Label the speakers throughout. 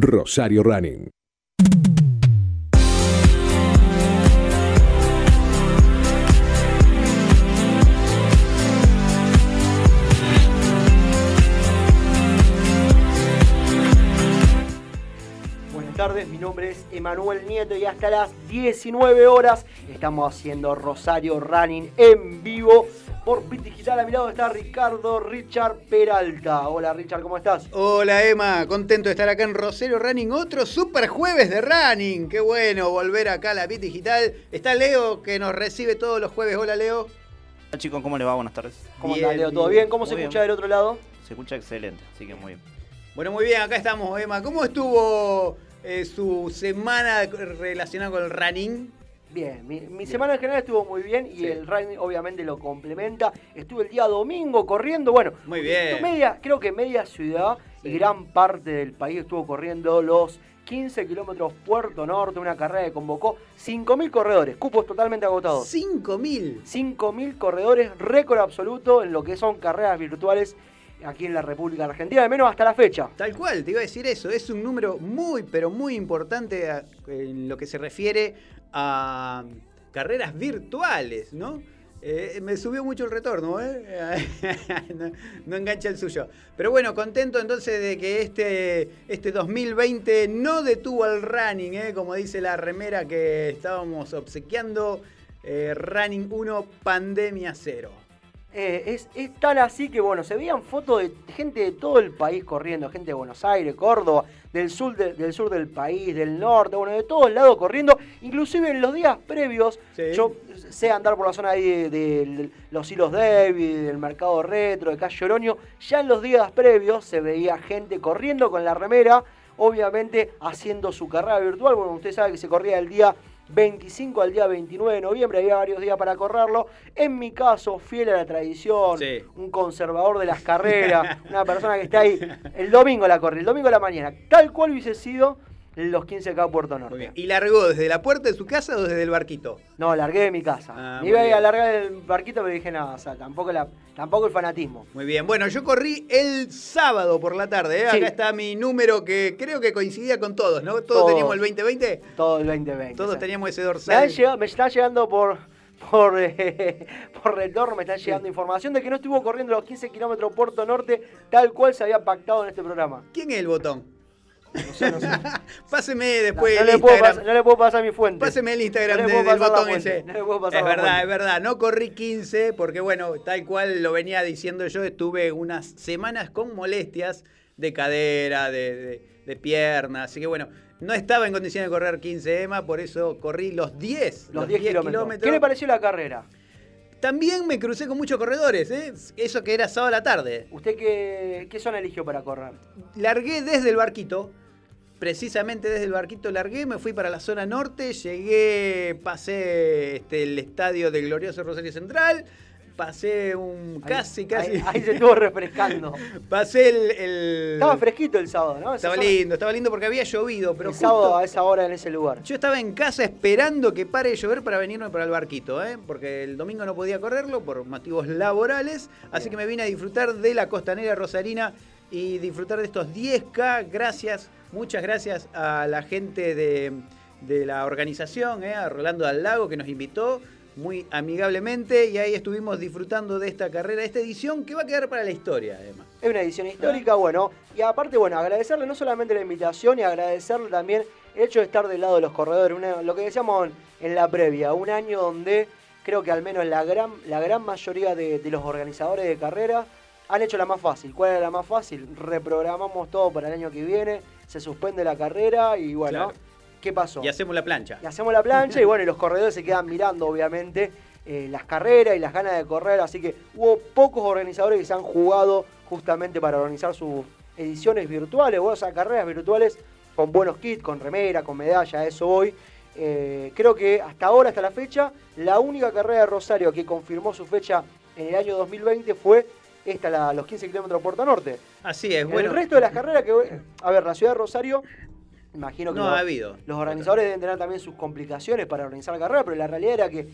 Speaker 1: Rosario Running.
Speaker 2: Buenas tardes, mi nombre es Emanuel Nieto y hasta las 19 horas estamos haciendo Rosario Running en vivo por Bit Digital. A mi lado está Ricardo Richard Peralta. Hola Richard, ¿cómo estás?
Speaker 3: Hola Emma, contento de estar acá en Rosario Running, otro super jueves de running. Qué bueno volver acá a la Bit Digital. Está Leo que nos recibe todos los jueves. Hola Leo.
Speaker 4: Hola chicos, ¿cómo les va? Buenas tardes.
Speaker 2: ¿Cómo estás, Leo? ¿Todo
Speaker 3: bien.
Speaker 2: ¿Cómo se escucha del otro lado?
Speaker 4: Se escucha excelente, así que muy bien.
Speaker 3: Bueno, muy bien, acá estamos Emma. ¿Cómo estuvo eh, su semana relacionada con el running?
Speaker 2: Bien, mi, mi semana en general estuvo muy bien y
Speaker 3: Sí.
Speaker 2: el running obviamente lo complementa. Estuve el día domingo corriendo, bueno,
Speaker 3: Muy bien.
Speaker 2: media, creo que media ciudad y gran parte del país estuvo corriendo los 15 kilómetros Puerto Norte, una carrera que convocó 5.000 corredores, cupos totalmente agotados.
Speaker 3: 5000.
Speaker 2: 5.000 corredores, récord absoluto en lo que son carreras virtuales aquí en la República Argentina, al menos hasta la fecha.
Speaker 3: Tal cual, te iba a decir eso. Es un número muy, pero muy importante en lo que se refiere a carreras virtuales, ¿no? Eh, me subió mucho el retorno, ¿eh? no, no engancha el suyo. Pero bueno, contento entonces de que este, este 2020 no detuvo al running, ¿eh? Como dice la remera que estábamos obsequiando. eh, running 1, pandemia 0.
Speaker 2: Eh, es, es tan así que, bueno, se veían fotos de gente de todo el país corriendo, gente de Buenos Aires, Córdoba, del sur, de- del sur del país, del norte, bueno, de todos lados corriendo. Inclusive en los días previos,
Speaker 3: Sí.
Speaker 2: yo sé andar por la zona ahí de, de los hilos David, del mercado retro, de Calle Oroño. Ya en los días previos se veía gente corriendo con la remera, obviamente haciendo su carrera virtual. Bueno, usted sabe que se corría el día 25 al día 29 de noviembre, había varios días para correrlo. En mi caso, fiel a la tradición,
Speaker 3: Sí.
Speaker 2: un conservador de las carreras, una persona que está ahí. El domingo la corrí, el domingo a la mañana, tal cual hubiese sido los 15 acá a Puerto
Speaker 3: Muy
Speaker 2: Norte.
Speaker 3: bien. ¿Y largó desde la puerta de su casa o desde el barquito?
Speaker 2: No, largué de mi casa.
Speaker 3: Ah,
Speaker 2: Me iba a largar el barquito, pero dije, no, o sea, tampoco, la, tampoco el fanatismo.
Speaker 3: Muy bien, bueno, yo corrí el sábado por la tarde, ¿eh?
Speaker 2: Sí.
Speaker 3: acá está mi número que creo que coincidía con todos, ¿no? Todos,
Speaker 2: Todos.
Speaker 3: teníamos el 2020,
Speaker 2: Todo el 2020.
Speaker 3: todos teníamos ese
Speaker 2: Me,
Speaker 3: dorsal.
Speaker 2: llegado- me está llegando por, por, eh, por retorno, me está llegando información de que no estuvo corriendo los 15 kilómetros Puerto Norte tal cual se había pactado en este programa.
Speaker 3: ¿Quién es el botón?
Speaker 2: No sé, no sé.
Speaker 3: Páseme
Speaker 2: No,
Speaker 3: después
Speaker 2: no
Speaker 3: el Instagram.
Speaker 2: pasar, no le puedo pasar mi fuente.
Speaker 3: Páseme el Instagram
Speaker 2: No le
Speaker 3: de-
Speaker 2: puedo
Speaker 3: del botón
Speaker 2: fuente,
Speaker 3: ese.
Speaker 2: no le puedo pasar
Speaker 3: es
Speaker 2: la
Speaker 3: verdad,
Speaker 2: fuente.
Speaker 3: es verdad. No corrí 15 porque, bueno, tal cual lo venía diciendo yo, estuve unas semanas con molestias de cadera, de, de, de pierna. Así que, bueno, no estaba en condiciones de correr 15 EMA, por eso corrí los 10.
Speaker 2: Los 10 kilómetros. ¿Qué le pareció la carrera?
Speaker 3: También me crucé con muchos corredores, ¿eh? Eso que era sábado a la tarde.
Speaker 2: ¿Usted qué, qué zona eligió para correr?
Speaker 3: Largué desde el barquito, precisamente desde el barquito largué, me fui para la zona norte, llegué, pasé este, el estadio del glorioso Rosario Central, pasé un
Speaker 2: Ahí-
Speaker 3: casi, casi.
Speaker 2: Ahí, ahí se estuvo refrescando.
Speaker 3: pasé el. el-
Speaker 2: Estaba fresquito el sábado, ¿no?
Speaker 3: Estaba lindo, estaba lindo porque había llovido, pero
Speaker 2: el sábado a esa hora en ese lugar.
Speaker 3: Yo estaba en casa esperando que pare de llover para venirme para el barquito, ¿eh? porque el domingo no podía correrlo por motivos laborales, así
Speaker 2: Bien.
Speaker 3: que me vine a disfrutar de la costanera rosarina y disfrutar de estos 10K. Gracias, muchas gracias a la gente de, de la organización, ¿eh? a Rolando al Lago que nos invitó muy amigablemente y ahí estuvimos disfrutando de esta carrera, esta edición que va a quedar para la historia además.
Speaker 2: Es una edición histórica, bueno, y aparte, bueno, agradecerle no solamente la invitación y agradecerle también el hecho de estar del lado de los corredores, lo que decíamos en, en la previa, un año donde creo que al menos la gran, la gran mayoría de, de los organizadores de carrera han hecho la más fácil. ¿Cuál era la más fácil? Reprogramamos todo para el año que viene, se suspende la carrera y bueno,
Speaker 3: Claro.
Speaker 2: ¿qué pasó?
Speaker 3: Y hacemos la plancha.
Speaker 2: Y hacemos la plancha y bueno, y los corredores se quedan mirando, obviamente, eh, las carreras y las ganas de correr. Así que hubo pocos organizadores que se han jugado justamente para organizar sus ediciones virtuales, o sea, carreras virtuales con buenos kits, con remera, con medalla, eso voy. Eh, creo que hasta ahora, hasta la fecha, la única carrera de Rosario que confirmó su fecha en el año 2020 fue esta, la- los 15 kilómetros de Puerto Norte.
Speaker 3: Así es, bueno.
Speaker 2: el resto de las carreras que... A ver, la ciudad de Rosario, imagino que...
Speaker 3: no
Speaker 2: lo-
Speaker 3: ha habido.
Speaker 2: los organizadores deben tener también sus complicaciones para organizar la carrera, pero la realidad era que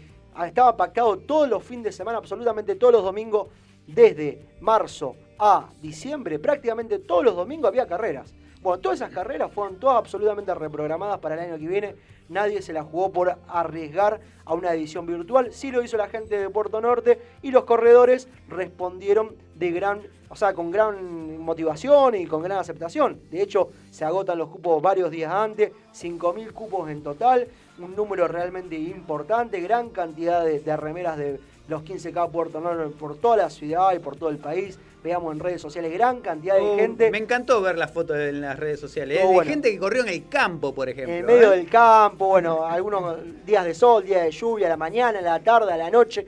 Speaker 2: estaba pactado todos los fines de semana, absolutamente todos los domingos, desde marzo a diciembre, prácticamente todos los domingos había carreras. Bueno, todas esas carreras fueron todas absolutamente reprogramadas para el año que viene. Nadie se la jugó por arriesgar a una edición virtual. Sí lo hizo la gente de Puerto Norte y los corredores respondieron de gran, o sea, con gran motivación y con gran aceptación. De hecho, se agotan los cupos varios días antes, 5.000 cupos en total, un número realmente importante, gran cantidad de, de remeras de los 15K Puerto Norte por toda la ciudad y por todo el país. Veamos en redes sociales gran cantidad de
Speaker 3: Oh,
Speaker 2: gente.
Speaker 3: Me encantó ver las fotos en las redes sociales. ¿eh?
Speaker 2: Oh,
Speaker 3: de
Speaker 2: bueno.
Speaker 3: gente que corrió en el campo, por ejemplo.
Speaker 2: En el medio
Speaker 3: ¿eh?
Speaker 2: del campo, bueno, algunos días de sol, días de lluvia, a la mañana, a la tarde, a la noche.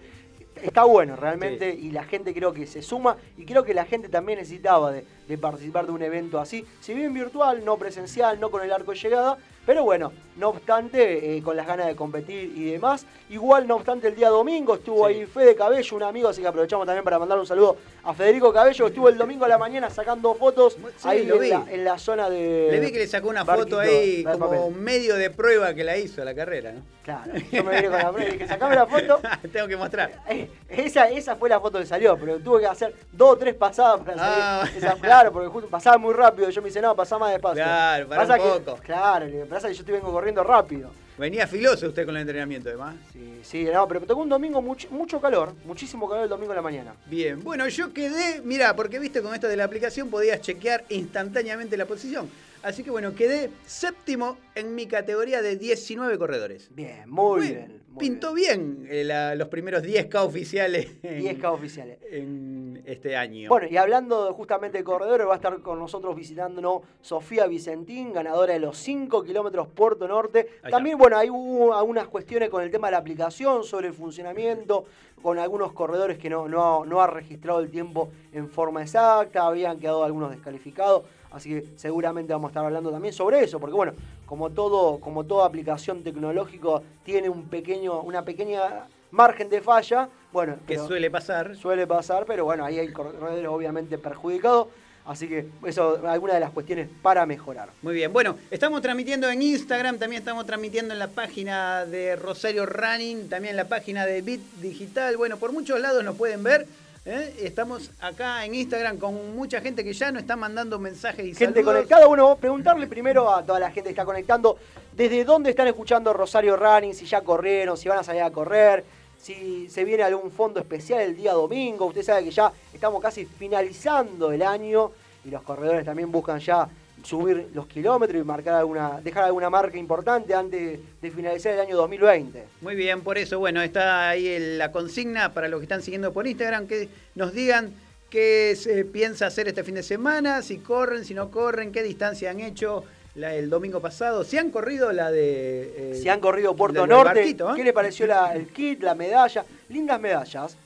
Speaker 2: Está bueno realmente y la gente creo que se suma y creo que la gente también necesitaba de, de participar de un evento así, si bien virtual, no presencial, no con el arco de llegada, pero bueno, no obstante, eh, con las ganas de competir y demás. Igual, no obstante, el día domingo estuvo
Speaker 3: Sí.
Speaker 2: ahí Fede Cabello, un amigo, así que aprovechamos también para mandar un saludo a Federico Cabello, que estuvo el domingo a la mañana sacando fotos
Speaker 3: Sí,
Speaker 2: ahí
Speaker 3: lo
Speaker 2: en
Speaker 3: vi.
Speaker 2: la, en la zona de...
Speaker 3: Le vi que le sacó una
Speaker 2: Barquito,
Speaker 3: foto ahí como medio de prueba que la hizo la carrera, ¿no?
Speaker 2: Claro, yo me vine con la prueba y dije, sacame la foto.
Speaker 3: Tengo que mostrar.
Speaker 2: Esa, esa fue la foto que salió, pero tuve que hacer dos o tres pasadas para salir.
Speaker 3: Ah.
Speaker 2: Esa- claro, porque justo pasaba muy rápido. Yo me dice, no, pasá más despacio.
Speaker 3: Claro, para
Speaker 2: Pasa
Speaker 3: un
Speaker 2: que-
Speaker 3: poco.
Speaker 2: Claro, que pasa que yo estoy vengo corriendo rápido.
Speaker 3: Venía filoso usted con el entrenamiento, además.
Speaker 2: Sí, sí, no, pero tocó un domingo mucho, mucho calor, muchísimo calor el domingo en la mañana.
Speaker 3: Bien, bueno, yo quedé, mira, porque viste con esto de la aplicación podías chequear instantáneamente la posición. Así que bueno, quedé séptimo en mi categoría de 19 corredores.
Speaker 2: Bien, muy bien.
Speaker 3: Pintó bien, eh, la- los primeros 10K oficiales en,
Speaker 2: 10K oficiales.
Speaker 3: en este año.
Speaker 2: Bueno, y hablando justamente de corredores, va a estar con nosotros visitándonos Sofía Vicentín, ganadora de los 5 kilómetros Puerto Norte.
Speaker 3: Allá.
Speaker 2: También, bueno, ahí hubo algunas cuestiones con el tema de la aplicación, sobre el funcionamiento, con algunos corredores que no, no, no ha registrado el tiempo en forma exacta, habían quedado algunos descalificados. Así que seguramente vamos a estar hablando también sobre eso, porque bueno, como todo, como toda aplicación tecnológica tiene un pequeño, una pequeña margen de falla, bueno,
Speaker 3: que suele pasar.
Speaker 2: Suele pasar, pero bueno, ahí hay corredores obviamente perjudicados. Así que eso, alguna de las cuestiones para mejorar.
Speaker 3: Muy bien, bueno, estamos transmitiendo en Instagram, también estamos transmitiendo en la página de Rosario Running, también en la página de Bit Digital. Bueno, por muchos lados nos pueden ver. ¿eh? Estamos acá en Instagram con mucha gente que ya nos está mandando mensajes y
Speaker 2: Gente
Speaker 3: saludos.
Speaker 2: conectada, bueno, preguntarle primero a toda la gente que está conectando, desde dónde están escuchando Rosario Running, si ya corrieron, si van a salir a correr, si se viene algún fondo especial el día domingo. Usted sabe que ya estamos casi finalizando el año y los corredores también buscan ya subir los kilómetros y marcar alguna, dejar alguna marca importante antes de finalizar el año 2020.
Speaker 3: Muy bien, por eso, bueno, está ahí la consigna para los que están siguiendo por Instagram, que nos digan qué se piensa hacer este fin de semana, si corren, si no corren, qué distancia han hecho la, el domingo pasado, si han corrido la de... eh,
Speaker 2: Si han corrido Puerto
Speaker 3: del
Speaker 2: Norte,
Speaker 3: barquito, ¿eh?
Speaker 2: ¿qué le pareció la- el kit, la medalla? Lindas medallas.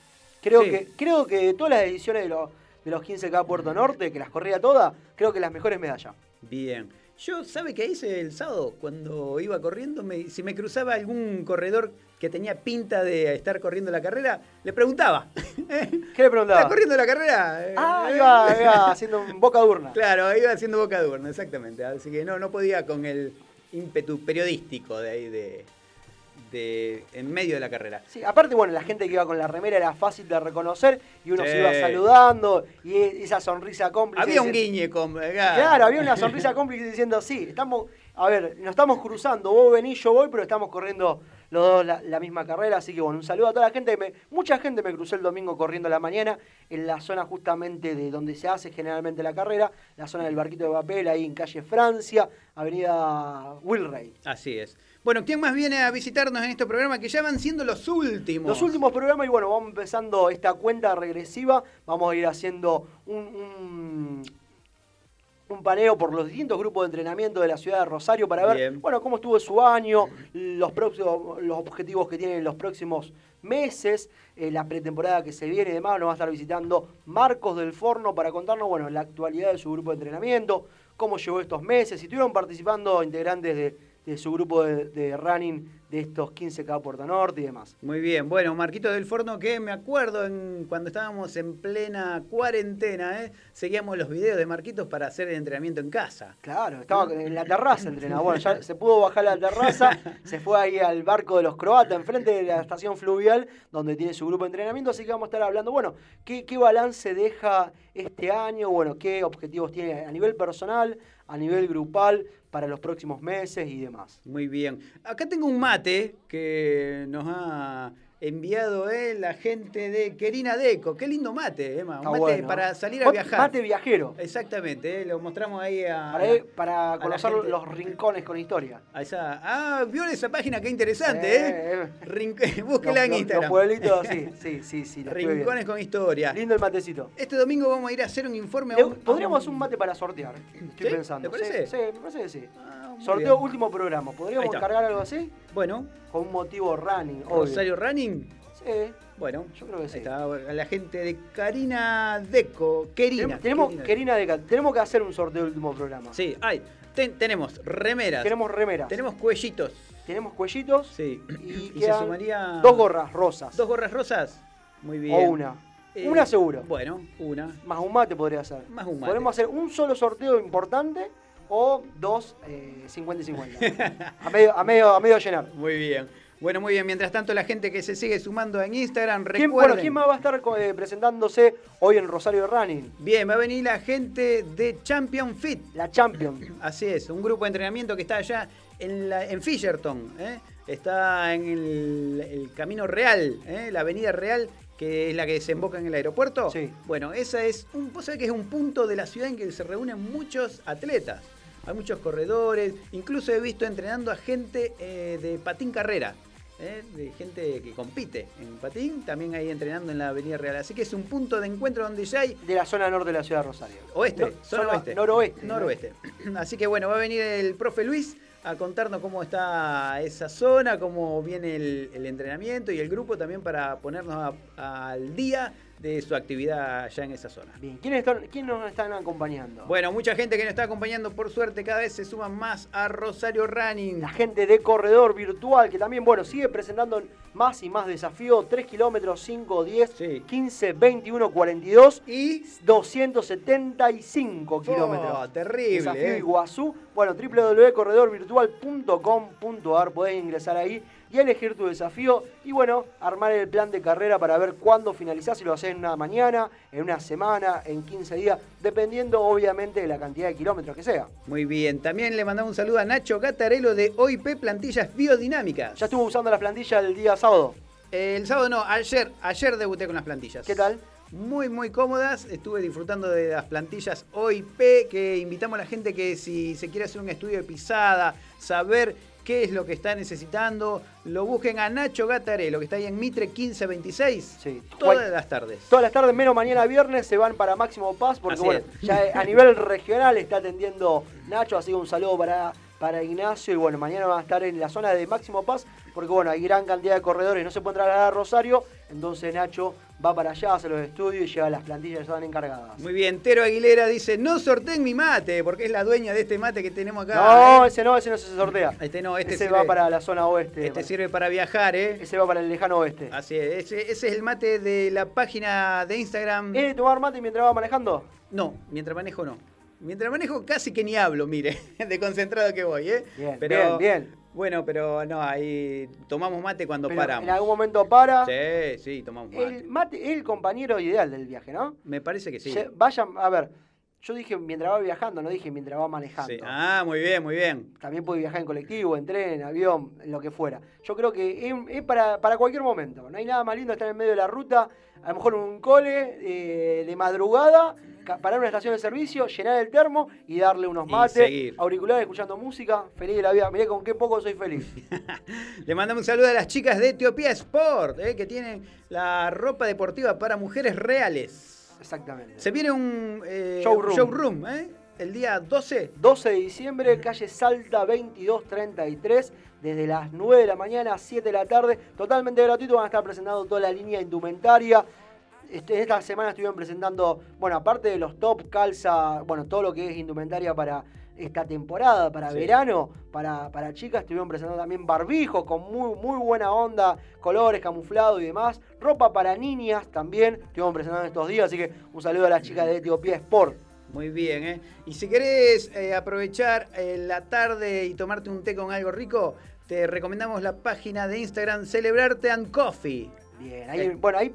Speaker 2: Creo,
Speaker 3: Sí.
Speaker 2: que, creo que de todas las ediciones de los, de los 15K Puerto Norte, que las corría todas, creo que las mejores medallas.
Speaker 3: Bien. Yo, ¿sabe qué hice el sábado? Cuando iba corriendo, me- si me cruzaba algún corredor que tenía pinta de estar corriendo la carrera, le preguntaba.
Speaker 2: ¿Qué le preguntaba?
Speaker 3: ¿Estás corriendo la carrera? Eh,
Speaker 2: Ah,
Speaker 3: eh.
Speaker 2: iba, iba haciendo boca de urna.
Speaker 3: Claro, iba haciendo boca de urna, exactamente. Así que no, no podía con el ímpetu periodístico de ahí de, de en medio de la carrera.
Speaker 2: Sí, aparte, bueno, la gente que iba con la remera era fácil de reconocer y uno
Speaker 3: Sí.
Speaker 2: se iba saludando y e- esa sonrisa cómplice.
Speaker 3: Había un guiñe con.
Speaker 2: Claro, había una sonrisa cómplice diciendo, sí, estamos, a ver, nos estamos cruzando, vos venís, yo voy, pero estamos corriendo los dos la, la misma carrera, así que bueno, un saludo a toda la gente, me- mucha gente me cruzó el domingo corriendo a la mañana, en la zona justamente de donde se hace generalmente la carrera, la zona del barquito de papel, ahí en calle Francia, avenida Wilray.
Speaker 3: Así es. Bueno, ¿quién más viene a visitarnos en este programa? Que ya van siendo los últimos.
Speaker 2: Los últimos programas, y bueno, vamos empezando esta cuenta regresiva. Vamos a ir haciendo un, un, un paneo por los distintos grupos de entrenamiento de la ciudad de Rosario para ver,
Speaker 3: Bien.
Speaker 2: bueno, cómo estuvo su año, los, próximos, los objetivos que tienen en los próximos meses, eh, la pretemporada que se viene y demás. Nos va a estar visitando Marcos del Forno para contarnos, bueno, la actualidad de su grupo de entrenamiento, cómo llevó estos meses. Si estuvieron participando integrantes de, de su grupo de, de running de estos 15K Puerto Norte y demás.
Speaker 3: Muy bien, bueno, Marquito del Forno, que me acuerdo en, cuando estábamos en plena cuarentena, ¿eh? seguíamos los videos de Marquitos para hacer el entrenamiento en casa.
Speaker 2: Claro, estaba en la terraza entrenando. Bueno, ya se pudo bajar a la terraza, se fue ahí al barco de los croatas, enfrente de la estación fluvial, donde tiene su grupo de entrenamiento, así que vamos a estar hablando, bueno, ¿qué, qué balance deja este año? Bueno, ¿qué objetivos tiene a nivel personal, a nivel grupal, para los próximos meses y demás?
Speaker 3: Muy bien. Acá tengo un mate que nos ha enviado eh, la gente de Querina Deco. Qué lindo mate, Emma. Un
Speaker 2: Está
Speaker 3: mate
Speaker 2: bueno.
Speaker 3: para salir a viajar.
Speaker 2: Mate viajero.
Speaker 3: Exactamente, eh, lo mostramos ahí a,
Speaker 2: Para, para conocer los rincones con historia.
Speaker 3: a esa. Ah, vio esa página, qué interesante, ¿eh?
Speaker 2: Eh, eh.
Speaker 3: Rin- Búsquela en
Speaker 2: Los-
Speaker 3: Instagram.
Speaker 2: Los pueblitos, sí, sí, sí.
Speaker 3: Rincones con historia.
Speaker 2: Lindo el matecito.
Speaker 3: Este domingo vamos a ir a hacer un informe. a un-
Speaker 2: Podríamos hacer un mate para sortear. Estoy
Speaker 3: ¿Sí?
Speaker 2: pensando.
Speaker 3: ¿Te parece?
Speaker 2: Sí, sí, me parece que sí.
Speaker 3: Ah,
Speaker 2: Sorteo
Speaker 3: bien.
Speaker 2: último programa. ¿Podríamos cargar algo así?
Speaker 3: Bueno,
Speaker 2: Con un motivo running, obvio.
Speaker 3: Rosario Running.
Speaker 2: Sí.
Speaker 3: Bueno,
Speaker 2: Yo creo que sí.
Speaker 3: está la gente de Karina Deco. Querina.
Speaker 2: Tenemos,
Speaker 3: Querina.
Speaker 2: Querina de Cal- tenemos que hacer un sorteo del último programa.
Speaker 3: Sí, hay. Ten- tenemos remeras.
Speaker 2: Tenemos remeras.
Speaker 3: Tenemos cuellitos.
Speaker 2: tenemos cuellitos.
Speaker 3: Sí.
Speaker 2: Y,
Speaker 3: Y se sumaría.
Speaker 2: dos gorras rosas.
Speaker 3: ¿Dos gorras rosas? Muy bien.
Speaker 2: o una.
Speaker 3: Eh,
Speaker 2: una seguro.
Speaker 3: Bueno, una.
Speaker 2: Más un mate podría ser.
Speaker 3: Más un mate.
Speaker 2: Podemos hacer un solo sorteo importante o dos eh, 50 y 50. a, medio, a, medio, a medio llenar.
Speaker 3: Muy bien. Bueno, muy bien. Mientras tanto, la gente que se sigue sumando en Instagram,
Speaker 2: ¿Quién,
Speaker 3: recuerden.
Speaker 2: bueno, ¿quién más va a estar eh, presentándose hoy en Rosario Running?
Speaker 3: Bien, va a venir la gente de Champion Fit.
Speaker 2: La Champion.
Speaker 3: Así es, un grupo de entrenamiento que está allá en, la, en Fisherton. ¿eh? Está en el, el Camino Real, ¿eh? la Avenida Real, que es la que desemboca en el aeropuerto.
Speaker 2: Sí.
Speaker 3: Bueno, esa es un, vos sabés que es un punto de la ciudad en que se reúnen muchos atletas. Hay muchos corredores, incluso he visto entrenando a gente eh, de patín carrera. ¿eh? De gente que compite en patín, también ahí entrenando en la Avenida Real. Así que es un punto de encuentro donde ya hay
Speaker 2: De la zona norte de la ciudad de Rosario.
Speaker 3: Oeste,
Speaker 2: No,
Speaker 3: zona oeste.
Speaker 2: Noroeste.
Speaker 3: Noroeste. Así que bueno, va a venir el profe Luis a contarnos cómo está esa zona, cómo viene el, el entrenamiento y el grupo también para ponernos a- al día de su actividad allá en esa zona.
Speaker 2: Bien, ¿quiénes, están, ¿quiénes nos están acompañando?
Speaker 3: Bueno, mucha gente que nos está acompañando, por suerte, cada vez se suman más a Rosario Running.
Speaker 2: La gente de Corredor Virtual, que también, bueno, sigue presentando más y más desafíos. 3 kilómetros, 5, 10,
Speaker 3: Sí.
Speaker 2: 15, 21, 42
Speaker 3: Y
Speaker 2: 275 kilómetros.
Speaker 3: Oh, terrible,
Speaker 2: Desafío
Speaker 3: eh.
Speaker 2: Iguazú. Bueno, www.corredorvirtual.com.ar podés ingresar ahí y elegir tu desafío y bueno, armar el plan de carrera para ver cuándo finalizás, si lo haces en una mañana, en una semana, en 15 días, dependiendo obviamente de la cantidad de kilómetros que sea.
Speaker 3: muy bien, también le mandamos un saludo a Nacho Gatarelo de OIP Plantillas Biodinámicas.
Speaker 2: Ya estuvo usando la plantilla el día sábado.
Speaker 3: El sábado no, ayer, ayer debuté con las plantillas.
Speaker 2: ¿Qué tal?
Speaker 3: Muy, muy cómodas. Estuve disfrutando de las plantillas OIP, que invitamos a la gente que si se quiere hacer un estudio de pisada, saber qué es lo que está necesitando, lo busquen a Nacho Gatarelo, que está ahí en Mitre 1526,
Speaker 2: Sí.
Speaker 3: todas las tardes.
Speaker 2: Todas las tardes, menos mañana viernes, se van para Máximo Paz, porque
Speaker 3: Así
Speaker 2: bueno,
Speaker 3: es.
Speaker 2: ya a nivel regional está atendiendo Nacho, así que un saludo para, para Ignacio, y bueno, mañana van a estar en la zona de Máximo Paz, porque bueno, hay gran cantidad de corredores, no se pueden trasladar a Rosario, entonces Nacho va para allá, hace los estudios y lleva las plantillas que están encargadas.
Speaker 3: Muy bien, Tero Aguilera dice, no sorteen mi mate, porque es la dueña de este mate que tenemos acá.
Speaker 2: No,
Speaker 3: ¿eh?
Speaker 2: ese no, ese no se sortea.
Speaker 3: Este no, este
Speaker 2: ese
Speaker 3: sirve-
Speaker 2: va para la zona oeste.
Speaker 3: Este sirve para viajar, ¿eh?
Speaker 2: Ese va para el lejano oeste.
Speaker 3: Así es, ese, ese es el mate de la página de Instagram.
Speaker 2: ¿Es de tomar mate mientras va manejando?
Speaker 3: No, mientras manejo no. Mientras manejo casi que ni hablo, mire, de concentrado que voy, ¿eh?
Speaker 2: Bien,
Speaker 3: pero,
Speaker 2: bien, bien.
Speaker 3: Bueno, pero no, ahí tomamos mate cuando
Speaker 2: Pero
Speaker 3: paramos.
Speaker 2: En algún momento para.
Speaker 3: Sí, sí, tomamos mate.
Speaker 2: El mate es el compañero ideal del viaje, ¿no?
Speaker 3: Me parece que sí.
Speaker 2: Lle- Vayan, a ver, yo dije mientras va viajando, no dije mientras va manejando.
Speaker 3: Sí. Ah, muy bien, muy bien.
Speaker 2: También puede viajar en colectivo, en tren, en avión, en lo que fuera. Yo creo que es, es para, para cualquier momento. No hay nada más lindo estar en medio de la ruta, a lo mejor un cole eh, de madrugada, parar una estación de servicio, llenar el termo y darle unos mates, auriculares, escuchando música, feliz de la vida. Mirá con qué poco soy feliz.
Speaker 3: Le mandamos un saludo a las chicas de Etiopía Sport, ¿eh? que tienen la ropa deportiva para mujeres reales.
Speaker 2: Exactamente.
Speaker 3: Se viene un eh,
Speaker 2: Showroom.
Speaker 3: showroom ¿eh? el día 12.
Speaker 2: 12 de diciembre, calle Salta 2233, desde las 9 de la mañana a 7 de la tarde, totalmente gratuito, van a estar presentando toda la línea indumentaria, este- esta semana estuvieron presentando, bueno, aparte de los top, calza, bueno, todo lo que es indumentaria para esta temporada, para
Speaker 3: Sí.
Speaker 2: verano, para, para chicas, estuvieron presentando también barbijos con muy, muy buena onda, colores, camuflado y demás. Ropa para niñas también, estuvieron presentando estos días, así que un saludo a las chicas de Etiopía Sport.
Speaker 3: Muy bien, ¿eh? Y si querés eh, aprovechar eh, la tarde y tomarte un té con algo rico, te recomendamos la página de Instagram Celebrarte and Coffee.
Speaker 2: Bien, ahí,
Speaker 3: Eh.
Speaker 2: bueno, ahí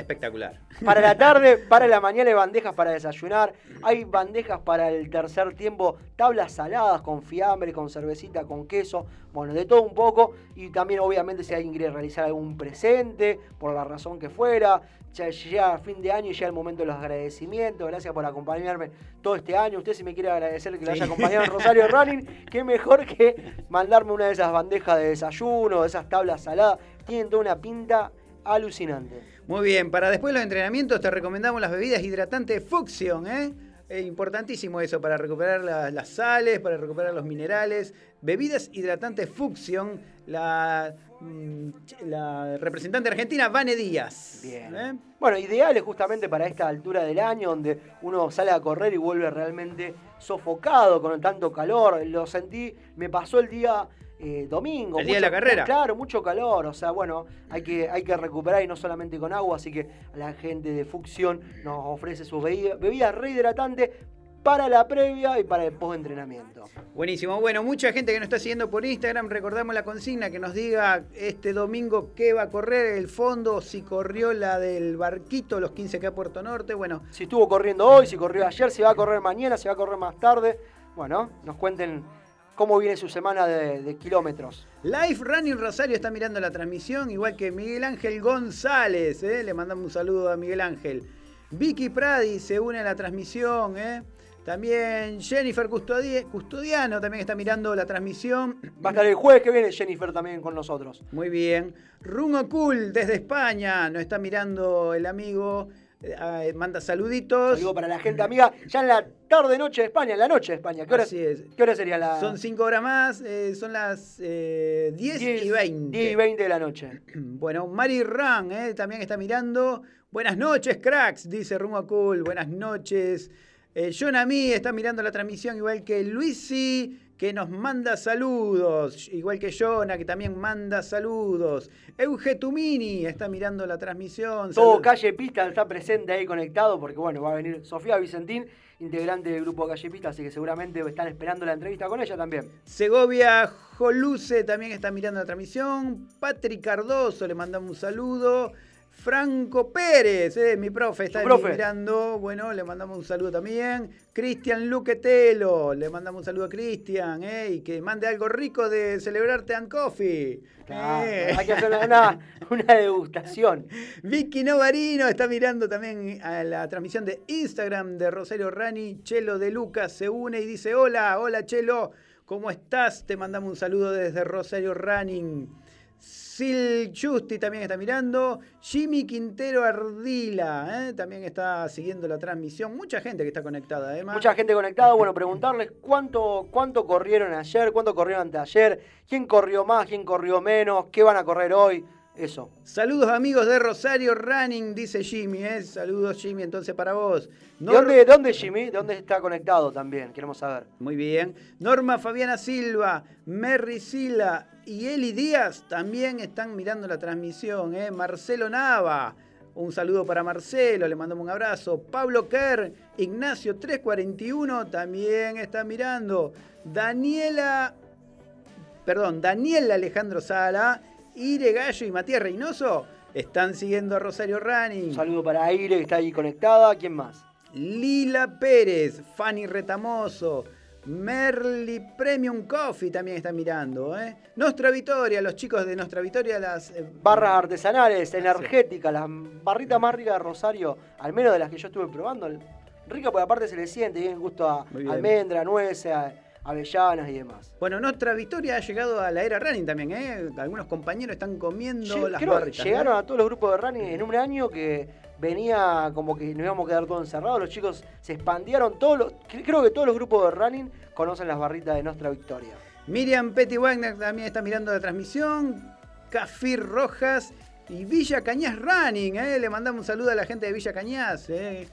Speaker 3: Espectacular.
Speaker 2: Para la tarde, para la mañana hay bandejas para desayunar, hay bandejas para el tercer tiempo, tablas saladas con fiambre, con cervecita, con queso, bueno, de todo un poco. Y también obviamente si alguien quiere realizar algún presente, por la razón que fuera, ya llega fin de año y llega el momento de los agradecimientos. Gracias por acompañarme todo este año. Usted si me quiere agradecer que lo haya acompañado en Rosario Running, qué mejor que mandarme una de esas bandejas de desayuno, de esas tablas saladas. Tienen toda una pinta alucinante.
Speaker 3: Muy bien, para después de los entrenamientos te recomendamos las bebidas hidratantes Fuxion, ¿eh? Es importantísimo eso para recuperar la- las sales, para recuperar los minerales. Bebidas hidratantes Fuxion, la, mm, la representante argentina, Vane Díaz.
Speaker 2: Bien.
Speaker 3: ¿eh?
Speaker 2: Bueno, ideales justamente para esta altura del año, donde uno sale a correr y vuelve realmente sofocado con tanto calor. Lo sentí, me pasó el día eh, domingo.
Speaker 3: El día de la carrera.
Speaker 2: Claro, mucho calor. O sea, bueno, hay que, hay que recuperar y no solamente con agua. Así que la gente de Fucción nos ofrece sus bebidas, bebidas rehidratantes para la previa y para el post-entrenamiento.
Speaker 3: Buenísimo. Bueno, mucha gente que nos está siguiendo por Instagram, recordamos la consigna que nos diga este domingo qué va a correr el fondo, si corrió la del barquito, los 15 que a Puerto Norte. Bueno,
Speaker 2: Si estuvo corriendo hoy, si corrió ayer, si va a correr mañana, si va a correr más tarde. Bueno, nos cuenten cómo viene su semana de, de kilómetros.
Speaker 3: Life Running Rosario está mirando la transmisión, igual que Miguel Ángel González, ¿eh? le mandamos un saludo a Miguel Ángel. Vicky Pradi se une a la transmisión, ¿eh? también Jennifer Custodi- Custodiano también está mirando la transmisión.
Speaker 2: Va a estar el jueves que viene Jennifer también con nosotros.
Speaker 3: Muy bien. Rungo Cool desde España, nos está mirando el amigo, eh, manda saluditos.
Speaker 2: Digo para la gente amiga, ya en la tarde noche de España, en la noche de España. ¿Qué hora,
Speaker 3: Así es.
Speaker 2: ¿qué hora sería la
Speaker 3: Son cinco horas más, eh, son las eh, 10, y 20.
Speaker 2: 10 y 20 de la noche.
Speaker 3: Bueno, Mari Ran eh, también está mirando. Buenas noches, cracks, dice Rungo Cool. Buenas noches. John Ami está mirando la transmisión, igual que Luisi, que nos manda saludos. Igual que Jonah, que también manda saludos. Euge Tumini está mirando la transmisión.
Speaker 2: Todo
Speaker 3: Salud-
Speaker 2: Calle Pista está presente ahí conectado porque bueno, va a venir Sofía Vicentín, integrante del grupo Calle Pista, así que seguramente están esperando la entrevista con ella también.
Speaker 3: Segovia Joluce también está mirando la transmisión. Patrick Cardoso, le mandamos un saludo. Franco Pérez, eh, mi profe, está
Speaker 2: profe.
Speaker 3: mirando. Bueno, le mandamos un saludo también. Cristian Luquetelo, le mandamos un saludo a Cristian, eh, y que mande algo rico de celebrarte and coffee.
Speaker 2: Claro,
Speaker 3: Eh.
Speaker 2: Hay que hacer una, una degustación.
Speaker 3: Vicky Novarino está mirando también a la transmisión de Instagram de Rosario Rani. Chelo de Lucas se une y dice: Hola, hola Chelo, ¿cómo estás? Te mandamos un saludo desde Rosario Running. Sil Justi también está mirando. Jimmy Quintero Ardila ¿eh? también está siguiendo la transmisión. Mucha gente que está conectada, además.
Speaker 2: Mucha gente conectada. Bueno, preguntarles cuánto, cuánto corrieron ayer, cuánto corrieron anteayer, quién corrió más, quién corrió menos, qué van a correr hoy. Eso.
Speaker 3: Saludos amigos de Rosario Running, dice Jimmy. ¿eh? Saludos Jimmy, entonces para vos.
Speaker 2: ¿De
Speaker 3: Nor-
Speaker 2: dónde, de dónde, Jimmy? ¿De dónde está conectado también? Queremos saber.
Speaker 3: Muy bien. Norma Fabiana Silva, Merry Sila y Eli Díaz también están mirando la transmisión. ¿eh? Marcelo Nava, un saludo para Marcelo, le mandamos un abrazo. Pablo Kerr, Ignacio 341 también está mirando. Daniela, perdón, Daniel Alejandro Sala, Ire Gallo y Matías Reynoso están siguiendo a Rosario Running.
Speaker 2: Un saludo para Aire, que está ahí conectada. ¿Quién más?
Speaker 3: Lila Pérez, Fanny Retamoso, Merly Premium Coffee también está mirando. ¿eh? Nostra Vitoria, los chicos de Nostra Vitoria, las eh,
Speaker 2: Barras artesanales, energéticas, las barritas más ricas de Rosario, al menos de las que yo estuve probando. Rica porque aparte se le siente bien gusto a almendra, nueces, a- avellanas y demás.
Speaker 3: Bueno, Nostra Vitoria ha llegado a la era running también, ¿eh? Algunos compañeros están comiendo
Speaker 2: Lle-
Speaker 3: las barritas.
Speaker 2: llegaron
Speaker 3: ¿no?
Speaker 2: a todos los grupos de running en un año que venía como que nos íbamos a quedar todos encerrados. Los chicos se expandieron. Todos los, creo que todos los grupos de running conocen las barritas de Nuestra Victoria.
Speaker 3: Miriam Petty Wagner también está mirando la transmisión. Cafir Rojas Y Villa Cañas Running, ¿eh? le mandamos un saludo a la gente de Villa Cañas, ¿eh?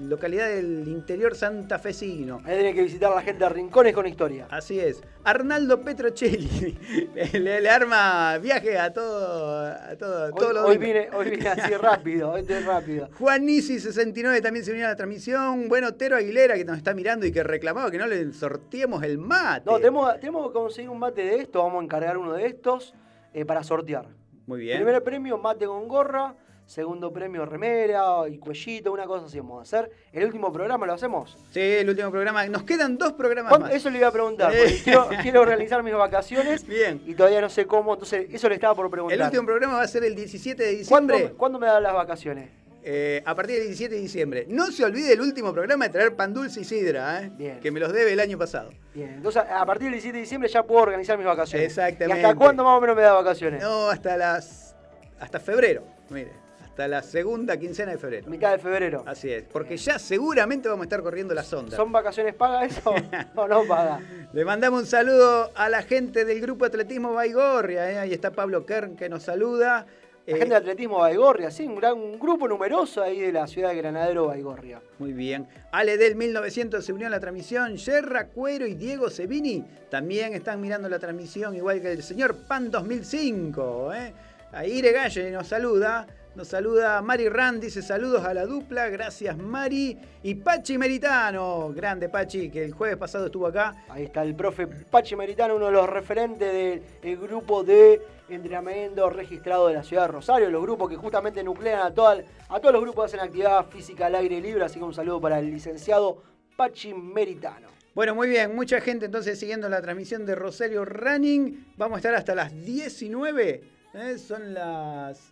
Speaker 3: Localidad del interior santafesino.
Speaker 2: Ahí tiene que visitar a la gente de Rincones con historia.
Speaker 3: Así es. Arnaldo Petrocelli le, arma viaje a todo, a todo,
Speaker 2: hoy, hoy viene, hoy viene así rápido, hoy es rápido.
Speaker 3: Juan Nisi 69 también se unió a la transmisión. Bueno, Otero Aguilera que nos está mirando y que reclamaba que no le sorteemos el mate.
Speaker 2: No, tenemos, tenemos que conseguir un mate de esto, vamos a encargar uno de estos eh, para sortear.
Speaker 3: Muy bien.
Speaker 2: Primer premio, mate con gorra segundo premio remera y cuellito, una cosa así vamos a hacer. ¿El último programa lo hacemos?
Speaker 3: Sí, el último programa. Nos quedan dos programas más.
Speaker 2: Eso le iba a preguntar, quiero, quiero, realizar mis vacaciones
Speaker 3: Bien.
Speaker 2: y todavía no sé cómo, entonces eso le estaba por preguntar.
Speaker 3: El último programa va a ser el 17 de diciembre.
Speaker 2: ¿Cuándo, me dan las vacaciones?
Speaker 3: Eh, a partir del 17 de diciembre. No se olvide el último programa de traer pan dulce y sidra, ¿eh?
Speaker 2: Bien.
Speaker 3: que me los debe el año pasado.
Speaker 2: Bien, entonces a partir del 17 de diciembre ya puedo organizar mis vacaciones.
Speaker 3: Exactamente.
Speaker 2: ¿Y hasta cuándo más o menos me da vacaciones?
Speaker 3: No, hasta las. hasta febrero, mire hasta la segunda quincena de febrero.
Speaker 2: Mitad de febrero.
Speaker 3: Así es, porque ya seguramente vamos a estar corriendo la sonda.
Speaker 2: ¿Son vacaciones pagas eso o no paga?
Speaker 3: Le mandamos un saludo a la gente del grupo Atletismo Baigorria. ¿eh? Ahí está Pablo Kern que nos saluda.
Speaker 2: La gente de Atletismo Baigorria, sí, un, gran, grupo numeroso ahí de la ciudad de Granadero Baigorria.
Speaker 3: Muy bien. Ale del 1900 se unió a la transmisión. Yerra Cuero y Diego Sevini también están mirando la transmisión, igual que el señor Pan 2005. ¿eh? Ahí Galle nos saluda. Nos saluda Mari Rand, dice saludos a la dupla, gracias Mari. Y Pachi Meritano, grande Pachi, que el jueves pasado estuvo acá.
Speaker 2: Ahí está el profe Pachi Meritano, uno de los referentes del grupo de entrenamiento registrado de la ciudad de Rosario, los grupos que justamente nuclean a, a todos los grupos que hacen actividad física al aire libre, así que un saludo para el licenciado Pachi Meritano.
Speaker 3: Bueno, muy bien, mucha gente entonces siguiendo la transmisión de Rosario Running. Vamos a estar hasta las 19. ¿eh? Son las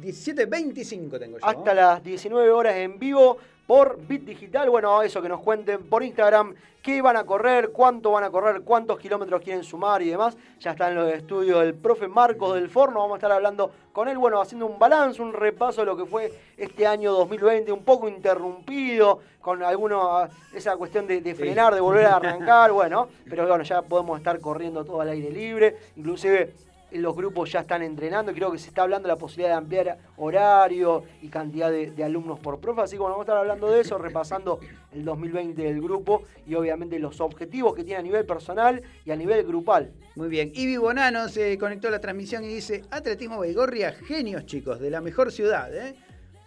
Speaker 3: 17.25 tengo yo.
Speaker 2: Hasta las 19 horas en vivo por Bit Digital. Bueno, eso que nos cuenten por Instagram qué van a correr, cuánto van a correr, cuántos kilómetros quieren sumar y demás. Ya está en los estudios del profe Marcos del Forno. Vamos a estar hablando con él, bueno, haciendo un balance, un repaso de lo que fue este año 2020, un poco interrumpido, con alguno, esa cuestión de, de frenar, de volver a arrancar, bueno, pero bueno, ya podemos estar corriendo todo al aire libre. Inclusive los grupos ya están entrenando, creo que se está hablando de la posibilidad de ampliar horario y cantidad de, alumnos por profe, así que bueno, vamos a estar hablando de eso, repasando el 2020 del grupo y obviamente los objetivos que tiene a nivel personal y a nivel grupal.
Speaker 3: Muy bien, Ibi Bonano se conectó a la transmisión y dice, Atletismo Baigorria, genios chicos, de la mejor ciudad, ¿eh?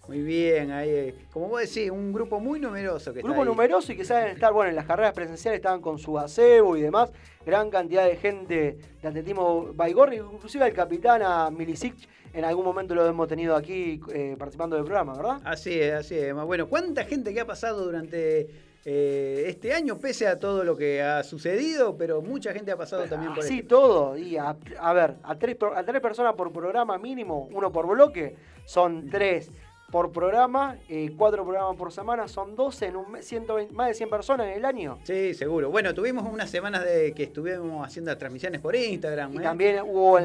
Speaker 3: Muy bien, ahí, eh, como vos decís, un grupo muy numeroso que
Speaker 2: Grupo numeroso y que saben estar, bueno, en las carreras presenciales estaban con su acebo y demás, gran cantidad de gente de atletismo Baigorri, inclusive el capitán a Milicic, en algún momento lo hemos tenido aquí eh, participando del programa, ¿verdad?
Speaker 3: Así es, así es. Bueno, ¿cuánta gente que ha pasado durante eh, este año, pese a todo lo que ha sucedido, pero mucha gente ha pasado también por
Speaker 2: Sí, todo. Y a, ver, a tres, a tres personas por programa mínimo, uno por bloque, son tres por programa, eh, cuatro programas por semana, son 12 en un mes, más de 100 personas en el año.
Speaker 3: Sí, seguro. Bueno, tuvimos unas semanas de que estuvimos haciendo transmisiones por Instagram.
Speaker 2: Y ¿eh? también hubo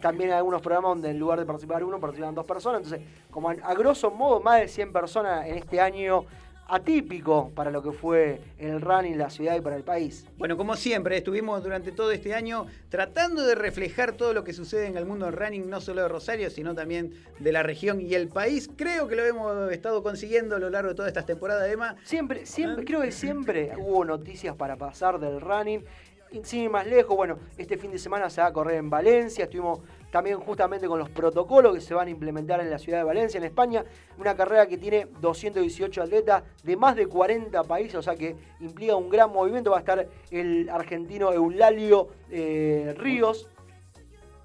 Speaker 2: también algunos programas donde en lugar de participar uno, participaban dos personas. Entonces, como a grosso modo, más de 100 personas en este año atípico para lo que fue el running en la ciudad y para el país.
Speaker 3: Bueno, como siempre, estuvimos durante todo este año tratando de reflejar todo lo que sucede en el mundo del running, no solo de Rosario, sino también de la región y el país. Creo que lo hemos estado consiguiendo a lo largo de todas estas temporadas, Emma.
Speaker 2: Siempre, siempre, creo que siempre hubo noticias para pasar del running. Sin ir más lejos, bueno, este fin de semana se va a correr en Valencia, estuvimos también justamente con los protocolos que se van a implementar en la ciudad de Valencia, en España, una carrera que tiene 218 atletas de más de 40 países, o sea que implica un gran movimiento, va a estar el argentino Eulalio eh, Ríos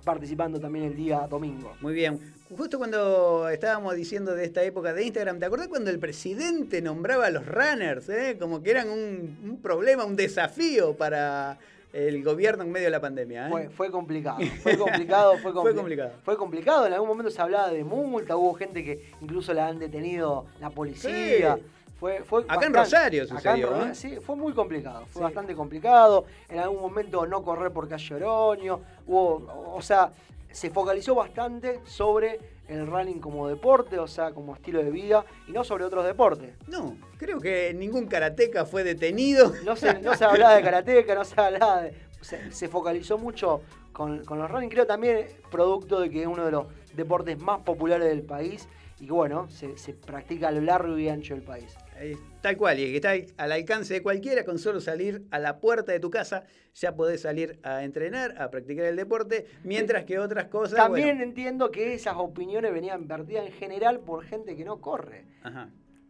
Speaker 2: participando también el día domingo.
Speaker 3: Muy bien. Justo cuando estábamos diciendo de esta época de Instagram, ¿te acordás cuando el presidente nombraba a los runners? Eh? Como que eran un problema, un desafío para el gobierno en medio de la pandemia.
Speaker 2: ¿eh? Fue, complicado, fue complicado, fue, complicado. Fue complicado, en algún momento se hablaba de multa, hubo gente que incluso la han detenido la policía. Fue, fue
Speaker 3: acá en Rosario sucedió.
Speaker 2: ¿eh? Sí, fue muy complicado, fue bastante complicado. En algún momento no correr por calle Oroño, hubo, o sea, se focalizó bastante sobre el running como deporte, o sea, como estilo de vida, y no sobre otros deportes.
Speaker 3: No, creo que ningún karateca fue detenido.
Speaker 2: No se, no se hablaba de karateca, no se hablaba de... Se, focalizó mucho con, los running, creo también producto de que uno de los deportes más populares del país y que bueno, se, se practica a lo largo y ancho del país.
Speaker 3: Eh, Tal cual, y que está al alcance de cualquiera, con solo salir a la puerta de tu casa, ya podés salir a entrenar, a practicar el deporte, mientras que otras cosas.
Speaker 2: También
Speaker 3: bueno,
Speaker 2: entiendo que esas opiniones venían vertidas en general por gente que no corre.
Speaker 3: ajá.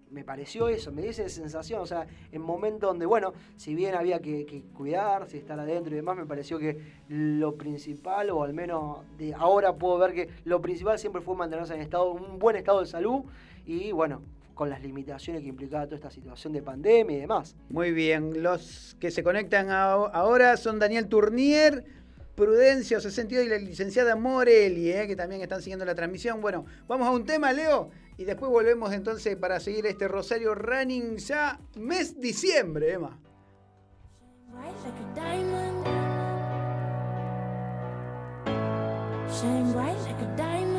Speaker 2: me pareció eso, me dio esa sensación, o sea, en momentos donde, bueno, si bien había que, que cuidarse, estar adentro y demás, me pareció que lo principal, o al menos de ahora puedo ver que lo principal siempre fue mantenerse en estado, un buen estado de salud y, bueno, con las limitaciones que implicaba toda esta situación de pandemia y demás.
Speaker 3: Muy bien, los que se conectan a- ahora son Daniel Tournier, Prudencio 62 y la licenciada Morelli, eh, que también están siguiendo la transmisión. Bueno, vamos a un tema, Leo, y después volvemos entonces para seguir este Rosario Running ya mes diciembre, Emma.
Speaker 1: Bright like a diamond. Shine bright like a diamond.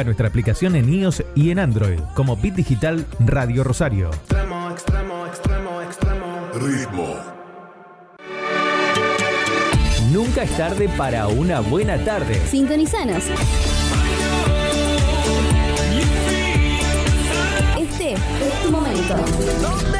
Speaker 5: Busca nuestra aplicación en iOS y en Android como Bit Digital Radio Rosario.
Speaker 6: Ritmo.
Speaker 5: Nunca es tarde para una buena tarde.
Speaker 7: Sintonizanos. Este es tu momento.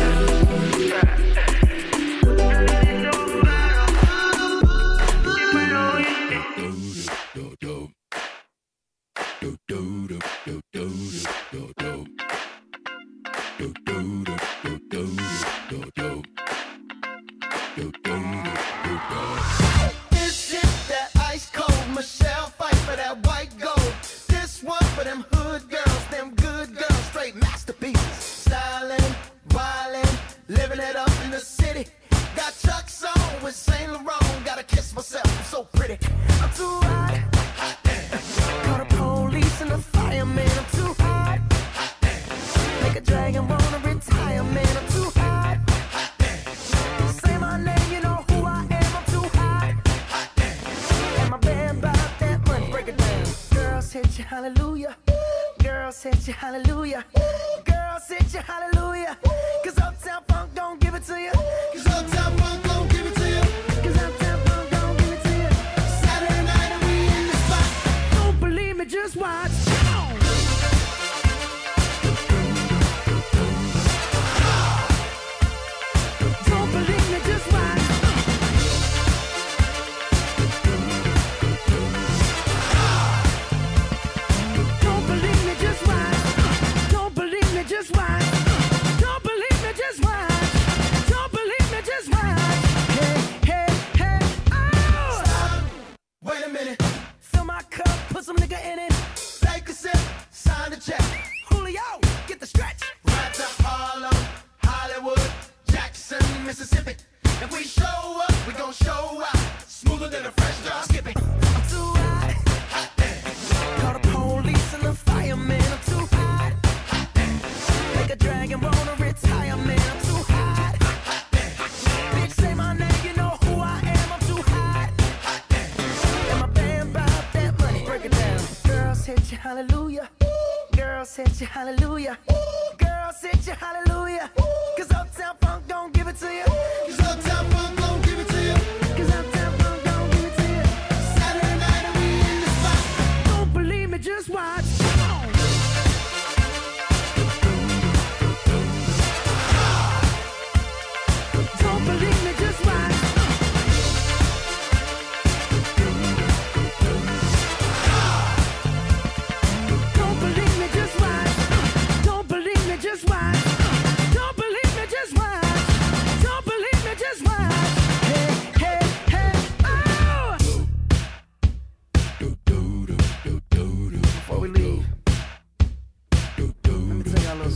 Speaker 6: A dragon wanna retire, man. I'm too hot. Say my name, you know who I am. I'm too hot. And my band that money, break it down. Girls hit hallelujah. Girls hit hallelujah. Girls hit you, hallelujah. Cause Uptown Funk don't give it to Uptown Funk don't give it to Uptown Funk don't give it to you. Saturday night in the spot. Don't believe me, just watch. Hallelujah. Girls hit you, hallelujah. Girls hit you, hallelujah. Cause Uptown Funk don't give it to you. Cause Uptown Funk don't give it to you.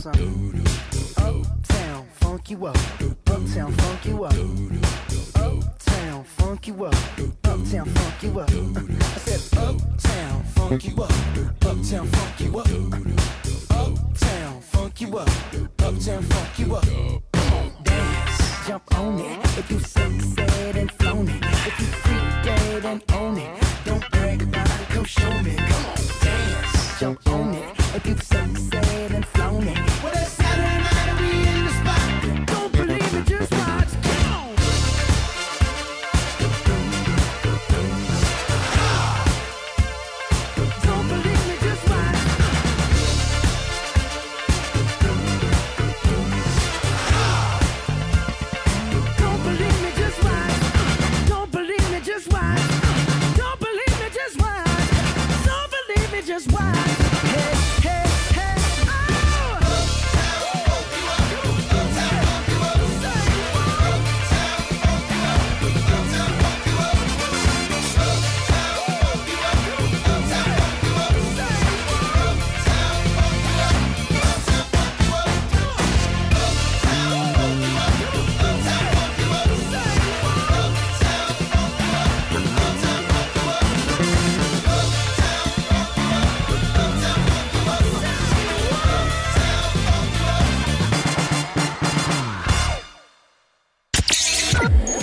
Speaker 6: Uptown, funk you up. Uptown, funk you up. Uptown, funk you up. Uptown, funk you up. I said, Uptown, funk you up. Uptown, funk you up. Uptown, funk you up. Uptown, funk you up. Dance, jump on it. If you succeed and flown it, if you freak dead and own it,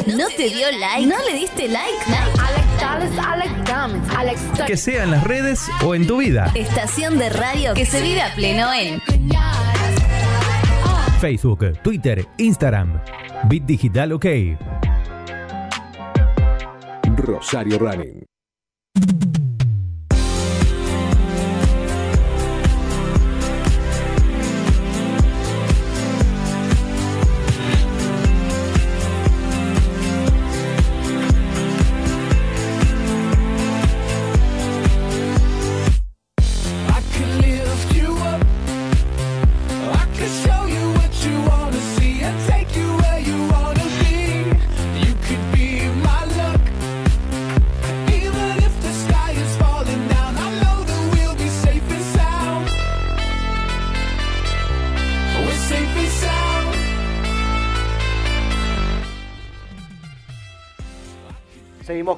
Speaker 7: ¿No te dio like? ¿No le diste like?
Speaker 1: Like.
Speaker 5: Que sea en las redes o en tu vida.
Speaker 7: Estación de radio que se vive a pleno en
Speaker 5: Facebook, Twitter, Instagram. Bit Digital OK.
Speaker 8: Rosario Running.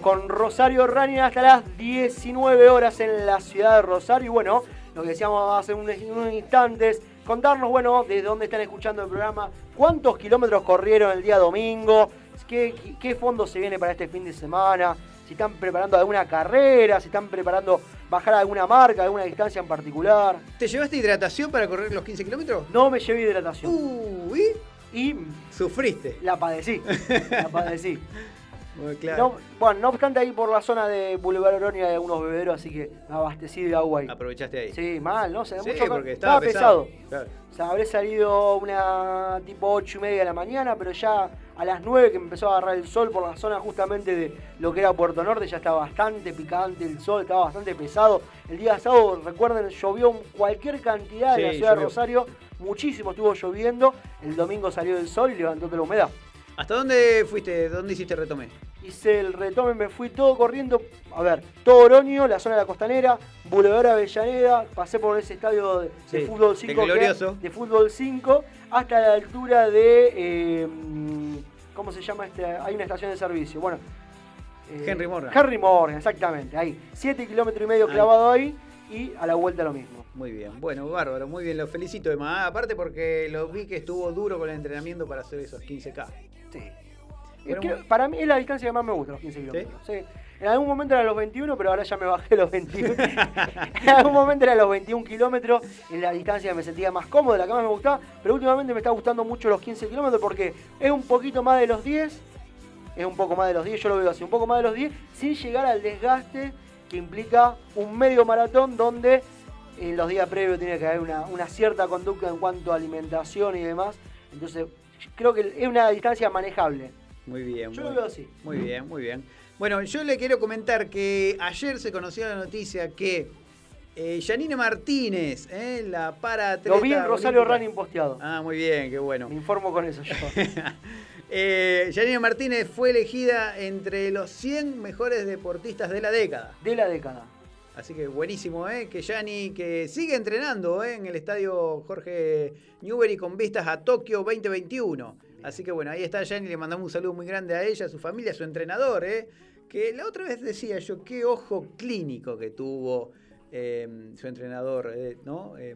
Speaker 2: Con Rosario Running hasta las 19 horas en la ciudad de Rosario. Y bueno, lo que decíamos hace unos, unos instantes, contarnos, bueno, de dónde están escuchando el programa, cuántos kilómetros corrieron el día domingo, qué, qué fondo se viene para este fin de semana, si están preparando alguna carrera, si están preparando bajar alguna marca, alguna distancia en particular.
Speaker 3: ¿Te llevaste hidratación para correr los 15 kilómetros?
Speaker 2: No me llevé hidratación.
Speaker 3: Uy,
Speaker 2: Y
Speaker 3: sufriste.
Speaker 2: la padecí. la padecí.
Speaker 3: Muy claro.
Speaker 2: No, bueno, no obstante, ahí por la zona de Boulevard Oronia hay algunos bebederos, así que abastecí de agua ahí.
Speaker 3: Aprovechaste ahí.
Speaker 2: Sí, mal, ¿no? Se da
Speaker 3: Sí,
Speaker 2: mucho
Speaker 3: porque
Speaker 2: estaba,
Speaker 3: estaba pesado. Claro.
Speaker 2: O sea, habré salido una tipo 8 y media de la mañana, pero ya a las 9 que me empezó a agarrar el sol por la zona justamente de lo que era Puerto Norte, ya estaba bastante picante el sol, estaba bastante pesado. El día sábado, recuerden, llovió cualquier cantidad en la ciudad de. Rosario, muchísimo estuvo lloviendo. El domingo salió el sol y levantó toda la humedad.
Speaker 3: ¿Hasta dónde fuiste? ¿Dónde hiciste retomé?
Speaker 2: Hice el retome, me fui todo corriendo. A ver, todo Oroño, la zona de la costanera, Boulevard Avellaneda, pasé por ese estadio de, fútbol
Speaker 3: el
Speaker 2: 5. que hay-
Speaker 3: glorioso.
Speaker 2: de fútbol 5, hasta la altura de. eh, ¿Cómo se llama este? Hay una estación de servicio. Bueno. eh,
Speaker 3: Henry Morgan.
Speaker 2: Henry Morgan, exactamente. Ahí. 7 kilómetros y medio
Speaker 3: Ahí.
Speaker 2: clavado ahí y a la vuelta lo mismo.
Speaker 3: Muy bien, bueno, bárbaro, muy bien, lo felicito de más. Aparte porque lo vi que estuvo duro con el entrenamiento para hacer esos 15K.
Speaker 2: Sí.
Speaker 3: Bueno,
Speaker 2: Es que
Speaker 3: muy-
Speaker 2: para mí es la distancia que más me gusta, los 15 kilómetros. Sí. En algún momento eran los 21, pero ahora ya me bajé los 21. en algún momento eran los 21 kilómetros, en la distancia que me sentía más cómodo, la que más me gustaba, pero últimamente me está gustando mucho los 15 kilómetros porque es un poquito más de los 10, es un poco más de los 10, yo lo veo así, un poco más de los 10, sin llegar al desgaste que implica un medio maratón donde en los días previos tiene que haber una, una cierta conducta en cuanto a alimentación y demás. Entonces, creo que es una distancia manejable.
Speaker 3: Muy bien.
Speaker 2: Yo
Speaker 3: muy,
Speaker 2: lo veo así.
Speaker 3: Muy bien, muy bien. Bueno, yo le quiero comentar que ayer se conoció la noticia que eh, Janine Martínez, eh, la para
Speaker 2: Lo vi en Rosario Running posteado.
Speaker 3: Ah, muy bien, qué bueno.
Speaker 2: Me informo con eso yo.
Speaker 3: Eh, Janine Martínez fue elegida entre los 100 mejores deportistas de la década.
Speaker 2: De la década.
Speaker 3: Así que buenísimo, ¿eh? Que Yani que sigue entrenando ¿eh? en el estadio Jorge Newbery con vistas a Tokio 2021. Así que bueno, ahí está Yani, le mandamos un saludo muy grande a ella, a su familia, a su entrenador, ¿eh? Que la otra vez decía yo, qué ojo clínico que tuvo eh, su entrenador, eh, ¿no? Eh,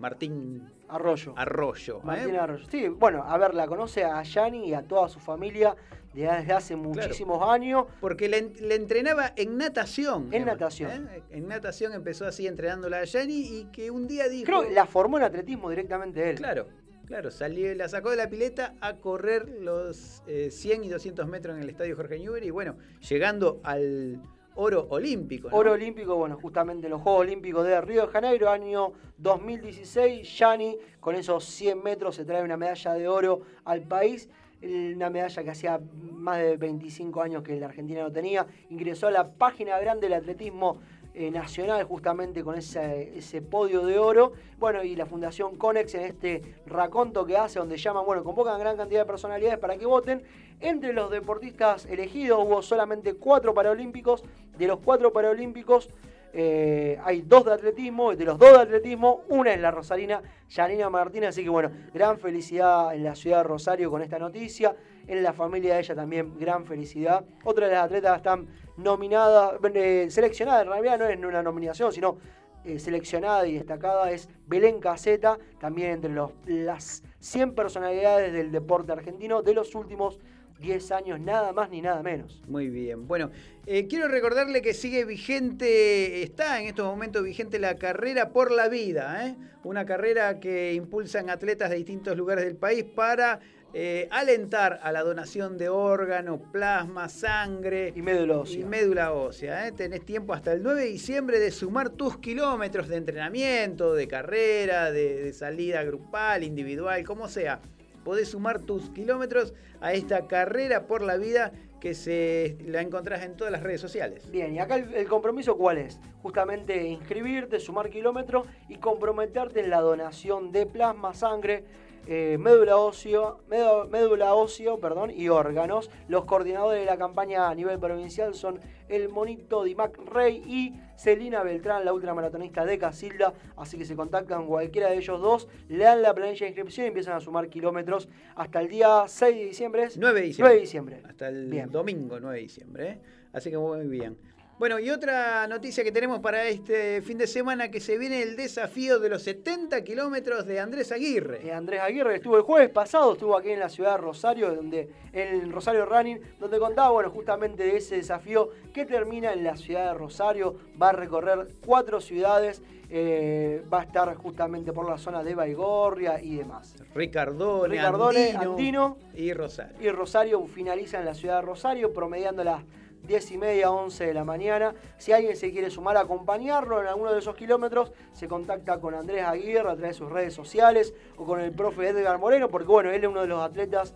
Speaker 3: Martín
Speaker 2: Arroyo.
Speaker 3: Arroyo. ¿eh?
Speaker 2: Martín Arroyo. Sí, bueno, a ver, la conoce a Yani y a toda su familia desde hace muchísimos años.
Speaker 3: Porque le, le entrenaba en natación.
Speaker 2: En natación.
Speaker 3: ¿eh? En natación empezó así entrenándola a Yani y que un día dijo...
Speaker 2: Creo que la formó en atletismo directamente él.
Speaker 3: Claro, claro, salió, la sacó de la pileta a correr los eh, 100 y 200 metros en el estadio Jorge Newbery y bueno, llegando al oro olímpico.
Speaker 2: Oro olímpico, bueno, justamente en los Juegos Olímpicos de Río de Janeiro, año 2016, Yani con esos 100 metros se trae una medalla de oro al país, una medalla que hacía más de 25 años que la Argentina no tenía, ingresó a la página grande del atletismo eh, nacional justamente con ese, ese podio de oro, bueno, y la Fundación Conex en este raconto que hace, donde llaman, bueno, convocan gran cantidad de personalidades para que voten, entre los deportistas elegidos hubo solamente cuatro paralímpicos, de los cuatro paralímpicos eh, hay dos de atletismo, de los dos de atletismo, una es la rosarina Yanina Martínez, así que bueno, gran felicidad en la ciudad de Rosario con esta noticia, en la familia de ella también gran felicidad. Otra de las atletas están nominadas, eh, seleccionadas, en realidad no es una nominación, sino eh, seleccionada y destacada es Belén Caseta, también entre los, las 100 personalidades del deporte argentino de los últimos 10 años, nada más ni nada menos.
Speaker 3: Muy bien. Bueno, eh, quiero recordarle que sigue vigente, está en estos momentos vigente la carrera por la vida, una carrera que impulsan atletas de distintos lugares del país para eh, alentar a la donación de órganos, plasma, sangre
Speaker 2: Y médula ósea.
Speaker 3: y médula ósea. ¿eh? Tenés tiempo hasta el 9 de diciembre de sumar tus kilómetros de entrenamiento, de carrera, de, de salida grupal, individual, como sea. Podés sumar tus kilómetros a esta carrera por la vida que se la encontrás en todas las redes sociales.
Speaker 2: Bien, y acá el, el compromiso cuál es? Justamente inscribirte, sumar kilómetros y comprometerte en la donación de plasma, sangre. Eh, médula óseo, médu- médula óseo perdón, y órganos. Los coordinadores de la campaña a nivel provincial son el monito Dimac Rey y Celina Beltrán, la ultramaratonista de Casilda. Así que se contactan cualquiera de ellos dos, le dan la planilla de inscripción y empiezan a sumar kilómetros hasta el día 6 de diciembre. ¿es?
Speaker 3: 9 de diciembre.
Speaker 2: 9 de diciembre.
Speaker 3: Hasta el
Speaker 2: Bien.
Speaker 3: domingo 9 de diciembre. ¿eh? Así que muy bien. Bueno, y otra noticia que tenemos para este fin de semana, que se viene el desafío de los 70 kilómetros de Andrés Aguirre.
Speaker 2: Eh, Andrés Aguirre estuvo el jueves pasado, estuvo aquí en la ciudad de Rosario, donde en Rosario Running, donde contaba bueno, justamente de ese desafío que termina en la ciudad de Rosario, va a recorrer cuatro ciudades, eh, va a estar justamente por la zona de Baigorria y demás.
Speaker 3: Ricardone,
Speaker 2: Ricardone,
Speaker 3: Andino,
Speaker 2: Andino.
Speaker 3: y Rosario.
Speaker 2: Y Rosario finaliza en la ciudad de Rosario, promediando las 10 y media, 11 de la mañana. Si alguien se quiere sumar a acompañarlo en alguno de esos kilómetros, se contacta con Andrés Aguirre a través de sus redes sociales o con el profe Edgar Moreno, porque bueno, él es uno de los atletas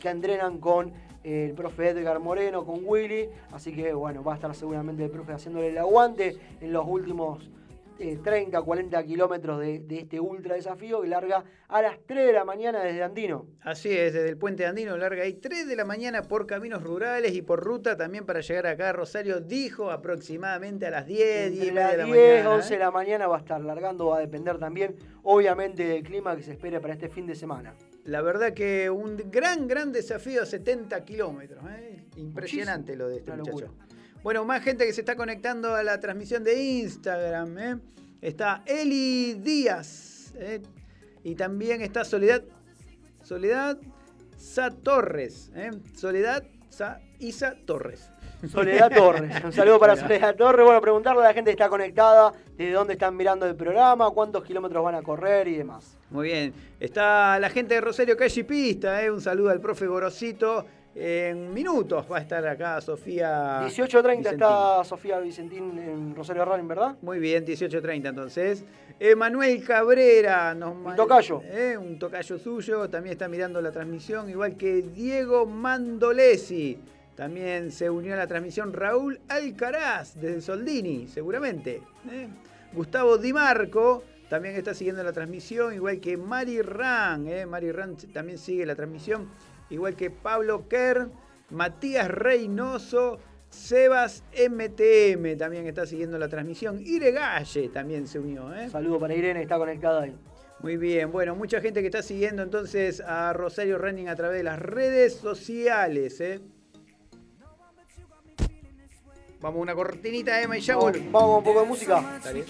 Speaker 2: que entrenan con eh, el profe Edgar Moreno, con Willy. Así que bueno, va a estar seguramente el profe haciéndole el aguante en los últimos eh, 30, 40 kilómetros de, de este ultra desafío que larga a las 3 de la mañana desde Andino.
Speaker 3: Así es, desde el puente andino larga ahí 3 de la mañana por caminos rurales y por ruta también para llegar acá a Rosario, dijo aproximadamente a las 10, 10 y
Speaker 2: Entre
Speaker 3: media de la
Speaker 2: las 10,
Speaker 3: mañana.
Speaker 2: 11 de
Speaker 3: ¿eh?
Speaker 2: la mañana va a estar largando, va a depender también, obviamente, del clima que se espere para este fin de semana.
Speaker 3: La verdad que un gran, gran desafío, 70 kilómetros. ¿eh? Impresionante lo de este muchacho. Bueno, más gente que se está conectando a la transmisión de Instagram. ¿eh? Está Eli Díaz. ¿eh? Y también está Soledad. Soledad Sa Torres. ¿eh? Soledad Sa Isa Torres.
Speaker 2: Soledad Torres, un saludo para Soledad Torres. Bueno, preguntarle a la gente que está conectada, desde dónde están mirando el programa, cuántos kilómetros van a correr y demás.
Speaker 3: Muy bien. Está la gente de Rosario Calle Pista. ¿eh? Un saludo al profe Gorosito. En minutos va a estar acá Sofía.
Speaker 2: 18.30
Speaker 3: Vicentín.
Speaker 2: está Sofía Vicentín en Rosario Running, ¿verdad?
Speaker 3: Muy bien, 18.30 entonces. Emanuel Cabrera, nos
Speaker 2: Un tocayo.
Speaker 3: eh, un tocayo suyo, también está mirando la transmisión, igual que Diego Mandolesi. También se unió a la transmisión Raúl Alcaraz, desde Soldini, seguramente. eh. Gustavo Di Marco también está siguiendo la transmisión, igual que Mari Ran. eh. Mari Ran también sigue la transmisión, igual que Pablo Kern, Matías Reynoso, Sebas MTM también está siguiendo la transmisión. Iregalle también se unió. ¿eh?
Speaker 2: Saludo para Irene, está conectada ahí.
Speaker 3: Muy bien, bueno, mucha gente que está siguiendo entonces a Rosario Running a través de las redes sociales. ¿eh? Vamos a una cortinita, Emma, y ya
Speaker 2: Vamos,
Speaker 3: volvemos.
Speaker 2: vamos un poco de música.
Speaker 3: Dale.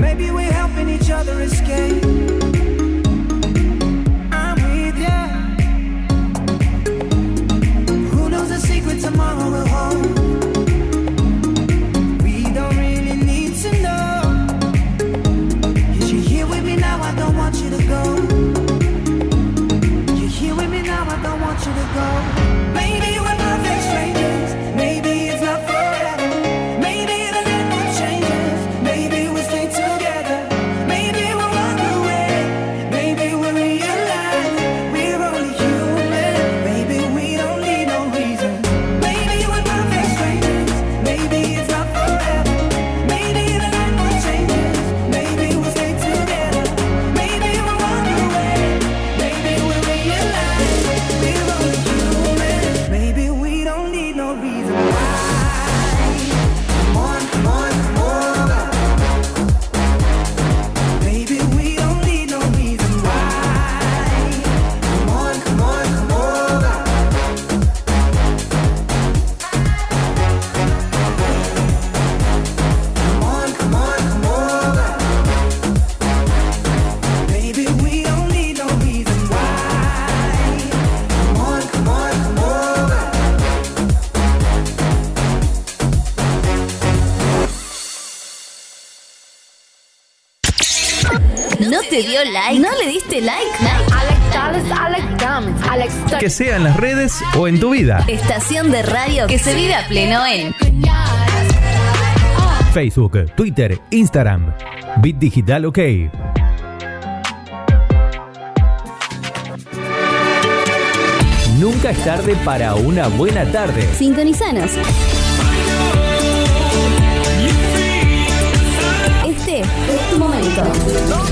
Speaker 6: Maybe we're helping each other escape. I don't want you to go.
Speaker 7: Te dio like? ¿No le diste like?
Speaker 1: Like.
Speaker 5: Que sea en las redes o en tu vida.
Speaker 7: Estación de radio que se vive a pleno en
Speaker 5: Facebook, Twitter, Instagram. Bit Digital OK. Nunca es tarde para una buena tarde.
Speaker 7: Sintonizanos. Este es tu momento.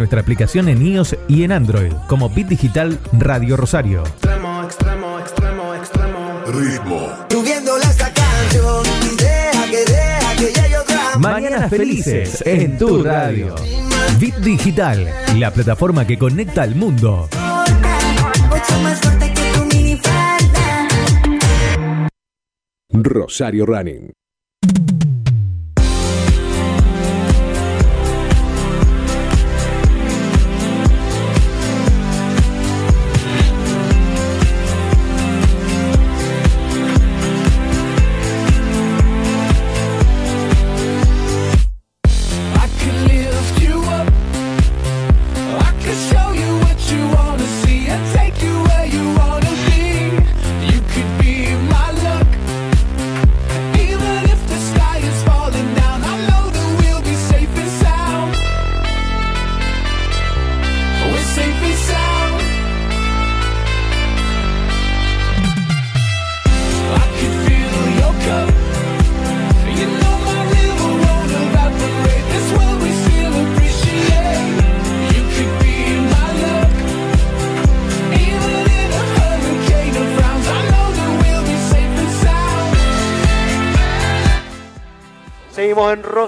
Speaker 1: nuestra aplicación en iOS y en Android como Bit Digital Radio Rosario.
Speaker 6: Extremo, extremo, extremo, extremo. Ritmo. esta canción
Speaker 1: Mañanas felices en tu radio. Bit Digital, la plataforma que conecta al mundo.
Speaker 9: Rosario Running.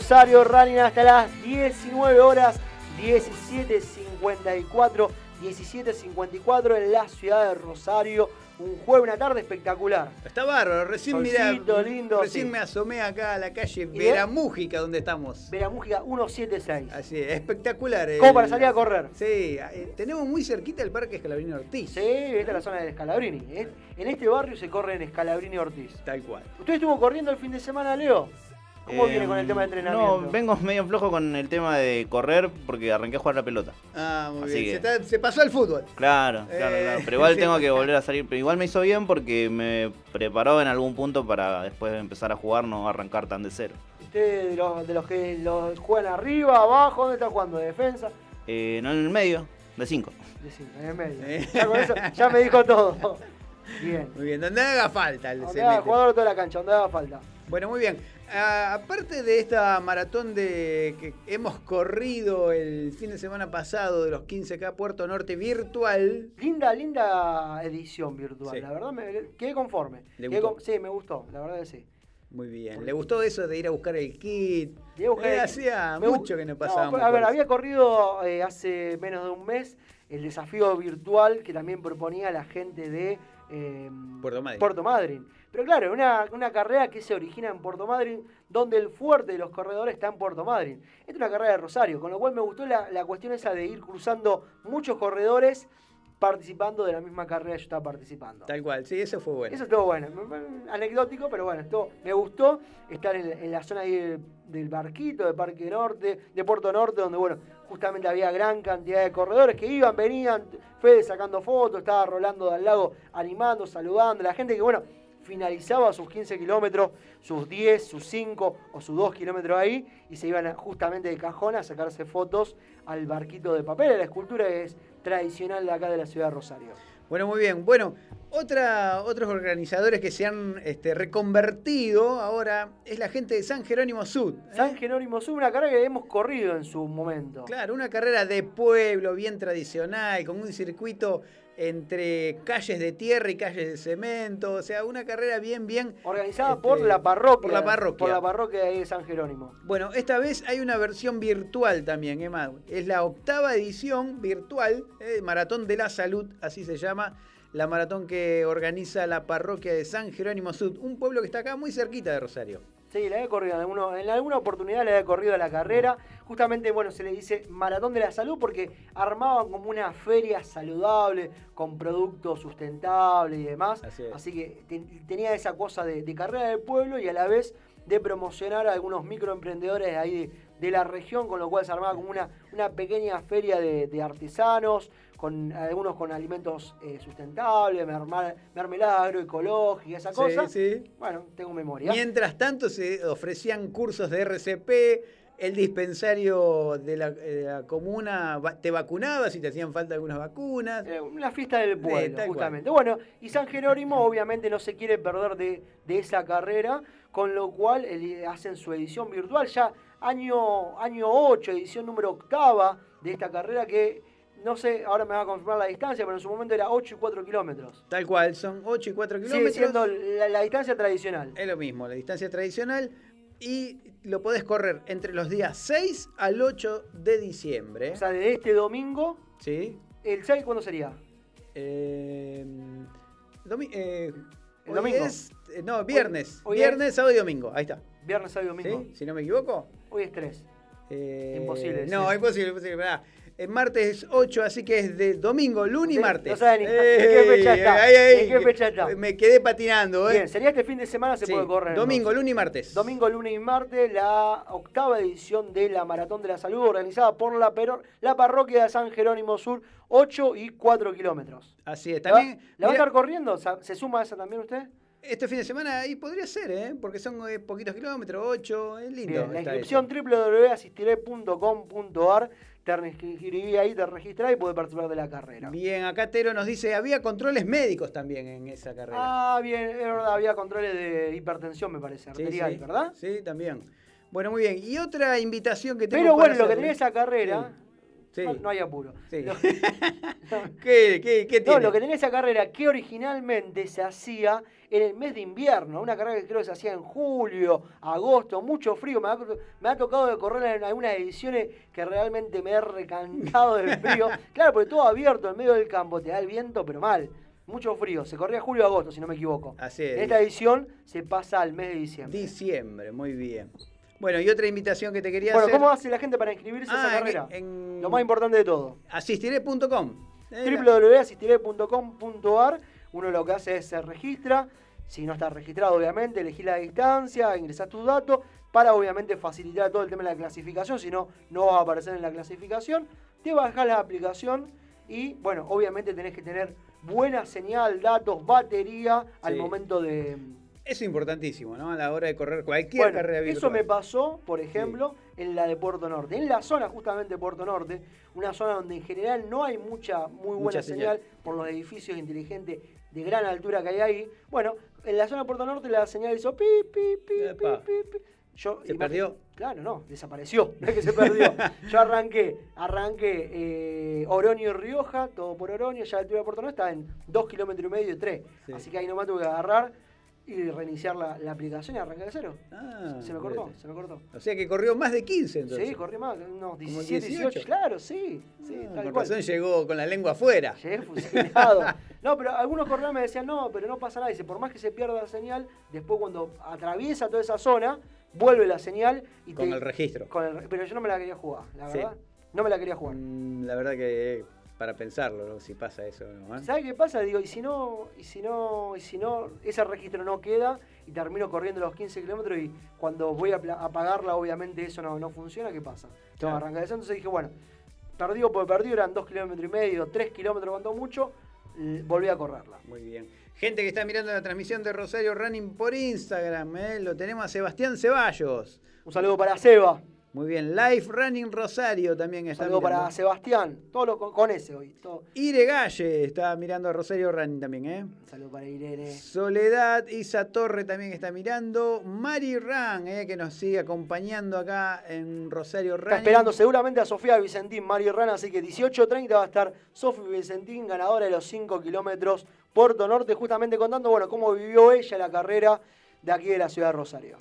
Speaker 2: Rosario Running hasta las 19 horas 17.54. 17.54 en la ciudad de Rosario. Un jueves, una tarde espectacular.
Speaker 3: Está bárbaro, recién
Speaker 2: Solcito,
Speaker 3: mira,
Speaker 2: lindo,
Speaker 3: recién
Speaker 2: sí.
Speaker 3: me asomé acá a la calle Veramújica donde estamos.
Speaker 2: Veramújica 176.
Speaker 3: Así es, espectacular.
Speaker 2: Como
Speaker 3: el-
Speaker 2: para salir a correr.
Speaker 3: Sí, eh, tenemos muy cerquita el Parque Escalabrini Ortiz.
Speaker 2: Sí, esta es la zona de Scalabrini. ¿eh? En este barrio se corre en Scalabrini Ortiz.
Speaker 3: Tal cual.
Speaker 2: ¿Usted estuvo corriendo el fin de semana, Leo? ¿Cómo
Speaker 4: Eh,
Speaker 2: viene con el tema de entrenamiento?
Speaker 4: No, vengo medio flojo con el tema de correr porque arranqué a jugar la pelota.
Speaker 3: Ah, muy
Speaker 4: Así
Speaker 3: bien.
Speaker 4: que-
Speaker 3: Se, está- se pasó al fútbol.
Speaker 4: Claro, claro,
Speaker 3: Eh,
Speaker 4: claro. Pero igual
Speaker 3: sí.
Speaker 4: tengo que volver a salir. Pero igual me hizo bien porque me preparó en algún punto para después de empezar a jugar no arrancar tan de cero.
Speaker 2: ¿Usted de los, de los que los juegan arriba, abajo? ¿Dónde está jugando? ¿De defensa?
Speaker 4: Eh, no en el medio, de cinco.
Speaker 2: De cinco, en el medio.
Speaker 3: Eh.
Speaker 2: Ya con eso ya me dijo todo. Bien.
Speaker 3: Muy bien, donde haga falta. se
Speaker 2: Donde haga jugador de toda la cancha, donde haga falta.
Speaker 3: Bueno, muy bien. Ah, aparte de esta maratón de que hemos corrido el fin de semana pasado de los 15K Puerto Norte virtual,
Speaker 2: Linda, linda edición virtual.
Speaker 3: Sí.
Speaker 2: La verdad me quedé conforme.
Speaker 3: ¿Le
Speaker 2: Quedé
Speaker 3: gustó?
Speaker 2: con- sí, me gustó, la verdad que sí.
Speaker 3: muy bien. ¿Le gustó eso de ir a buscar el kit?
Speaker 2: Buscar
Speaker 3: Eh,
Speaker 2: el-
Speaker 3: hacía mucho que no pasábamos.
Speaker 2: a ver, había corrido eh, hace menos de un mes el desafío virtual que también proponía la gente de eh,
Speaker 3: Puerto Madryn.
Speaker 2: Puerto Madryn. Pero claro, una, una carrera que se origina en Puerto Madryn, donde el fuerte de los corredores está en Puerto Madryn. Esta es una carrera de Rosario, con lo cual me gustó la, la cuestión esa de ir cruzando muchos corredores participando de la misma carrera que yo estaba participando.
Speaker 3: Tal cual, sí, eso fue bueno.
Speaker 2: Eso estuvo bueno, anecdótico, pero bueno, esto me gustó estar en, en la zona ahí del, del barquito, de Parque Norte, de Puerto Norte, donde bueno, justamente había gran cantidad de corredores que iban, venían, Fede sacando fotos, estaba Rolando de al lago animando, saludando, la gente que bueno, finalizaba sus 15 kilómetros, sus 10, sus 5 o sus 2 kilómetros ahí y se iban justamente de cajón a sacarse fotos al barquito de papel, la escultura que es tradicional de acá de la ciudad de Rosario.
Speaker 3: Bueno, muy bien. Bueno, otra, otros organizadores que se han este, reconvertido ahora es la gente de San Jerónimo Sud. ¿eh?
Speaker 2: San Jerónimo Sur, una carrera que hemos corrido en su momento.
Speaker 3: Claro, una carrera de pueblo bien tradicional, con un circuito entre calles de tierra y calles de cemento, o sea, una carrera bien, bien...
Speaker 2: Organizada
Speaker 3: este,
Speaker 2: por la parroquia.
Speaker 3: Por la parroquia.
Speaker 2: Por la parroquia de San Jerónimo.
Speaker 3: Bueno, esta vez hay una versión virtual también, Emma. Es la octava edición virtual, eh, Maratón de la Salud, así se llama, la maratón que organiza la parroquia de San Jerónimo Sud, un pueblo que está acá muy cerquita de Rosario.
Speaker 2: Sí, la he corrido. En, alguno- en alguna oportunidad la he corrido a la carrera. Justamente, bueno, se le dice Maratón de la Salud porque armaban como una feria saludable con productos sustentables y demás.
Speaker 3: Así
Speaker 2: que te- tenía esa cosa de, de carrera del pueblo y a la vez de promocionar a algunos microemprendedores de ahí de, de la región, con lo cual se armaba como una, una pequeña feria de, de artesanos, con algunos con alimentos eh, sustentables, merma- mermelada agroecológica, esa
Speaker 3: Sí,
Speaker 2: cosa.
Speaker 3: sí.
Speaker 2: Bueno, tengo memoria.
Speaker 3: Mientras tanto se ofrecían cursos de RCP, el dispensario de la, de la comuna te vacunaba si te hacían falta algunas vacunas.
Speaker 2: Eh, Una fiesta del pueblo,
Speaker 3: cual.
Speaker 2: justamente. Bueno, y San Jerónimo obviamente no se quiere perder de, de esa carrera, con lo cual el- hacen su edición virtual, ya año, año 8, edición número octava de esta carrera que, no sé, ahora me va a confirmar la distancia, pero en su momento era 8 y 4 kilómetros.
Speaker 3: Tal cual, son 8 y 4
Speaker 2: Sigue
Speaker 3: kilómetros.
Speaker 2: siendo la, la distancia tradicional.
Speaker 3: Es lo mismo, la distancia tradicional. Y lo podés correr entre los días 6 al 8 de diciembre.
Speaker 2: O sea, de este domingo,
Speaker 3: ¿Sí?
Speaker 2: ¿el 6 cuándo sería?
Speaker 3: Eh, domi- eh,
Speaker 2: ¿El
Speaker 3: hoy
Speaker 2: domingo?
Speaker 3: es- eh, no, viernes.
Speaker 2: hoy
Speaker 3: viernes, sábado y domingo. Ahí está.
Speaker 2: Viernes, sábado y domingo.
Speaker 3: ¿Sí? Si no me equivoco.
Speaker 2: Hoy es 3.
Speaker 3: Eh,
Speaker 2: Imposible,
Speaker 3: No,
Speaker 2: sí.
Speaker 3: imposible, imposible. pará. El martes es 8, así que es de domingo, lunes y martes.
Speaker 2: no sabe ni- ¿en qué fecha está?
Speaker 3: Ay, ay,
Speaker 2: ¿En qué fecha está?
Speaker 3: Me quedé patinando, ¿eh?
Speaker 2: Bien, sería este fin de semana se
Speaker 3: Sí,
Speaker 2: puede correr.
Speaker 3: Domingo, lunes y martes.
Speaker 2: Domingo, lunes y martes, la octava edición de la Maratón de la Salud, organizada por la, parroquia de San Jerónimo Sur, 8 y 4 kilómetros.
Speaker 3: Así es.
Speaker 2: ¿La va-
Speaker 3: También,
Speaker 2: ¿La va a estar corriendo? ¿Se suma a esa también usted?
Speaker 3: este fin de semana ahí podría ser, ¿eh? Porque son eh, poquitos kilómetros, 8, es lindo.
Speaker 2: Bien, la inscripción www.asistiré.com.ar, te inscribí ahí, te registrás y podés participar de la carrera.
Speaker 3: Bien, acá Tero nos dice, había controles médicos también en esa carrera.
Speaker 2: Ah, bien, es verdad, había controles de hipertensión, me parece, arterial,
Speaker 3: sí.
Speaker 2: ¿verdad?
Speaker 3: Sí, también. Bueno, muy bien. Y otra invitación que tengo
Speaker 2: Pero
Speaker 3: para
Speaker 2: bueno, lo que tenía esa carrera,
Speaker 3: Sí.
Speaker 2: No, no hay apuro.
Speaker 3: Sí.
Speaker 2: Lo-
Speaker 3: ¿Qué, qué, qué
Speaker 2: No,
Speaker 3: tiene?
Speaker 2: lo que tenía esa carrera que originalmente se hacía en el mes de invierno, una carrera que creo que se hacía en julio, agosto, mucho frío. Me ha, me ha tocado de correr en algunas ediciones que realmente me he recantado del frío. Claro, porque todo abierto en medio del campo, te da el viento, pero mal. Mucho frío. Se corría julio-agosto, si no me equivoco.
Speaker 3: Así es.
Speaker 2: En esta edición se pasa al mes de diciembre.
Speaker 3: Diciembre, muy bien. Bueno, y otra invitación que te quería
Speaker 2: Bueno,
Speaker 3: hacer.
Speaker 2: ¿cómo hace la gente para inscribirse a
Speaker 3: Ah,
Speaker 2: esa
Speaker 3: en-
Speaker 2: carrera?
Speaker 3: en-
Speaker 2: Lo más importante de todo.
Speaker 3: Asistiré.com.
Speaker 2: Www.asistiré.com.ar Uno lo que hace es se registra, si no está registrado obviamente, elegir la distancia, ingresar tus datos, para obviamente facilitar todo el tema de la clasificación, si no, no vas a aparecer en la clasificación, te bajas la aplicación y bueno, obviamente tenés que tener buena señal, datos, batería al
Speaker 3: Sí.
Speaker 2: momento de...
Speaker 3: Eso es importantísimo, ¿no? A la hora de correr cualquier
Speaker 2: Bueno,
Speaker 3: carrera virtual.
Speaker 2: eso me pasó, por ejemplo, en la de Puerto Norte. En la zona justamente de Puerto Norte, una zona donde en general no hay mucha, muy buena
Speaker 3: Mucha
Speaker 2: señal,
Speaker 3: señal.
Speaker 2: por los edificios inteligentes de gran altura que hay ahí. Bueno, en la zona de Puerto Norte la señal hizo pi, pi, pi, pi,
Speaker 3: Epa.
Speaker 2: pi, pi. Yo,
Speaker 3: ¿Se perdió?
Speaker 2: Claro, no, desapareció. No es que se perdió. Yo arranqué, arranqué eh, Oroño y Rioja, todo por Oroño, ya la altura de Puerto Norte está en 2 kilómetros y medio y 3.
Speaker 3: Sí.
Speaker 2: Así que ahí nomás tuve que agarrar y reiniciar la, la aplicación y arrancar de cero.
Speaker 3: Ah,
Speaker 2: Se me cortó,
Speaker 3: fíjate.
Speaker 2: se me cortó.
Speaker 3: O sea que corrió más de 15 entonces.
Speaker 2: Sí, corrí más, unos 17,
Speaker 3: 18.
Speaker 2: 18. Claro, sí, sí,
Speaker 3: Ah,
Speaker 2: tal cual.
Speaker 3: razón llegó con la lengua afuera.
Speaker 2: Llegué fusilado. No, pero algunos corredores me decían, no, pero no pasa nada. Dice, por más que se pierda la señal, después cuando atraviesa toda esa zona, vuelve la señal y
Speaker 3: Con
Speaker 2: te-
Speaker 3: el registro.
Speaker 2: con el pero yo no me la quería jugar, la
Speaker 3: Sí.
Speaker 2: verdad. No me la quería jugar.
Speaker 3: Mm, La verdad que eh, para pensarlo, ¿no? si pasa eso. ¿no? ¿Eh?
Speaker 2: ¿Sabes qué pasa? Digo, y si no, y si no, y si no, ese registro no queda y termino corriendo los 15 kilómetros y cuando voy a a pagarla, obviamente eso no, no funciona, ¿qué pasa? Tengo que
Speaker 3: Claro.
Speaker 2: de eso. Entonces dije, bueno, perdido por perdido, eran 2 kilómetros y medio, 3 kilómetros cuando mucho, volví a correrla.
Speaker 3: Muy bien. Gente que está mirando la transmisión de Rosario Running por Instagram, ¿eh? lo tenemos a Sebastián Ceballos.
Speaker 2: Un saludo para Seba,
Speaker 3: Muy bien. Live Running Rosario también está
Speaker 2: saludo
Speaker 3: mirando.
Speaker 2: para Sebastián, todo lo con, con ese hoy. Todo.
Speaker 3: Ire Galle está mirando a Rosario Running también, ¿eh?
Speaker 2: Saludo para Irene.
Speaker 3: Soledad Isa Torre también está mirando. Mari Ran, ¿eh? que nos sigue acompañando acá en Rosario Running.
Speaker 2: Está esperando seguramente a Sofía Vicentín, Mario Rana, así que 18.30 va a estar Sofía Vicentín, ganadora de los 5 kilómetros Puerto Norte, justamente contando, bueno, cómo vivió ella la carrera de aquí de la ciudad de Rosario.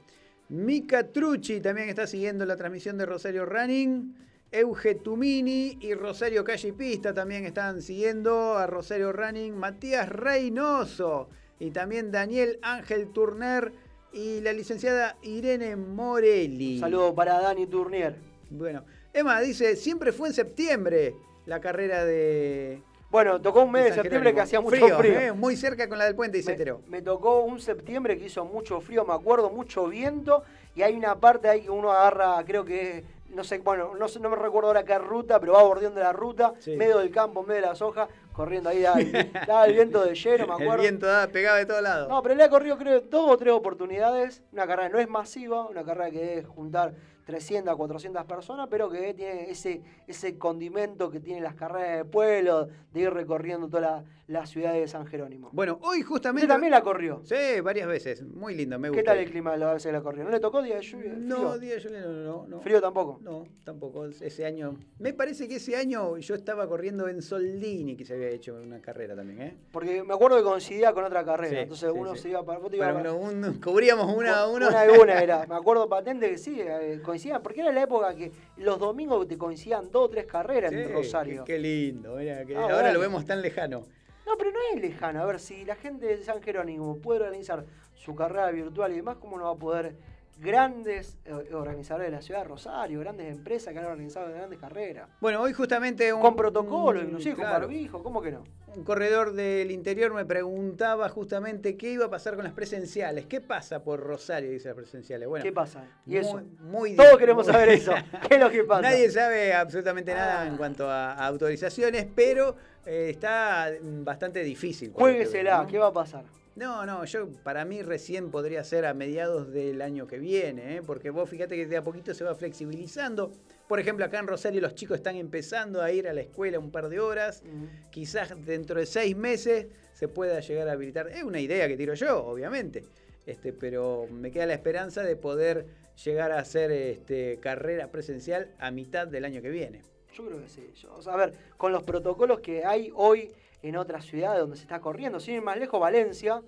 Speaker 3: Mica Trucci también está siguiendo la transmisión de Rosario Running. Euge Tumini y Rosario Calle y Pista también están siguiendo a Rosario Running. Matías Reynoso y también Daniel Ángel Turner y la licenciada Irene Morelli.
Speaker 2: Un saludo para Dani Turnier.
Speaker 3: Bueno, Emma dice, siempre fue en septiembre la carrera de...
Speaker 2: Bueno, tocó un mes de septiembre
Speaker 3: Jerónimo.
Speaker 2: que hacía mucho frío.
Speaker 3: ¿eh? Muy cerca con la del puente, dice Tero.
Speaker 2: Me, tocó un septiembre que hizo mucho frío, me acuerdo, mucho viento. Y hay una parte ahí que uno agarra, creo que es, no sé, bueno, no, sé- no me recuerdo ahora qué ruta, pero va bordeando la ruta,
Speaker 3: Sí.
Speaker 2: medio del campo, medio de las hojas, corriendo ahí, daba el, daba el viento de lleno, me
Speaker 3: El
Speaker 2: acuerdo.
Speaker 3: viento da- pegaba de todos lados.
Speaker 2: No, pero le ha corrido creo dos o tres oportunidades. Una carrera no es masiva, una carrera que debe juntar 300 a 400 personas, pero que tiene ese, ese condimento que tienen las carreras de pueblo, de ir recorriendo toda la, la ciudad de San Jerónimo.
Speaker 3: Bueno, hoy justamente...
Speaker 2: Usted también la corrió.
Speaker 3: Sí, varias veces. Muy lindo, me gusta.
Speaker 2: ¿Qué tal el clima las veces que la corrió? ¿No le tocó día de lluvia?
Speaker 3: No,
Speaker 2: ¿Frío?
Speaker 3: día de lluvia no, no, no.
Speaker 2: ¿Frío tampoco?
Speaker 3: No, tampoco. Ese año. Me parece que ese año yo estaba corriendo en Soldini, que se había hecho una carrera también, ¿eh?
Speaker 2: Porque me acuerdo que coincidía con otra carrera,
Speaker 3: Sí,
Speaker 2: entonces
Speaker 3: sí,
Speaker 2: uno
Speaker 3: sí.
Speaker 2: se iba para... vos te
Speaker 3: Bueno,
Speaker 2: para-
Speaker 3: uno- un- cubríamos una uno.
Speaker 2: Una y una era. Me acuerdo patente que sí, eh, coincidían. Porque era la época que los domingos te coincidían dos o tres carreras
Speaker 3: Sí,
Speaker 2: en Rosario.
Speaker 3: Qué, qué lindo, mira, que
Speaker 2: Ah,
Speaker 3: ahora
Speaker 2: bueno.
Speaker 3: lo vemos tan lejano.
Speaker 2: No, pero no es lejano. A ver, si la gente de San Jerónimo puede organizar su carrera virtual y demás, ¿cómo no va a poder grandes eh, organizadores de la ciudad de Rosario, grandes empresas que han organizado grandes carreras?
Speaker 3: Bueno, hoy justamente un,
Speaker 2: Con protocolo, inclusive con
Speaker 3: claro,
Speaker 2: barbijo, ¿cómo que no?
Speaker 3: Un corredor del interior me preguntaba justamente qué iba a pasar con las presenciales. ¿Qué pasa por Rosario? Dice las presenciales. Bueno,
Speaker 2: ¿Qué pasa? Y
Speaker 3: muy-
Speaker 2: eso.
Speaker 3: muy
Speaker 2: Todos queremos
Speaker 3: muy-
Speaker 2: saber eso. ¿Qué es lo que pasa?
Speaker 3: Nadie sabe absolutamente nada
Speaker 2: Ah.
Speaker 3: en cuanto a, a autorizaciones, pero eh, está bastante difícil. veo, ¿no?
Speaker 2: ¿qué va a pasar?
Speaker 3: No, no, yo para mí recién podría ser a mediados del año que viene, ¿eh? porque vos fíjate que de a poquito se va flexibilizando. Por ejemplo, acá en Rosario los chicos están empezando a ir a la escuela un par de horas. Quizás dentro de seis meses se pueda llegar a habilitar. Es una idea que tiro yo, obviamente. Este, pero me queda la esperanza de poder llegar a hacer este, carrera presencial a mitad del año que viene.
Speaker 2: Yo creo que sí. Yo- o sea, a ver, con los protocolos que hay hoy en otras ciudades donde se está corriendo, sin ir más lejos, Valencia,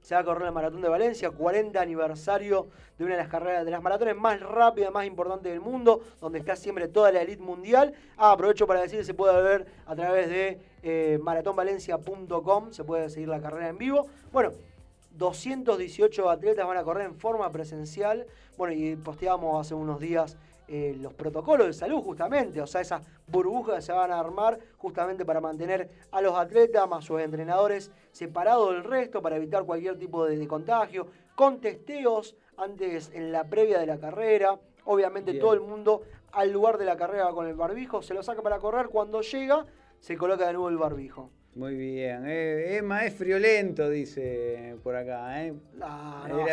Speaker 2: se va a correr el Maratón de Valencia, 40 aniversario de una de las carreras, de las maratones más rápidas, más importantes del mundo, donde está siempre toda la elite mundial. Ah, aprovecho para decir que se puede ver a través de eh, maratonvalencia.com, se puede seguir la carrera en vivo. Bueno, 218 atletas van a correr en forma presencial. Bueno, y posteamos hace unos días eh, los protocolos de salud justamente, o sea, esas burbujas que se van a armar justamente para mantener a los atletas más sus entrenadores separados del resto, para evitar cualquier tipo de, de contagio, con testeos antes en la previa de la carrera. Obviamente
Speaker 3: Bien.
Speaker 2: todo el mundo al lugar de la carrera con el barbijo, se lo saca para correr, cuando llega se coloca de nuevo el barbijo.
Speaker 3: Muy bien. Eh, Emma es friolento, dice por acá. ¿eh?
Speaker 2: No, no,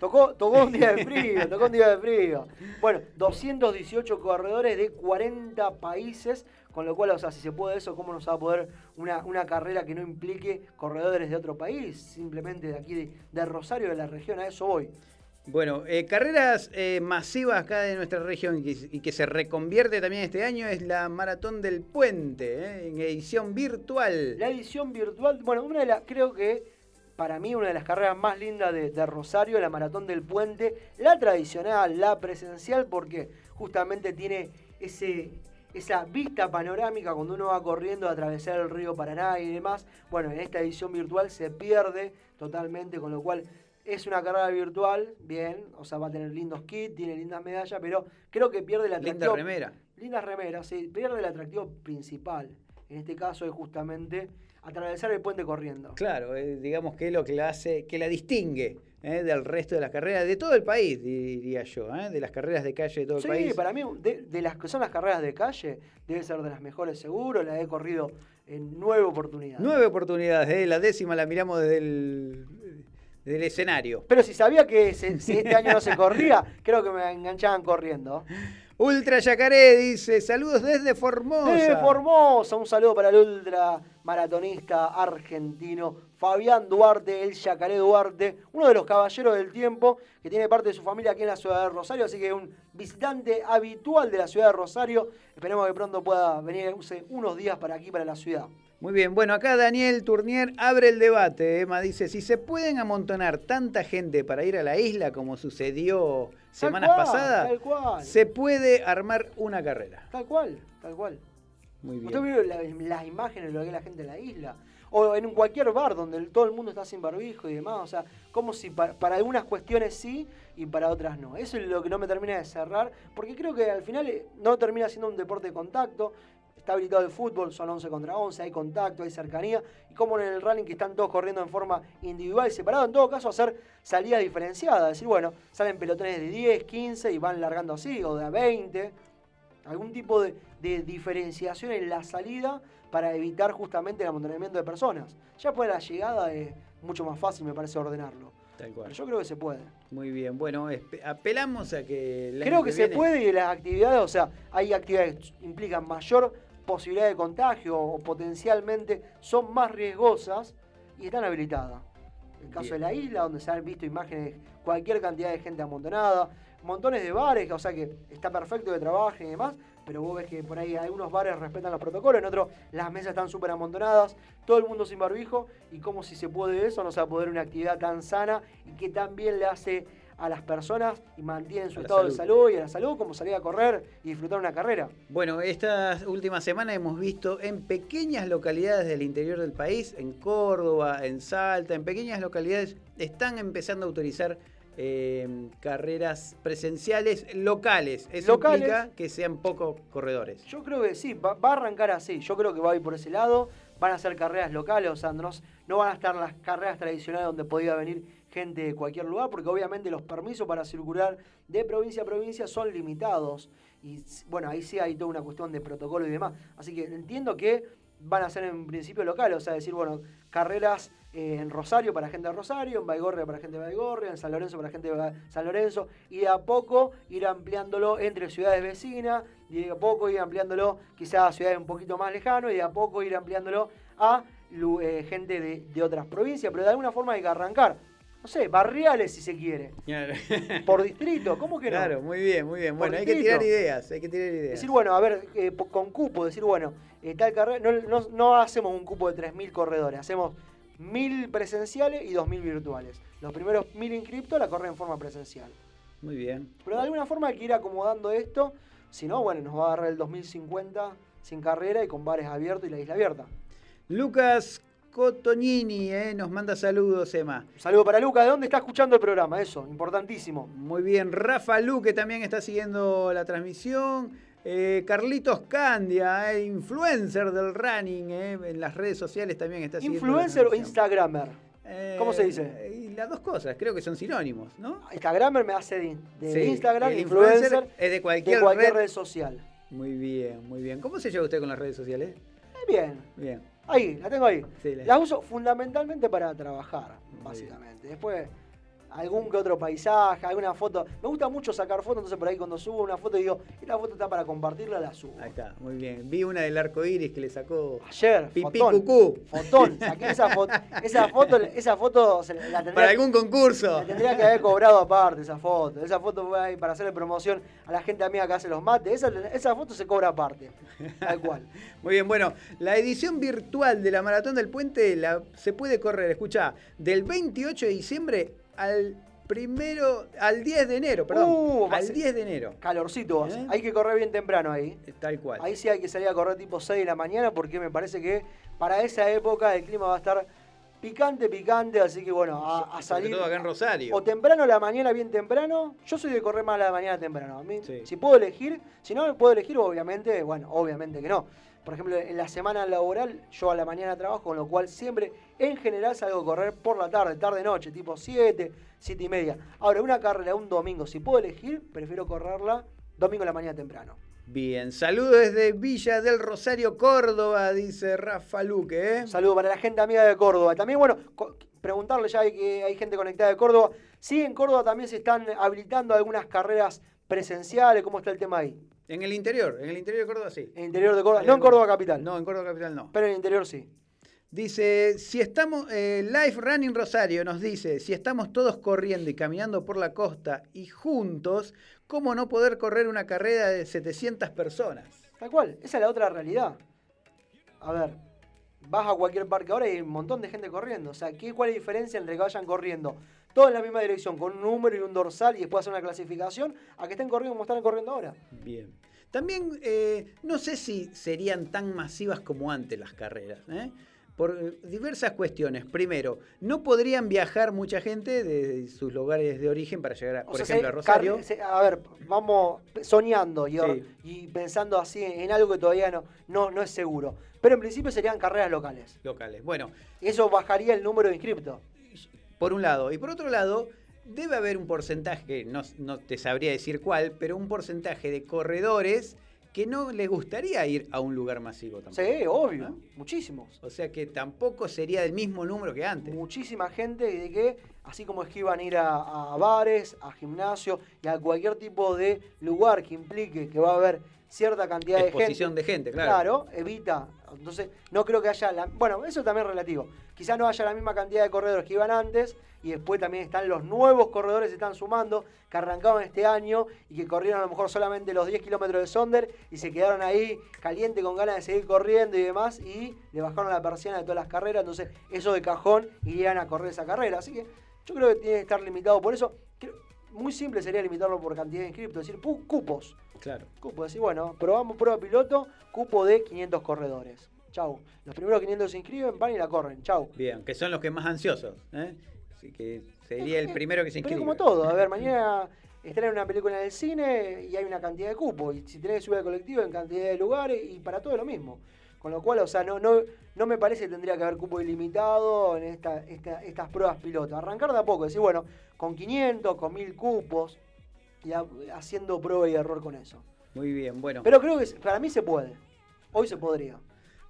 Speaker 2: tocó, tocó un día de frío, tocó un día de frío. Bueno, 218 corredores de 40 países, con lo cual, o sea, si se puede eso, ¿cómo nos va a poder una, una carrera que no implique corredores de otro país? Simplemente de aquí, de, de Rosario, de la región, a eso voy.
Speaker 3: Bueno, eh, carreras eh, masivas acá de nuestra región y que, se reconvierte también este año es la Maratón del Puente, eh, en edición virtual.
Speaker 2: La edición virtual, bueno, una de las, creo que para mí una de las carreras más lindas de, de Rosario, la Maratón del Puente, la tradicional, la presencial, porque justamente tiene ese, esa vista panorámica cuando uno va corriendo a atravesar el río Paraná y demás. Bueno, en esta edición virtual se pierde totalmente, con lo cual es una carrera virtual, bien, o sea, va a tener lindos kits, tiene lindas medallas, pero creo que pierde el
Speaker 3: Linda
Speaker 2: atractivo.
Speaker 3: remera.
Speaker 2: Lindas remeras, sí, pierde el atractivo principal. En este caso es justamente atravesar el puente corriendo.
Speaker 3: Claro, eh, digamos que es lo que la hace, que la distingue eh, del resto de las carreras de todo el país, diría yo, eh, de las carreras de calle de todo el
Speaker 2: Sí,
Speaker 3: país.
Speaker 2: para mí, de, de las que son las carreras de calle, debe ser de las mejores seguro, la he corrido en nueve oportunidades.
Speaker 3: Nueve oportunidades, la décima la miramos desde el, desde el escenario.
Speaker 2: Pero si sabía que se- si este año no se corría, creo que me enganchaban corriendo.
Speaker 3: Ultra Yacaré dice, saludos desde Formosa.
Speaker 2: Desde Formosa, un saludo para el ultra maratonista argentino Fabián Duarte, el Yacaré Duarte, uno de los caballeros del tiempo que tiene parte de su familia aquí en la ciudad de Rosario, así que un visitante habitual de la ciudad de Rosario. Esperemos que pronto pueda venir unos días para aquí, para la ciudad.
Speaker 3: Muy bien, bueno, acá Daniel Tournier abre el debate. Emma dice, si se pueden amontonar tanta gente para ir a la isla como sucedió semanas
Speaker 2: cual,
Speaker 3: pasadas,
Speaker 2: tal cual.
Speaker 3: se puede armar una carrera.
Speaker 2: Tal cual, tal cual.
Speaker 3: Muy bien.
Speaker 2: ¿Usted vio la- las imágenes de lo que es la gente en la isla? O en cualquier bar donde todo el mundo está sin barbijo y demás. O sea, como si para, para algunas cuestiones sí y para otras no. Eso es lo que no me termina de cerrar. Porque creo que al final eh, no termina siendo un deporte de contacto. Está habilitado el fútbol, son 11 contra 11, hay contacto, hay cercanía. Y como en el running que están todos corriendo en forma individual y separada, en todo caso hacer salidas diferenciadas. Decir, bueno, salen pelotones de 10, 15 y van largando así, o de a 20 algún tipo de, de diferenciación en la salida para evitar justamente el amontonamiento de personas. Ya de la llegada es mucho más fácil, me parece, ordenarlo.
Speaker 3: Tal cual.
Speaker 2: Pero yo creo que se puede.
Speaker 3: Muy bien, bueno, apelamos a que... el
Speaker 2: Creo que se
Speaker 3: viene-
Speaker 2: puede y de las actividades, o sea, hay actividades que implican mayor posibilidad de contagio o potencialmente son más riesgosas y están habilitadas. El caso
Speaker 3: Bien.
Speaker 2: de la isla, donde se han visto imágenes, cualquier cantidad de gente amontonada, montones de bares, o sea que está perfecto que trabajen y demás, pero vos ves que por ahí algunos bares respetan los protocolos, en otros las mesas están súper amontonadas, todo el mundo sin barbijo, y como si se puede eso, no se va a poder una actividad tan sana y que tan bien le hace a las personas y mantiene su estado de
Speaker 3: salud.
Speaker 2: salud y a la salud como salir a correr y disfrutar una carrera.
Speaker 3: Bueno, esta última semana hemos visto en pequeñas localidades del interior del país, en Córdoba, en Salta, en pequeñas localidades, están empezando a autorizar eh, carreras presenciales locales. Eso
Speaker 2: Locales.
Speaker 3: implica que sean pocos corredores.
Speaker 2: Yo creo que sí, va, va a arrancar así. Yo creo que va a ir por ese lado. Van a ser carreras locales, o sea, no, no van a estar las carreras tradicionales donde podía venir gente de cualquier lugar, porque obviamente los permisos para circular de provincia a provincia son limitados. Y bueno, ahí sí hay toda una cuestión de protocolo y demás. Así que entiendo que van a ser en principio locales, o sea, decir, bueno, carreras eh, en Rosario para gente de Rosario, en Baigorria para gente de Baigorria, en San Lorenzo para gente de San Lorenzo, y de a poco ir ampliándolo entre ciudades vecinas, y de a poco ir ampliándolo quizás a ciudades un poquito más lejanas, y de a poco ir ampliándolo a eh, gente de, de otras provincias, pero de alguna forma hay que arrancar. No sé, barriales si se quiere.
Speaker 3: Claro.
Speaker 2: Por distrito, ¿cómo que no?
Speaker 3: Claro, muy bien, muy bien.
Speaker 2: Por
Speaker 3: Bueno, hay que tirar ideas, hay que tirar ideas.
Speaker 2: Decir, bueno, a ver, eh, con cupo, decir, bueno, eh, tal carrera, no, no- no hacemos un cupo de 3.000 corredores, hacemos 1.000 presenciales y 2.000 virtuales. Los primeros 1.000 inscriptos la corren en forma presencial.
Speaker 3: Muy bien.
Speaker 2: Pero de alguna forma hay que ir acomodando esto, si no, bueno, nos va a agarrar el 2050 sin carrera y con bares abiertos y la isla abierta.
Speaker 3: Lucas Cotonini eh, nos manda saludos, Emma.
Speaker 2: Un saludo para Luca, ¿de dónde está escuchando el programa? Eso, importantísimo.
Speaker 3: Muy bien, Rafa Lu, que también está siguiendo la transmisión. Eh, Carlitos Candia, eh, influencer del running, en las redes sociales también está siguiendo.
Speaker 2: ¿Influencer o?
Speaker 3: Eh,
Speaker 2: ¿Cómo se dice?
Speaker 3: y las dos cosas, creo que son sinónimos, ¿no?
Speaker 2: Instagramer me hace de, de
Speaker 3: Sí,
Speaker 2: Instagram,
Speaker 3: el
Speaker 2: influencer,
Speaker 3: influencer es de cualquier
Speaker 2: red.
Speaker 3: red.
Speaker 2: social.
Speaker 3: Muy bien, muy bien. ¿Cómo se lleva usted con las redes sociales?
Speaker 2: Bien,
Speaker 3: Bien.
Speaker 2: Ahí, la tengo ahí.
Speaker 3: Sí, la-
Speaker 2: La uso fundamentalmente para trabajar, básicamente. Después, algún que otro paisaje, alguna foto. Me gusta mucho sacar fotos, entonces por ahí cuando subo una foto digo, esta foto está para compartirla, la subo.
Speaker 3: Ahí está, muy bien. Vi una del arco iris que le sacó
Speaker 2: Ayer,
Speaker 3: Pipí
Speaker 2: fotón.
Speaker 3: Cucú.
Speaker 2: Fotón, saqué esa foto. Esa foto, esa foto se la tendría,
Speaker 3: Para algún concurso.
Speaker 2: la tendría que haber cobrado aparte, esa foto. Esa foto fue ahí para hacerle promoción a la gente amiga que hace los mates. Esa, esa foto se cobra aparte. Tal cual.
Speaker 3: Muy bien, bueno, la edición virtual de la Maratón del Puente la, se puede correr, escucha, del 28 de diciembre al primero, al 10 de enero, perdón,
Speaker 2: Uh,
Speaker 3: al
Speaker 2: ser-
Speaker 3: 10 de enero,
Speaker 2: Calorcito.
Speaker 3: ¿Eh?
Speaker 2: hay que correr bien temprano ahí.
Speaker 3: tal cual.
Speaker 2: Ahí sí hay que salir a correr tipo 6 de la mañana porque me parece que para esa época el clima va a estar picante, picante, así que bueno, a, salir
Speaker 3: todo acá en Rosario.
Speaker 2: o temprano a la mañana, bien temprano. Yo soy de correr más a la mañana temprano. A mí,
Speaker 3: Sí.
Speaker 2: si puedo elegir, si no puedo elegir, obviamente, bueno, obviamente que no. Por ejemplo, en la semana laboral, yo a la mañana trabajo, con lo cual siempre, en general, salgo a correr por la tarde, tarde-noche, tipo 7, 7 y media. Ahora, una carrera un domingo, si puedo elegir, prefiero correrla domingo a la mañana temprano.
Speaker 3: Bien, saludos desde Villa del Rosario, Córdoba, dice Rafa Luque. ¿eh?
Speaker 2: Saludo para la gente amiga de Córdoba. También, bueno, preguntarle ya hay que hay gente conectada de Córdoba. Sí, en Córdoba también se están habilitando algunas carreras presenciales. ¿Cómo está el tema ahí?
Speaker 3: En el interior, en el interior de Córdoba sí.
Speaker 2: En el interior de Córdoba. No en. Córdoba capital.
Speaker 3: No, en Córdoba capital no.
Speaker 2: Pero en el interior sí.
Speaker 3: Dice, si estamos, eh, Life Running Rosario nos dice, si estamos todos corriendo y caminando por la costa y juntos, ¿cómo no poder correr una carrera de 700 personas?
Speaker 2: Tal cual. Esa es la otra realidad. A ver, vas a cualquier parque ahora y hay un montón de gente corriendo. O sea, ¿qué, ¿cuál es la diferencia entre que vayan corriendo todos en la misma dirección, con un número y un dorsal y después hacer una clasificación, a que estén corriendo como están corriendo ahora?
Speaker 3: Bien. También, eh, no sé si serían tan masivas como antes las carreras, ¿eh? por eh, diversas cuestiones. Primero, no podrían viajar mucha gente de sus lugares de origen para llegar, a, por
Speaker 2: sea,
Speaker 3: ejemplo, a Rosario.
Speaker 2: a ver, vamos soñando y,
Speaker 3: Sí.
Speaker 2: y pensando así en algo que todavía no, no, no es seguro. Pero en principio serían carreras locales.
Speaker 3: locales. Bueno,
Speaker 2: Eso bajaría el número de inscriptos.
Speaker 3: por un lado. Y por otro lado, debe haber un porcentaje, no, no te sabría decir cuál, pero un porcentaje de corredores que no les gustaría ir a un lugar masivo tampoco.
Speaker 2: Sí, obvio.
Speaker 3: ¿no?
Speaker 2: Muchísimos.
Speaker 3: O sea que tampoco sería del mismo número que antes.
Speaker 2: Muchísima gente de que, así como es que iban a ir a, a bares, a gimnasio y a cualquier tipo de lugar que implique que va a haber cierta cantidad de gente.
Speaker 3: Exposición de gente, claro.
Speaker 2: Claro, evita. Entonces, no creo que haya. La, bueno, eso también es relativo. Quizás no haya la misma cantidad de corredores que iban antes. Y después también están los nuevos corredores que se están sumando, que arrancaban este año y que corrieron a lo mejor solamente los 10 kilómetros de Sonder y se quedaron ahí caliente con ganas de seguir corriendo y demás. Y le bajaron la persiana de todas las carreras. Entonces, eso de cajón irían a correr esa carrera. Así que yo creo que tiene que estar limitado por eso. Muy simple sería limitarlo por cantidad de inscriptos, es decir, cupos.
Speaker 3: Claro.
Speaker 2: Cupo, decir, bueno, probamos prueba piloto, cupo de 500 corredores. Chau. Los primeros 500 se inscriben, van y la corren. Chau.
Speaker 3: Bien, que son los que más ansiosos. ¿eh? Así que sería el primero que se
Speaker 2: Pero
Speaker 3: inscribe.
Speaker 2: como todo, a ver, mañana estrenan una película en el cine y hay una cantidad de cupos. Y si tenés que subir al colectivo en cantidad de lugares y para todo es lo mismo. Con lo cual, o sea, no, no, no me parece que tendría que haber cupo ilimitado en esta, esta- estas pruebas piloto. Arrancar de a poco, decir, bueno, con 500, con 1000 cupos y ha- haciendo prueba y error con eso.
Speaker 3: Muy bien, bueno.
Speaker 2: Pero creo que para mí se puede. Hoy se podría.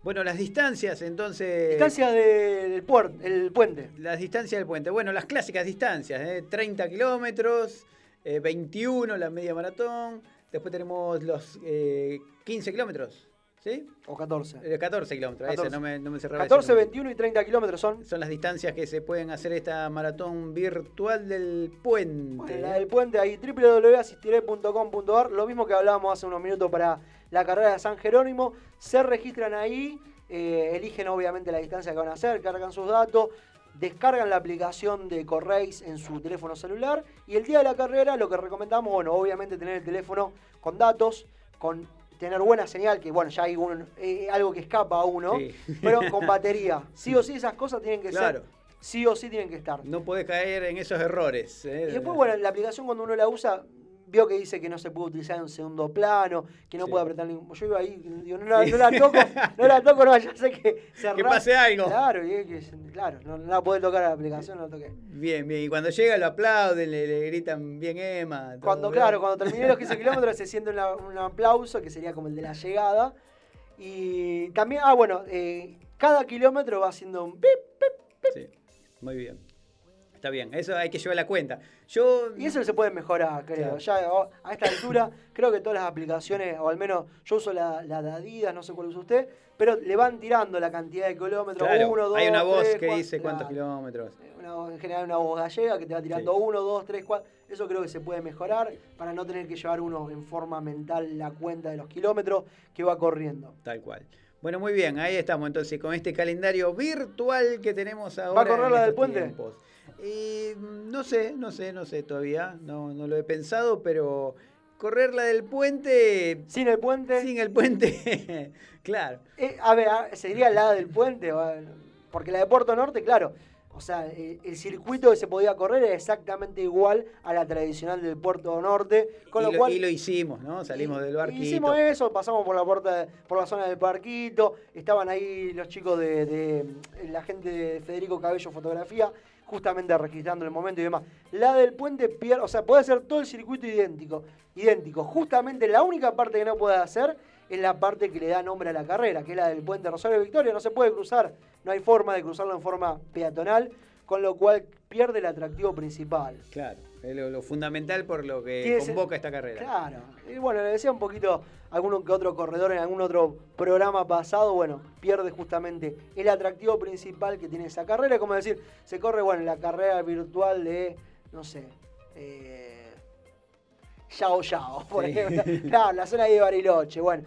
Speaker 3: bueno, las distancias, entonces.
Speaker 2: Distancia del puer- el puente.
Speaker 3: Las distancias del puente. Bueno, las clásicas distancias, ¿eh? 30 kilómetros, eh, 21 la media maratón, después tenemos los eh, 15 kilómetros. ¿Sí?
Speaker 2: O 14.
Speaker 3: Eh, 14 kilómetros, ese,
Speaker 2: 14.
Speaker 3: no me, no me ese
Speaker 2: 14,
Speaker 3: número.
Speaker 2: 21 y 30 kilómetros son.
Speaker 3: Son las distancias que se pueden hacer esta maratón virtual del puente.
Speaker 2: Bueno, la del puente ahí, www.asistiré.com.ar, lo mismo que hablábamos hace unos minutos para la carrera de San Jerónimo, se registran ahí, eh, eligen obviamente la distancia que van a hacer, cargan sus datos, descargan la aplicación de Correis en su teléfono celular y el día de la carrera lo que recomendamos, bueno, obviamente tener el teléfono con datos, con tener buena señal, que bueno, ya hay un- eh, algo que escapa a uno,
Speaker 3: Sí.
Speaker 2: pero con batería. Sí o sí esas cosas tienen que
Speaker 3: Claro.
Speaker 2: ser, sí o sí tienen que estar.
Speaker 3: No podés caer en esos errores. ¿eh?
Speaker 2: Y después, bueno, la aplicación cuando uno la usa, vio que dice que no se puede utilizar en segundo plano, que no
Speaker 3: Sí.
Speaker 2: puede apretar ningún. Yo iba ahí, digo, no, la- no la toco, no la toco, no, ya sé que se
Speaker 3: Que pase algo.
Speaker 2: Claro, y es que- claro, no, no la puede tocar a la aplicación, no la toqué.
Speaker 3: Bien, bien. Y cuando llega lo aplauden, le, le gritan bien Emma.
Speaker 2: Cuando, claro, cuando terminé los 15 kilómetros se siente una- un aplauso, que sería como el de la llegada. Y también, ah, bueno, eh, cada kilómetro va haciendo un pip,
Speaker 3: Sí, muy bien. Está bien, eso hay que llevar la cuenta. Yo.
Speaker 2: Y eso se puede mejorar, creo. Ya a esta altura, creo que todas las aplicaciones, o al menos yo uso la, la de Adidas, no sé cuál usa usted, pero le van tirando la cantidad de kilómetros.
Speaker 3: Claro,
Speaker 2: uno, dos,
Speaker 3: hay una voz
Speaker 2: tres,
Speaker 3: que
Speaker 2: cuatro,
Speaker 3: dice cuántos kilómetros.
Speaker 2: Una- en general una voz gallega que te va tirando
Speaker 3: Sí.
Speaker 2: uno, dos, tres, cuatro. Eso creo que se puede mejorar para no tener que llevar uno en forma mental la cuenta de los kilómetros que va corriendo.
Speaker 3: Tal cual. Bueno, muy bien, ahí estamos entonces con este calendario virtual que tenemos ahora.
Speaker 2: a correr la del puente?
Speaker 3: tiempos. Y, mm, no sé, no sé, no sé todavía, no, no lo he pensado, pero correr la del puente
Speaker 2: Sin el puente.
Speaker 3: sin el puente, claro.
Speaker 2: Eh, a ver, a- sería la del puente, o- porque la de Puerto Norte, claro. O sea, eh, el circuito que se podía correr era exactamente igual a la tradicional del Puerto Norte, con
Speaker 3: y,
Speaker 2: lo
Speaker 3: lo,
Speaker 2: cual
Speaker 3: y lo hicimos, ¿no? Salimos
Speaker 2: y-
Speaker 3: del barquito.
Speaker 2: Hicimos eso, pasamos por la puerta, por la zona del parquito, estaban ahí los chicos de, de- la gente de Federico Cabello Fotografía, justamente registrando el momento y demás. La del puente pierde, o sea, puede hacer todo el circuito idéntico, idéntico. Justamente la única parte que no puede hacer es la parte que le da nombre a la carrera, que es la del puente Rosario Victoria, no se puede cruzar, no hay forma de cruzarlo en forma peatonal, con lo cual pierde el atractivo principal.
Speaker 3: Claro, es lo, lo fundamental por lo que convoca esta carrera.
Speaker 2: Claro. Y bueno, le decía un poquito a alguno que otro corredor en algún otro programa pasado, bueno, pierde justamente el atractivo principal que tiene esa carrera. Como decir, se corre, bueno, la carrera virtual de, no sé, eh, Yao Yao, por
Speaker 3: Sí.
Speaker 2: ejemplo. Claro, la zona ahí de Bariloche, bueno,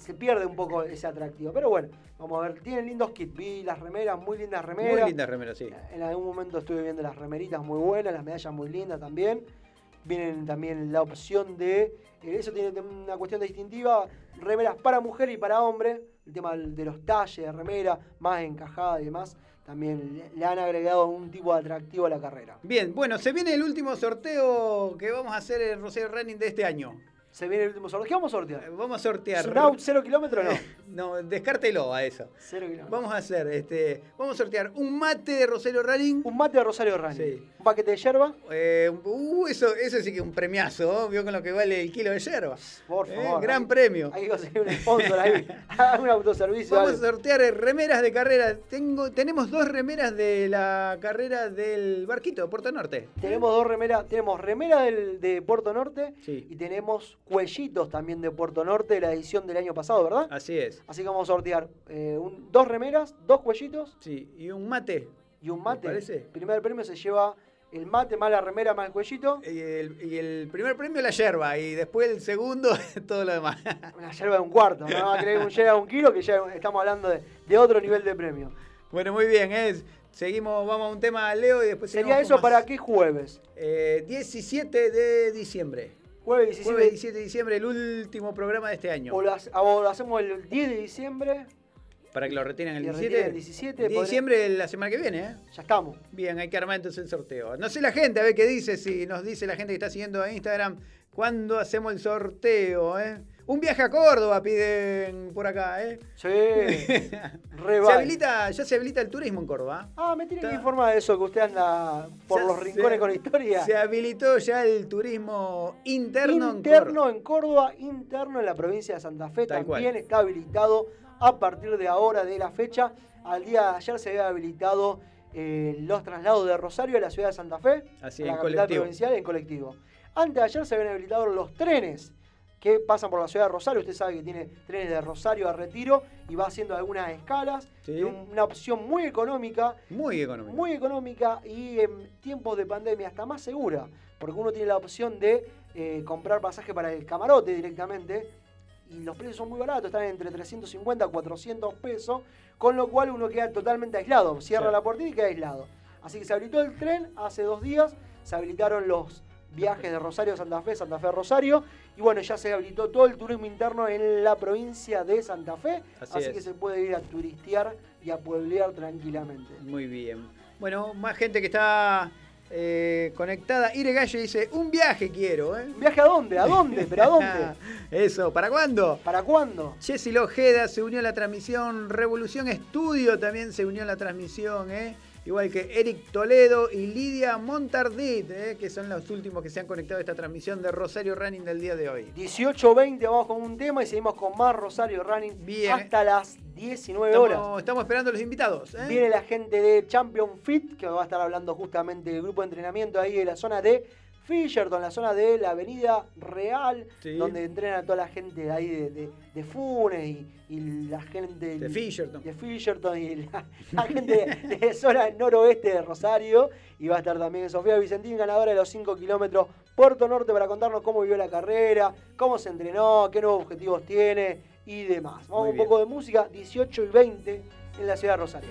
Speaker 2: se pierde un poco ese atractivo. Pero bueno, vamos a ver, tienen lindos kits, vi las remeras, muy lindas remeras.
Speaker 3: Muy linda remera, sí.
Speaker 2: En algún momento estuve viendo las remeritas muy buenas, las medallas muy lindas también. Vienen también la opción de. eh, eso tiene una cuestión distintiva: remeras para mujer y para hombre. El tema de los talles de remera, más encajada y demás. También le- le han agregado un tipo de atractivo a la carrera.
Speaker 3: Bien, bueno, se viene el último sorteo que vamos a hacer en Rosario Running de este año.
Speaker 2: Se viene el último sorteo. ¿Qué vamos a
Speaker 3: Eh,
Speaker 2: sortear?
Speaker 3: Vamos a sortear.
Speaker 2: ¿Surround cero kilómetros o no?
Speaker 3: No, descártelo a eso.
Speaker 2: Cero kilómetros.
Speaker 3: Vamos a hacer, este, vamos a sortear un mate de Rosario Running.
Speaker 2: Un mate de Rosario Running.
Speaker 3: Sí.
Speaker 2: Un paquete de yerba.
Speaker 3: Eh, uh, eso, eso sí que es un premiazo, ¿no? Vio con lo que vale el kilo de yerba.
Speaker 2: Por
Speaker 3: Eh,
Speaker 2: favor.
Speaker 3: gran
Speaker 2: hay-
Speaker 3: premio.
Speaker 2: Hay que conseguir un sponsor ahí. un autoservicio.
Speaker 3: Vamos a sortear eh, remeras de carrera. Tengo, tenemos dos remeras de la carrera del barquito de Puerto Norte.
Speaker 2: Tenemos dos remeras, tenemos remera del, de Puerto Norte
Speaker 3: Sí.
Speaker 2: y tenemos cuellitos también de Puerto Norte de la edición del año pasado, ¿verdad?
Speaker 3: Así es.
Speaker 2: Así que vamos a sortear eh, un- dos remeras, dos cuellitos
Speaker 3: Sí, y un mate.
Speaker 2: y un mate.
Speaker 3: ¿Me parece?
Speaker 2: El primer premio se lleva el mate más la remera más el cuellito,
Speaker 3: Y el, y el primer premio la yerba y después el segundo todo lo demás.
Speaker 2: una yerba de un cuarto. No va a creer un yerba de un kilo que ya estamos hablando de, de otro nivel de premio.
Speaker 3: bueno, muy bien, es. Seguimos, vamos a un tema Leo y después
Speaker 2: ¿Sería eso para qué jueves?
Speaker 3: Eh, 17 de diciembre.
Speaker 2: Jueves 17
Speaker 3: Jueves 17 de diciembre, el último programa de este año.
Speaker 2: o lo, hace- o lo hacemos el 10 de diciembre,
Speaker 3: Para que lo retiren el
Speaker 2: Y
Speaker 3: 17.
Speaker 2: retiren el 17,
Speaker 3: de diciembre la semana que viene, ¿eh?
Speaker 2: ya estamos.
Speaker 3: Bien, hay que armar entonces el sorteo. No sé la gente, a ver qué dice, si nos dice la gente que está siguiendo a Instagram, ¿cuándo hacemos el sorteo, eh? Un viaje a Córdoba piden por acá, ¿eh?
Speaker 2: Sí,
Speaker 3: Se habilita, ya se habilita el turismo en Córdoba.
Speaker 2: Ah, me tiene que informar de eso, que usted anda por los
Speaker 3: se-
Speaker 2: rincones con historia.
Speaker 3: Se habilitó ya el turismo interno, en
Speaker 2: interno
Speaker 3: Córdoba.
Speaker 2: en Córdoba, interno en la provincia de Santa Fe,
Speaker 3: Tal
Speaker 2: también
Speaker 3: cual.
Speaker 2: está habilitado a partir de ahora, de la fecha. Al día de ayer se había habilitado eh, los traslados de Rosario a la ciudad de Santa Fe,
Speaker 3: Así,
Speaker 2: a la
Speaker 3: en
Speaker 2: capital
Speaker 3: colectivo.
Speaker 2: provincial, en colectivo. Antes de ayer se habían habilitado los trenes
Speaker 1: que pasan por la ciudad de Rosario. Usted sabe que tiene trenes de Rosario a Retiro y va haciendo algunas escalas.
Speaker 3: Sí.
Speaker 1: Una opción muy económica,
Speaker 3: Muy económico.
Speaker 1: muy económica y en tiempos de pandemia hasta más segura, porque uno tiene la opción de eh, comprar pasaje para el camarote directamente y los precios son muy baratos, están entre 350 a 400 pesos, con lo cual uno queda totalmente aislado, cierra
Speaker 3: Sí.
Speaker 1: la puertita y queda aislado. Así que se habilitó el tren hace dos días, se habilitaron los viajes de Rosario a Santa Fe, Santa Fe a Rosario, y bueno, ya se habilitó todo el turismo interno en la provincia de Santa Fe,
Speaker 3: Así
Speaker 1: así,
Speaker 3: es.
Speaker 1: que se puede ir a turistear y a pueblear tranquilamente.
Speaker 3: Muy bien. Bueno, más gente que está eh, conectada. Ire Gallo dice, un viaje quiero, ¿eh?
Speaker 1: ¿Un viaje a dónde? ¿A dónde? ¿Pero a dónde?
Speaker 3: Eso, ¿para cuándo?
Speaker 1: ¿Para cuándo?
Speaker 3: Jessy Lojeda se unió a la transmisión. Revolución Estudio también se unió a la transmisión, ¿eh? Igual que Eric Toledo y Lidia Montardit, ¿eh? que son los últimos que se han conectado a esta transmisión de Rosario Running del día de hoy.
Speaker 1: 18.20 vamos con un tema y seguimos con más Rosario Running
Speaker 3: Bien.
Speaker 1: hasta las 19 horas.
Speaker 3: Estamos, estamos esperando a los invitados. ¿eh?
Speaker 1: Viene la gente de Champion Fit, que va a estar hablando justamente del grupo de entrenamiento ahí de la zona de Fisherton, la zona de la Avenida Real,
Speaker 3: Sí.
Speaker 1: donde entrena toda la gente de ahí de, de, de Funes y, y la gente
Speaker 3: De Fisherton.
Speaker 1: de Fisherton y la, la gente de, de zona noroeste de Rosario. Y va a estar también Sofía Vicentín, ganadora de los 5 kilómetros Puerto Norte, para contarnos cómo vivió la carrera, cómo se entrenó, qué nuevos objetivos tiene y demás. Vamos
Speaker 3: Muy
Speaker 1: un
Speaker 3: bien.
Speaker 1: poco de música, 18 y 20 en la ciudad de Rosario.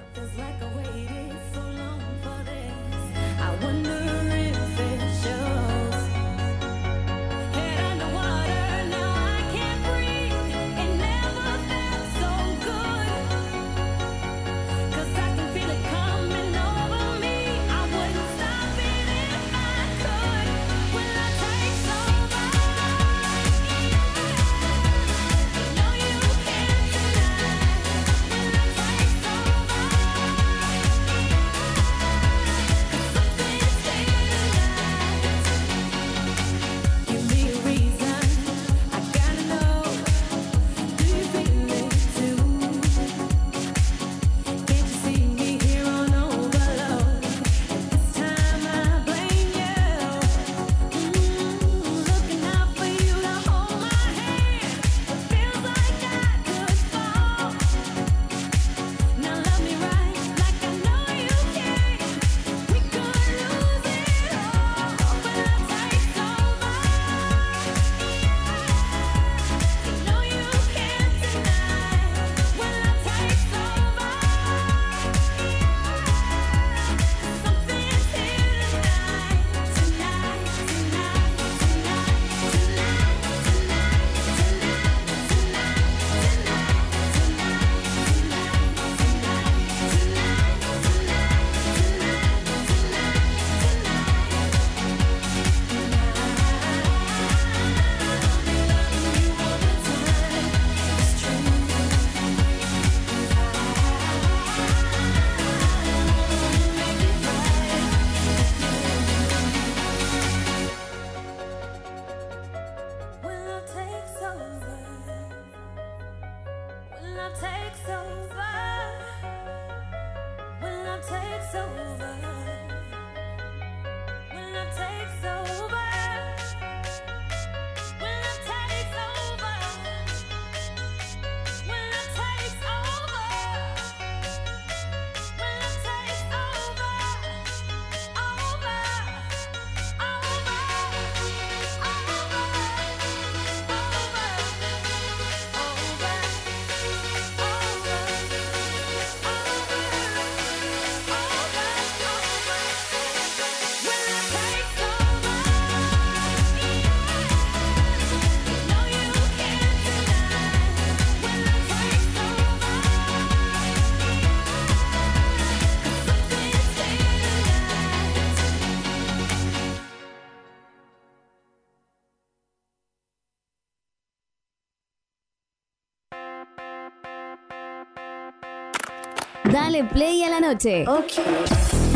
Speaker 7: Dale play a la noche.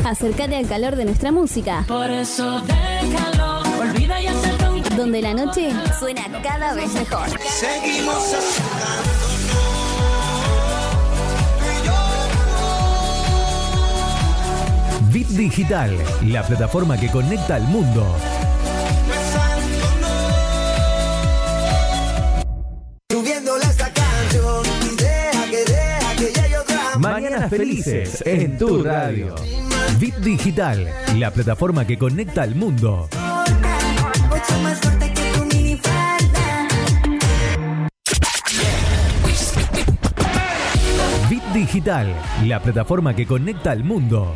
Speaker 7: Acércate al calor de nuestra música.
Speaker 10: Por eso déjalo, olvida y un
Speaker 7: Donde la noche suena cada vez mejor.
Speaker 6: Seguimos
Speaker 5: Bit Digital, la plataforma que conecta al mundo. Mañanas felices en tu radio. Bit Digital, la plataforma que conecta al mundo. Bit Digital, la plataforma que conecta al mundo.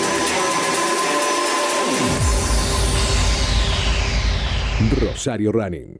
Speaker 8: Rosario Running.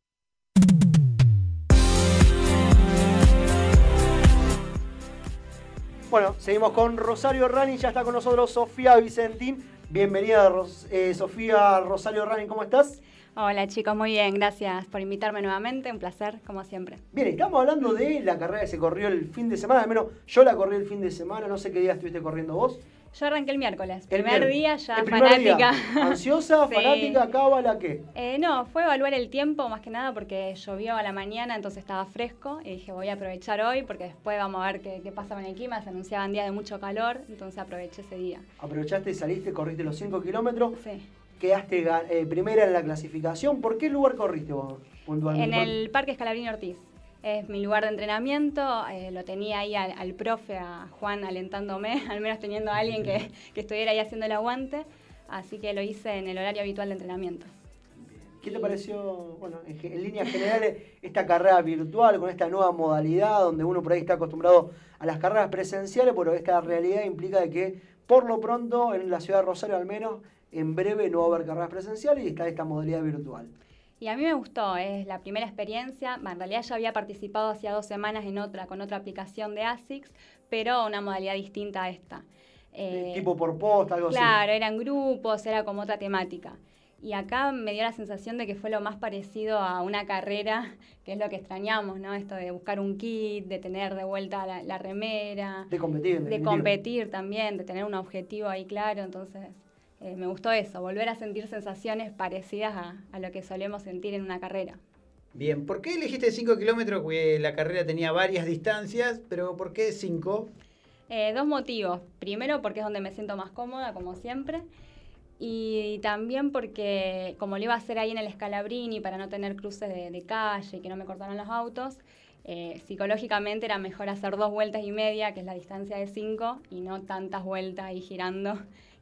Speaker 2: Bueno, seguimos con Rosario Running, ya está con nosotros Sofía Vicentín. Bienvenida Ros- eh, Sofía Rosario Running, ¿cómo estás?
Speaker 11: Hola chicos, muy bien, gracias por invitarme nuevamente, un placer, como siempre.
Speaker 2: Bien, estamos hablando de la carrera que se corrió el fin de semana, al menos yo la corrí el fin de semana, no sé qué día estuviste corriendo vos.
Speaker 11: Yo arranqué el miércoles,
Speaker 2: El
Speaker 11: primer
Speaker 2: miércoles.
Speaker 11: día ya
Speaker 2: El primer día.
Speaker 11: fanática.
Speaker 2: ¿Ansiosa,
Speaker 11: Sí.
Speaker 2: fanática, cábala, qué?
Speaker 11: Eh, no, fue evaluar el tiempo más que nada porque llovió a la mañana, entonces estaba fresco y dije voy a aprovechar hoy porque después vamos a ver qué, qué pasa con el clima, se anunciaban días de mucho calor, entonces aproveché ese día.
Speaker 2: Aprovechaste, saliste, corriste los 5 kilómetros,
Speaker 11: Sí.
Speaker 2: quedaste eh, primera en la clasificación. ¿Por qué lugar corriste vos puntualmente?
Speaker 11: En el Parque Escalabrini Ortiz. Es mi lugar de entrenamiento, eh, lo tenía ahí al, al profe, a Juan, alentándome, al menos teniendo a alguien que, que estuviera ahí haciendo el aguante, así que lo hice en el horario habitual de entrenamiento.
Speaker 2: ¿Qué te pareció, bueno, en, en líneas generales, esta carrera virtual con esta nueva modalidad donde uno por ahí está acostumbrado a las carreras presenciales, pero esta realidad implica de que por lo pronto en la ciudad de Rosario al menos en breve no va a haber carreras presenciales y está esta modalidad virtual.
Speaker 11: Y a mí me gustó, es la primera experiencia. En realidad ya había participado hacía dos semanas en otra, con otra aplicación de ASICS, pero una modalidad distinta a esta. Eh,
Speaker 2: tipo por post, algo
Speaker 11: Claro, eran grupos, era como otra temática. Y acá me dio la sensación de que fue lo más parecido a una carrera, que es lo que extrañamos, ¿no? Esto de buscar un kit, de tener de vuelta la, la remera,
Speaker 2: así. De competir,
Speaker 11: de
Speaker 2: definitiva.
Speaker 11: competir también, de tener un objetivo ahí claro. Entonces, eh, me gustó eso, volver a sentir sensaciones parecidas a, a lo que solemos sentir en una carrera.
Speaker 3: Bien, ¿por qué elegiste 5 kilómetros? Porque la carrera tenía varias distancias, pero ¿por qué 5?
Speaker 11: Eh, dos motivos. Primero, porque es donde me siento más cómoda, como siempre. Y también porque, como lo iba a hacer ahí en el Scalabrini, para no tener cruces de, de calle y que no me cortaran los autos, eh, psicológicamente era mejor hacer dos vueltas y media, que es la distancia de cinco, y no tantas vueltas ahí girando,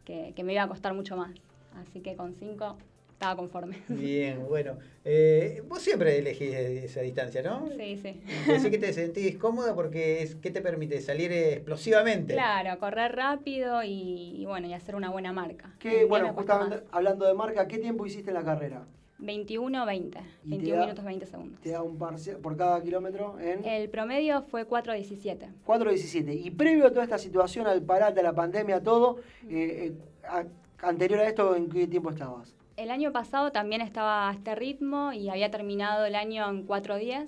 Speaker 11: que, que me iba a costar mucho más. Así que con cinco estaba conforme.
Speaker 3: Bien, bueno. Eh, vos siempre elegís esa distancia, ¿no?
Speaker 11: Sí, sí.
Speaker 3: Así que te sentís cómoda porque es, ¿qué te permite? Salir explosivamente.
Speaker 11: Claro, correr rápido y, y bueno, y hacer una buena marca.
Speaker 2: ¿Qué,
Speaker 11: El día
Speaker 2: bueno, justamente hablando de marca, ¿qué tiempo hiciste en la carrera?
Speaker 11: 21-20.
Speaker 2: ¿Y te
Speaker 11: 21
Speaker 2: da-
Speaker 11: minutos 20 segundos.
Speaker 2: Te da un parcial por cada kilómetro en
Speaker 11: El promedio fue 4.17.
Speaker 2: 4.17. Y previo a toda esta situación, al parate, a la pandemia, todo, eh, eh, a- anterior a esto, ¿en qué tiempo estabas?
Speaker 11: El año pasado también estaba a este ritmo y había terminado el año en 4.10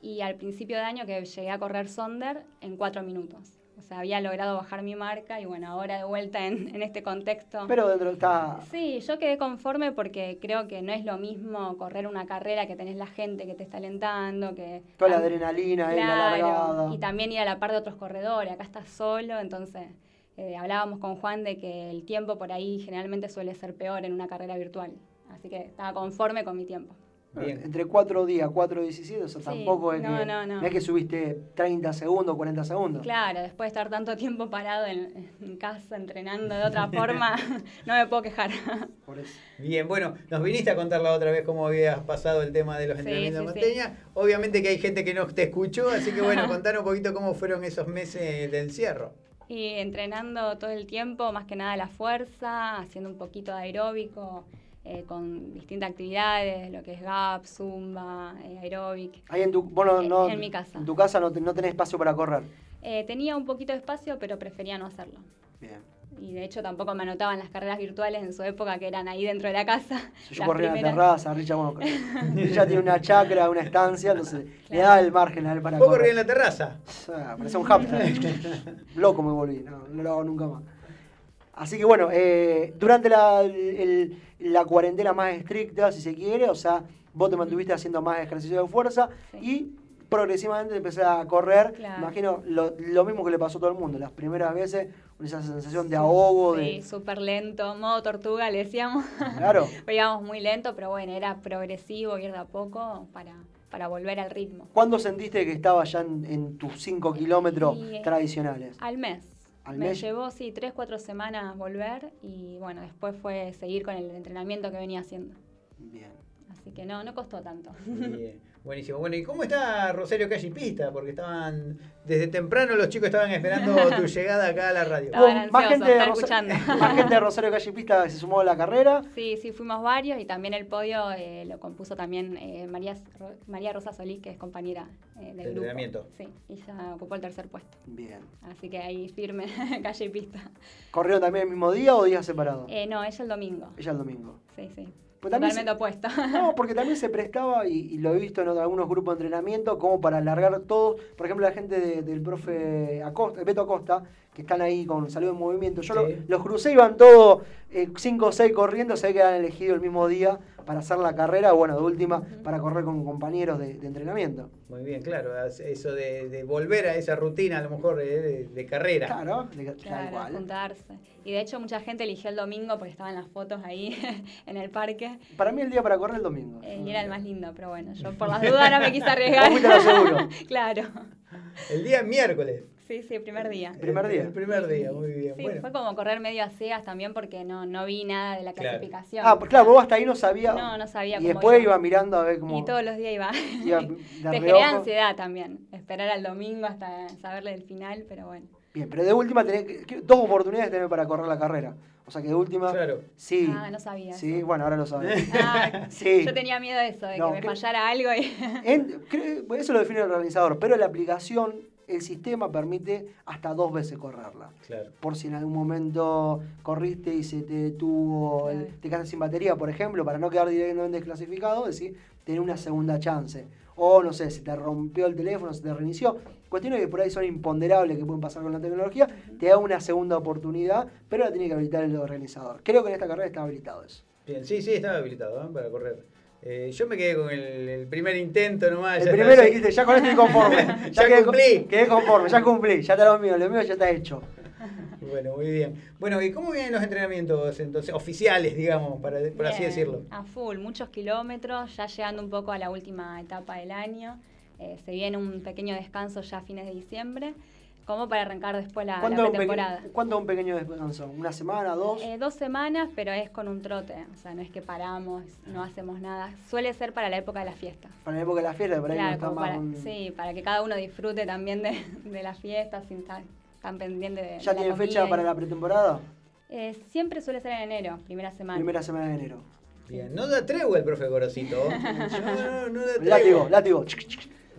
Speaker 11: y al principio de año que llegué a correr Sonder en 4 minutos. O sea, había logrado bajar mi marca y bueno, ahora de vuelta en, en este contexto.
Speaker 2: Pero dentro está...
Speaker 11: Sí, yo quedé conforme porque creo que no es lo mismo correr una carrera que tenés la gente que te está alentando, que...
Speaker 2: Toda la adrenalina, eh, la
Speaker 11: Claro,
Speaker 2: largada.
Speaker 11: y también ir a la par de otros corredores, acá estás solo, entonces eh, hablábamos con Juan de que el tiempo por ahí generalmente suele ser peor en una carrera virtual, así que estaba conforme con mi tiempo.
Speaker 3: Bien.
Speaker 2: Entre 4 días, 4.17, o sea,
Speaker 11: Sí,
Speaker 2: tampoco es
Speaker 11: no,
Speaker 2: que...
Speaker 11: no, no.
Speaker 2: es que subiste 30 segundos, 40 segundos.
Speaker 11: Claro, después de estar tanto tiempo parado en, en casa entrenando de otra forma, no me puedo quejar.
Speaker 2: Por eso.
Speaker 3: Bien, bueno, nos viniste a contar la otra vez cómo habías pasado el tema de los
Speaker 11: Sí,
Speaker 3: entrenamientos de
Speaker 11: sí,
Speaker 3: montaña. Obviamente que hay gente que no te escuchó, así que bueno, contar un poquito cómo fueron esos meses de encierro.
Speaker 11: Y entrenando todo el tiempo, más que nada la fuerza, haciendo un poquito de aeróbico, eh, con distintas actividades, lo que es gap, zumba, eh, aeróbic.
Speaker 2: Ahí en tu, vos no-
Speaker 11: En-
Speaker 2: no-
Speaker 11: en mi casa.
Speaker 2: En tu casa no, no tenés espacio para correr.
Speaker 11: Eh, tenía un poquito de espacio, pero prefería no hacerlo.
Speaker 2: Bien.
Speaker 11: Y de hecho tampoco me anotaban las carreras virtuales en su época, que eran ahí dentro de la casa.
Speaker 2: Si yo
Speaker 11: las
Speaker 2: corría en la
Speaker 11: primeras.
Speaker 2: terraza, Richa, bueno, Richa tiene una chacra, una estancia, entonces le da el margen a él para
Speaker 3: ¿Vos
Speaker 2: correr.
Speaker 3: corrías en la terraza?
Speaker 2: Ah, Parecía un hamster. Loco me volví, no, no lo hago nunca más. Así que bueno, eh, durante la, el- la cuarentena más estricta, si se quiere, o sea, vos te mantuviste haciendo más ejercicio de fuerza
Speaker 11: Sí.
Speaker 2: y progresivamente empecé a correr.
Speaker 11: Claro.
Speaker 2: Imagino lo, lo mismo que le pasó a todo el mundo. Las primeras veces, esa sensación de ahogo,
Speaker 11: Sí,
Speaker 2: de...
Speaker 11: súper lento, modo tortuga le decíamos.
Speaker 2: Claro.
Speaker 11: Íbamos muy lento, pero bueno, era progresivo, ir de a poco para, para volver al ritmo.
Speaker 2: ¿Cuándo sentiste que estabas ya en, en tus 5 kilómetros
Speaker 11: Y,
Speaker 2: tradicionales?
Speaker 11: Al mes.
Speaker 2: ¿Al
Speaker 11: Me
Speaker 2: mes?
Speaker 11: llevó, sí, tres, cuatro semanas volver y bueno, después fue seguir con el entrenamiento que venía haciendo.
Speaker 2: Bien.
Speaker 11: Así que no, no costó tanto.
Speaker 3: Bien, buenísimo. Bueno, ¿y cómo está Rosario Calle y Pista? Porque estaban, desde temprano los chicos estaban esperando tu llegada acá a la radio.
Speaker 11: Estaban
Speaker 2: Hubo más gente, de
Speaker 11: escuchando.
Speaker 2: más gente de Rosario Calle Pista se sumó a la carrera.
Speaker 11: Sí, sí, fuimos varios y también el podio eh, lo compuso también eh, María, María Rosa Solís, que es compañera eh, del grupo.
Speaker 3: entrenamiento.
Speaker 11: Sí, y ya ocupó el tercer puesto.
Speaker 2: Bien.
Speaker 11: Así que ahí firme, calle y pista.
Speaker 2: ¿Corrieron también el mismo día o días separados?
Speaker 11: Eh, no, ella el domingo.
Speaker 2: Ella el domingo.
Speaker 11: Sí, sí.
Speaker 2: Pues
Speaker 11: Totalmente.
Speaker 2: No, porque también se prestaba, y, y lo he visto en algunos grupos de entrenamiento, como para alargar todo. Por ejemplo, la gente de- del profe Acosta, Beto Acosta, que están ahí con salud en movimiento. Yo lo- los crucé, iban todos 5 o 6 corriendo, se han elegido el mismo día para hacer la carrera, bueno, de última, para correr con compañeros de, de entrenamiento.
Speaker 3: Muy bien, claro, eso de, de volver a esa rutina a lo mejor eh, de, de carrera.
Speaker 2: Claro, de- tal
Speaker 11: Claro,
Speaker 2: cual.
Speaker 11: juntarse. Y de hecho mucha gente eligió el domingo porque estaban las fotos ahí en el parque
Speaker 2: Para mí el día para correr es el domingo.
Speaker 11: eh, y era el más lindo, pero bueno, yo por las dudas no me quise arriesgar.
Speaker 2: Seguro.
Speaker 11: claro.
Speaker 3: El día miércoles.
Speaker 11: Sí, sí, el primer día.
Speaker 2: Primer día.
Speaker 3: El primer día, muy bien.
Speaker 11: Sí,
Speaker 3: bueno.
Speaker 11: fue como correr medio a ciegas también porque no, no vi nada de la
Speaker 3: Claro.
Speaker 11: clasificación.
Speaker 2: Ah, pues claro, vos hasta ahí no sabías.
Speaker 11: No, no sabía
Speaker 2: Y
Speaker 11: cómo
Speaker 2: después
Speaker 11: iba.
Speaker 2: iba mirando a ver cómo.
Speaker 11: Y todos los días iba.
Speaker 2: iba
Speaker 11: Te genera ansiedad también, esperar al domingo hasta saberle del final, pero bueno.
Speaker 2: Bien, pero de última tenés dos oportunidades tenés para correr la carrera. O sea que de última.
Speaker 3: Claro.
Speaker 2: Sí.
Speaker 11: Ah, no sabía.
Speaker 2: Sí,
Speaker 11: eso.
Speaker 2: bueno, ahora lo sabes.
Speaker 11: Ah,
Speaker 2: Sí.
Speaker 11: Yo tenía miedo de eso, de
Speaker 2: No,
Speaker 11: que me
Speaker 2: que-
Speaker 11: fallara algo y...
Speaker 2: En- eso lo define el organizador, pero la aplicación, el sistema permite hasta dos veces correrla.
Speaker 3: Claro.
Speaker 2: Por si en algún momento corriste y se te detuvo, el- te quedaste sin batería, por ejemplo, para no quedar directamente desclasificado, decir, tener una segunda chance. O no sé, se te rompió el teléfono, se te reinició. Cuestiones que por ahí son imponderables que pueden pasar con la tecnología, te da una segunda oportunidad, pero la tiene que habilitar el organizador. Creo que en esta carrera está habilitado eso.
Speaker 3: Bien, sí, sí, estaba habilitado ¿eh? para correr. Eh, yo me quedé con el, el primer intento nomás.
Speaker 2: El
Speaker 3: ya
Speaker 2: primero dijiste, ya con esto estoy conforme.
Speaker 3: Ya
Speaker 2: quedé,
Speaker 3: cumplí.
Speaker 2: Quedé conforme, ya cumplí, ya está lo mío, lo mío ya está hecho.
Speaker 3: Bueno, muy bien. Bueno, ¿y cómo vienen los entrenamientos entonces oficiales, digamos, para, por así decirlo?
Speaker 11: A full, muchos kilómetros, ya llegando un poco a la última etapa del año. Eh, se viene un pequeño descanso ya a fines de diciembre, como para arrancar después la, la
Speaker 2: ¿Cuándo un,
Speaker 11: pretemporada.
Speaker 2: peque- ¿Cuándo un pequeño descanso? ¿Una semana, dos?
Speaker 11: Eh, dos semanas, pero es con un trote, o sea, no es que paramos, no hacemos nada. Suele ser para la época de la fiesta.
Speaker 2: Para la época de la fiesta, por ahí no
Speaker 11: Claro,
Speaker 2: está más
Speaker 11: para,
Speaker 2: con-
Speaker 11: sí, para que cada uno disfrute también de, de la fiesta sin estar tan pendiente de
Speaker 2: ¿Ya
Speaker 11: de la
Speaker 2: tiene fecha
Speaker 11: y-
Speaker 2: para la pretemporada?
Speaker 11: Eh, siempre suele ser en enero, primera semana.
Speaker 2: Primera semana de enero.
Speaker 3: Bien, no da tregua el profe Gorosito. No, no, no da tregua.
Speaker 2: Látigo, látigo.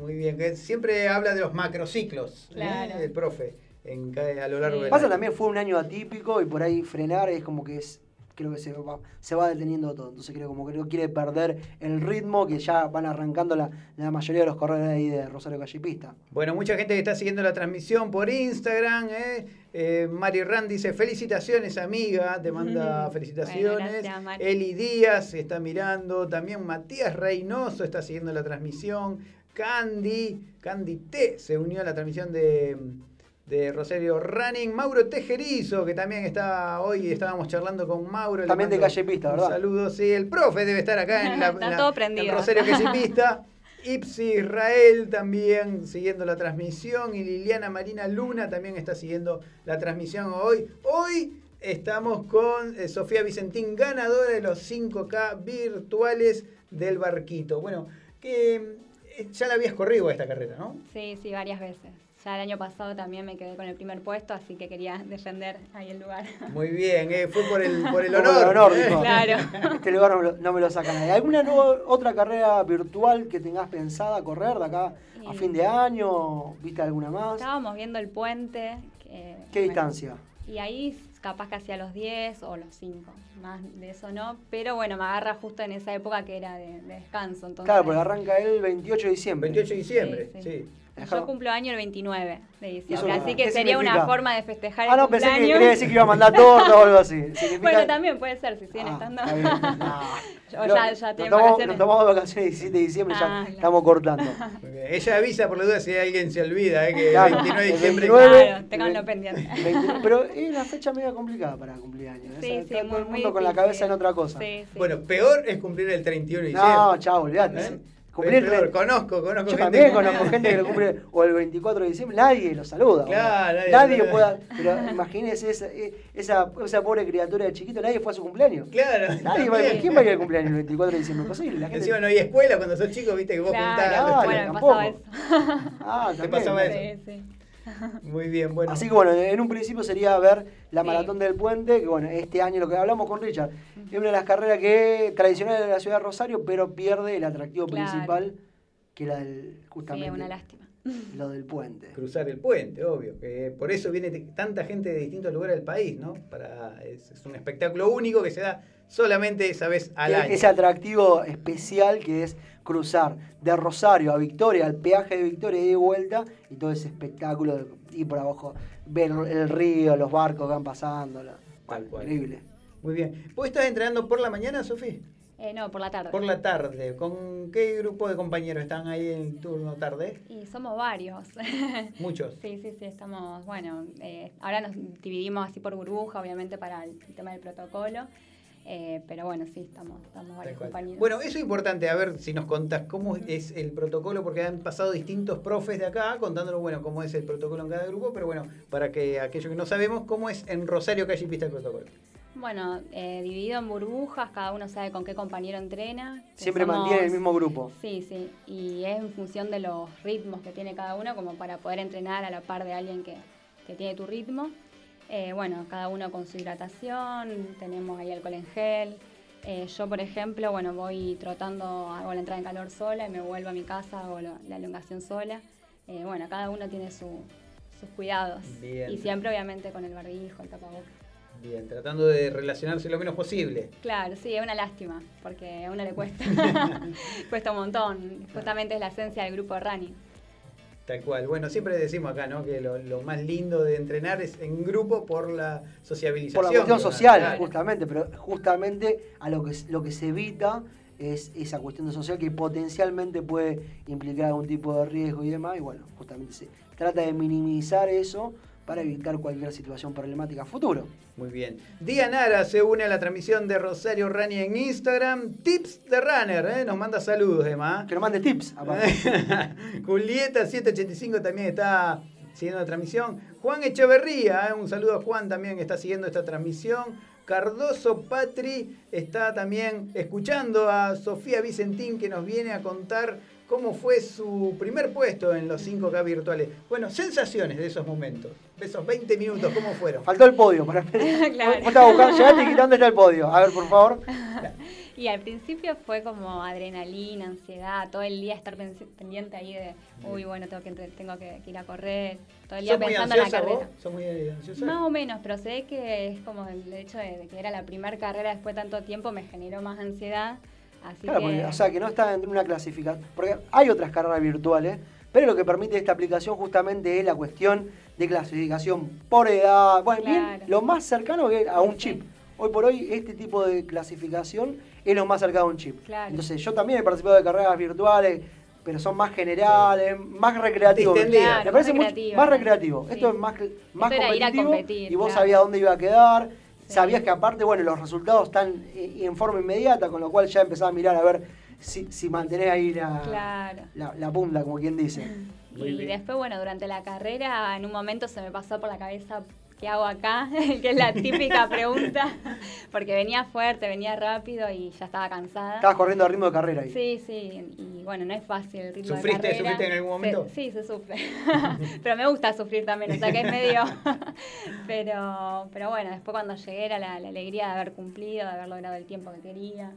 Speaker 3: Muy bien, que siempre habla de los macrociclos, ¿eh?
Speaker 11: Claro.
Speaker 3: el profe, en a lo largo del
Speaker 2: Pasa
Speaker 3: año.
Speaker 2: también fue un año atípico y por ahí frenar es como que es creo que se va, se va deteniendo todo. Entonces creo como que no quiere perder el ritmo que ya van arrancando la, la mayoría de los corredores ahí de Rosario Callipista.
Speaker 3: Bueno, mucha gente que está siguiendo la transmisión por Instagram. ¿eh? Eh, Mari Rand dice, felicitaciones amiga, te manda felicitaciones.
Speaker 11: Bueno, gracias, Mari.
Speaker 3: Eli Díaz está mirando, también Matías Reynoso está siguiendo la transmisión. Candy, Candy T se unió a la transmisión de, de Rosario Running. Mauro Tejerizo, que también está hoy, estábamos charlando con Mauro.
Speaker 2: También de Calle Pista, ¿verdad?
Speaker 3: Saludo, sí, el profe debe estar acá en la,
Speaker 11: Está
Speaker 3: la-
Speaker 11: todo
Speaker 3: en
Speaker 11: prendido.
Speaker 3: Rosario Calle Pista. Ipsi Israel también siguiendo la transmisión y Liliana Marina Luna también está siguiendo la transmisión hoy. Hoy estamos con eh, Sofía Vicentín, ganadora de los 5K virtuales del barquito. Bueno, que eh, ya la habías corrido a esta carrera, ¿no?
Speaker 11: Sí, sí, varias veces. Ya el año pasado también me quedé con el primer puesto, así que quería defender ahí el lugar.
Speaker 3: Muy bien, eh, fue por el, por el
Speaker 2: Por el
Speaker 3: honor. ¿eh?
Speaker 2: dijo.
Speaker 11: Claro.
Speaker 2: Este lugar no me lo, no me lo saca nadie. ¿Alguna nueva- otra carrera virtual que tengas pensada correr de acá a fin de año? ¿Viste alguna más?
Speaker 11: Estábamos viendo el puente. que-
Speaker 2: ¿Qué distancia?
Speaker 11: Y ahí capaz que hacía los 10 o los 5. Más de eso no. Pero bueno, me agarra justo en esa época que era de, de descanso. Entonces,
Speaker 2: Claro, porque arranca el 28 de diciembre.
Speaker 3: 28 de diciembre,
Speaker 11: Sí,
Speaker 3: sí.
Speaker 11: sí. Yo cumplo año el 29 de diciembre.
Speaker 2: no-
Speaker 11: Así
Speaker 2: ¿qué
Speaker 11: que sería
Speaker 2: significa?
Speaker 11: una forma de festejar
Speaker 2: Ah,
Speaker 11: el
Speaker 2: no, pensé que
Speaker 11: cumpleaños.
Speaker 2: quería decir que iba a mandar torta o algo así. Significa-
Speaker 11: Bueno, también puede ser, si siguen
Speaker 2: Ah,
Speaker 11: estando. Yo
Speaker 2: No,
Speaker 11: ya, ya
Speaker 2: nos tomamos, nos tomamos vacaciones el 17 de diciembre,
Speaker 11: Ah,
Speaker 2: ya
Speaker 11: claro.
Speaker 2: estamos cortando.
Speaker 3: Muy. Ella avisa por la duda si alguien se olvida, ¿eh? que el
Speaker 2: Claro,
Speaker 3: 29 de diciembre...
Speaker 2: 29
Speaker 11: Claro, tenganlo pendiente.
Speaker 2: 20 pero es una fecha media complicada para cumplir años.
Speaker 11: Sí, sí,
Speaker 2: está
Speaker 11: muy-
Speaker 2: todo el
Speaker 11: muy
Speaker 2: mundo con la cabeza en otra cosa.
Speaker 11: Sí, sí.
Speaker 3: Bueno, peor es cumplir el 31 de diciembre.
Speaker 2: No, chao, olvídate.
Speaker 3: ¿Eh?
Speaker 2: Cumplir
Speaker 3: peor. Conozco, conozco
Speaker 2: Yo
Speaker 3: gente
Speaker 2: también
Speaker 3: que-
Speaker 2: conozco gente que lo cumple o el 24 de diciembre, nadie lo saluda.
Speaker 3: Claro, nadie
Speaker 2: nadie
Speaker 3: lo saluda.
Speaker 2: Pero imagínese esa, esa, esa pobre criatura de chiquito, nadie fue a su cumpleaños.
Speaker 3: Claro.
Speaker 2: Nadie va. ¿Quién va a ir al cumpleaños el 24 de diciembre? Imposible. La gente,
Speaker 3: Encima no hay escuela cuando sos chico, viste que vos
Speaker 11: Claro,
Speaker 3: juntás.
Speaker 2: Claro,
Speaker 11: bueno, me
Speaker 2: tampoco.
Speaker 11: pasaba eso.
Speaker 2: ah,
Speaker 3: ¿Te
Speaker 2: también.
Speaker 3: pasaba eso?
Speaker 11: Sí, sí.
Speaker 3: Muy bien, bueno.
Speaker 2: Así que bueno, en un principio sería ver la
Speaker 11: Sí.
Speaker 2: maratón del puente, que bueno, este año lo que hablamos con Richard, es una de las carreras que tradicionales de la ciudad de Rosario, pero pierde el atractivo
Speaker 11: Claro.
Speaker 2: principal, que era el,
Speaker 11: Sí,
Speaker 2: justamente
Speaker 11: es una lástima.
Speaker 2: lo del puente.
Speaker 3: cruzar el puente, obvio. que por eso viene tanta gente de distintos lugares del país, ¿no? Para, es, es un espectáculo único que se da solamente esa vez al año.
Speaker 2: Ese atractivo especial que es cruzar de Rosario a Victoria, al peaje de Victoria y de vuelta, y todo ese espectáculo de ir por abajo, ver el río, los barcos que van pasando. la-
Speaker 3: Tal cual.
Speaker 2: Increíble.
Speaker 3: Muy bien. ¿Vos estás entrenando por la mañana, Sofía?
Speaker 11: Eh, no, por la tarde.
Speaker 3: Por la tarde. ¿Con qué grupo de compañeros están ahí en turno tarde?
Speaker 11: Y somos varios.
Speaker 3: Muchos.
Speaker 11: Sí, sí, sí, estamos, bueno, eh, ahora nos dividimos así por burbuja, obviamente para el, tema del protocolo, eh, pero bueno, sí, estamos, estamos varios compañeros.
Speaker 3: Bueno, eso es importante, a ver si nos contás cómo es el protocolo, porque han pasado distintos profes de acá contándonos, bueno, cómo es el protocolo en cada grupo, pero bueno, para que aquellos que no sabemos, cómo es en Rosario Calle y Pista el protocolo.
Speaker 11: Bueno, eh, dividido en burbujas, cada uno sabe con qué compañero entrena.
Speaker 2: Siempre
Speaker 11: somos-
Speaker 2: mantiene el mismo grupo.
Speaker 11: Sí, sí, y es en función de los ritmos que tiene cada uno, como para poder entrenar a la par de alguien que, que tiene tu ritmo. Eh, bueno, cada uno con su hidratación, tenemos ahí alcohol en gel. Eh, yo, por ejemplo, bueno, voy trotando, hago la entrada en calor sola y me vuelvo a mi casa, hago lo- la elongación sola. Eh, bueno, cada uno tiene su- sus cuidados.
Speaker 3: Bien.
Speaker 11: Y siempre, obviamente, con el barbijo, el tapabocas.
Speaker 3: Bien, tratando de relacionarse lo menos posible.
Speaker 11: Claro, sí, es una lástima, porque a uno le cuesta. cuesta un montón. Justamente es la esencia del grupo running.
Speaker 3: Tal cual. Bueno, siempre decimos acá, ¿no? Que lo, lo más lindo de entrenar es en grupo por la sociabilización.
Speaker 2: Por la cuestión social, justamente, pero justamente a lo que, lo que se evita es esa cuestión de social que potencialmente puede implicar algún tipo de riesgo y demás, y bueno, justamente se trata de minimizar eso para evitar cualquier situación problemática futuro.
Speaker 3: Muy bien. Dianara se une a la transmisión de Rosario Rani en Instagram. Tips de Runner, ¿eh? Nos manda saludos, Emma.
Speaker 2: Que nos mande tips, aparte.
Speaker 3: Julieta 785 también está siguiendo la transmisión. Juan Echeverría, ¿eh? un saludo a Juan también que está siguiendo esta transmisión. Cardoso Patri está también escuchando a Sofía Vicentín que nos viene a contar cómo fue su primer puesto en los 5K virtuales. Bueno, sensaciones de esos momentos, de esos 20 minutos, ¿cómo fueron?
Speaker 2: Faltó el podio. Para...
Speaker 11: Claro.
Speaker 2: Buscando, llegaste y dónde está el podio. A ver, por favor.
Speaker 11: Y al principio fue como adrenalina, ansiedad, todo el día estar pen- pendiente ahí de, uy, bueno, tengo que, tengo que, ir a correr, todo el día
Speaker 3: ¿Sos muy
Speaker 11: pensando en la carrera.
Speaker 3: ¿Sos muy ansiosa?
Speaker 11: Más o menos, pero se ve que es como el hecho de, de que era la primera carrera después de tanto tiempo me generó más ansiedad. Así
Speaker 2: Claro,
Speaker 11: que,
Speaker 2: porque, o sea, que no está en una clasificación. Porque hay otras carreras virtuales, pero lo que permite esta aplicación justamente es la cuestión de clasificación por edad. Bueno, bien, lo más cercano que a un chip. Hoy por hoy, este tipo de clasificación es lo más cercano a un chip.
Speaker 11: Claro.
Speaker 2: Entonces, yo también he participado de carreras virtuales, pero son más generales, más recreativos.
Speaker 11: Claro,
Speaker 2: Me parece
Speaker 11: más
Speaker 2: mucho-
Speaker 11: recreativas.
Speaker 2: más recreativo.
Speaker 11: Sí.
Speaker 2: Esto es más, más
Speaker 11: era ir a
Speaker 2: competitivo
Speaker 11: competir,
Speaker 2: y vos
Speaker 11: claro.
Speaker 2: sabías dónde iba a quedar.
Speaker 11: Sí.
Speaker 2: Sabías que aparte, bueno, los resultados están eh, en forma inmediata, con lo cual ya empezás a mirar a ver si, si mantenés ahí la,
Speaker 11: Claro.
Speaker 2: la, la punta, como quien dice.
Speaker 3: Muy
Speaker 11: Y
Speaker 3: bien.
Speaker 11: después, bueno, durante la carrera, en un momento se me pasó por la cabeza, ¿qué hago acá? que es la típica pregunta, porque venía fuerte, venía rápido y ya estaba cansada.
Speaker 2: Estabas corriendo a ritmo de carrera ahí.
Speaker 11: Sí, sí, y bueno, no es fácil el ritmo
Speaker 3: ¿Sufriste-
Speaker 11: de carrera.
Speaker 3: sufriste en algún
Speaker 11: Se-
Speaker 3: momento?
Speaker 11: sí, se sufre. pero me gusta sufrir también, o sea que es medio... pero, pero bueno, después cuando llegué era la, la alegría de haber cumplido, de haber logrado el tiempo que quería.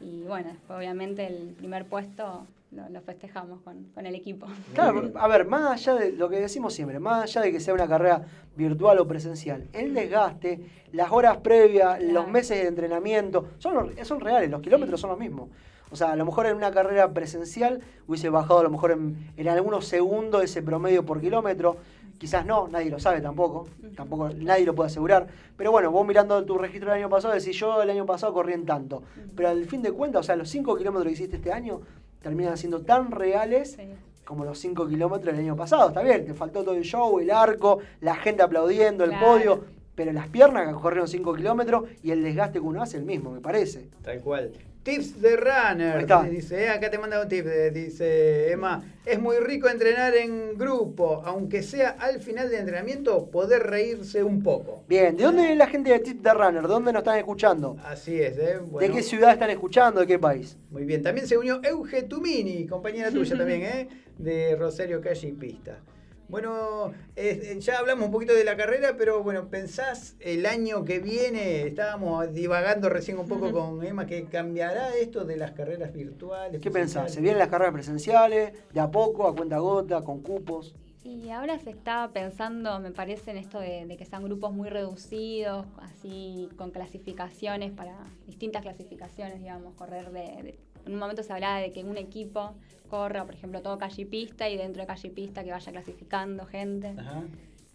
Speaker 11: Y bueno, después obviamente el primer puesto lo, lo festejamos con, con el equipo.
Speaker 2: Claro, a ver, más allá de lo que decimos siempre, más allá de que sea una carrera virtual o presencial, el desgaste, las horas previas, los meses de entrenamiento, son, son reales, los kilómetros son los mismos. O sea, a lo mejor en una carrera presencial hubiese bajado a lo mejor en, en algunos segundos ese promedio por kilómetro. Quizás no, nadie lo sabe tampoco, tampoco nadie lo puede asegurar. Pero bueno, vos mirando tu registro del año pasado, decís yo el año pasado corrí en tanto. Pero al fin de cuentas, o sea, los 5 kilómetros que hiciste este año terminan siendo tan reales
Speaker 11: Sí.
Speaker 2: como los 5 kilómetros del año pasado. Está bien, te faltó todo el show, el arco, la gente aplaudiendo, el
Speaker 11: Claro.
Speaker 2: podio, pero las piernas que corrieron 5 kilómetros y el desgaste que uno hace el mismo, me parece.
Speaker 3: Tal cual. Tips de runner. Dice, eh, acá te manda un tip. eh, Dice Emma, es muy rico entrenar en grupo, aunque sea al final del entrenamiento, poder reírse un poco.
Speaker 2: Bien, ¿de dónde es la gente de Tip de Runner? ¿De dónde nos están escuchando?
Speaker 3: Así es, ¿eh?
Speaker 2: ¿De qué ciudad están escuchando? ¿De qué país?
Speaker 3: Muy bien. También se unió Euge Tumini, compañera tuya también, ¿eh? De Rosario Calle y Pista. Bueno, eh, ya hablamos un poquito de la carrera, pero bueno, ¿pensás el año que viene? Estábamos divagando recién un poco con Emma, que cambiará esto de las carreras virtuales.
Speaker 2: ¿Qué pensás? ¿Se vienen las carreras presenciales? ¿De a poco, a cuenta gota, con cupos?
Speaker 11: Y ahora se está pensando, me parece, en esto de, de que sean grupos muy reducidos, así con clasificaciones para distintas clasificaciones, digamos, correr de, de- En un momento se hablaba de que un equipo corra, por ejemplo, todo calle y pista y dentro de calle y pista que vaya clasificando gente.
Speaker 3: Ajá.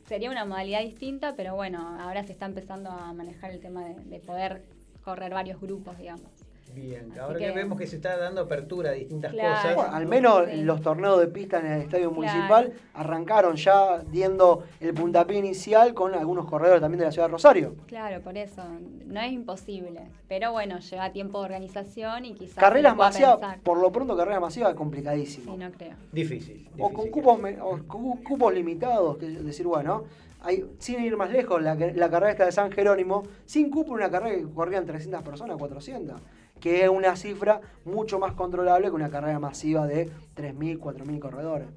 Speaker 11: Sería una modalidad distinta, pero bueno, ahora se está empezando a manejar el tema de, de poder correr varios grupos, digamos.
Speaker 3: Bien, ahora que...
Speaker 11: que-
Speaker 3: vemos que se está dando apertura a distintas
Speaker 11: Claro.
Speaker 3: cosas.
Speaker 2: Bueno, al
Speaker 3: ¿no?
Speaker 2: menos
Speaker 11: Sí.
Speaker 2: los torneos de pista en el estadio
Speaker 11: Claro.
Speaker 2: municipal arrancaron ya diendo el puntapié inicial con algunos corredores también de la ciudad de Rosario.
Speaker 11: Claro, por eso, no es imposible, pero bueno, lleva tiempo de organización y quizás...
Speaker 2: Carreras masivas, por lo pronto carreras masivas complicadísimo.
Speaker 11: Sí, no creo.
Speaker 3: Difícil.
Speaker 2: O con cupos, me- o con cupos limitados, que es decir, bueno, hay, sin ir más lejos, la, que- la carrera esta de San Jerónimo, sin cupo una carrera que corrían 300 personas, 400, que es una cifra mucho más controlable que una carrera masiva de 3.000, 4.000 corredores.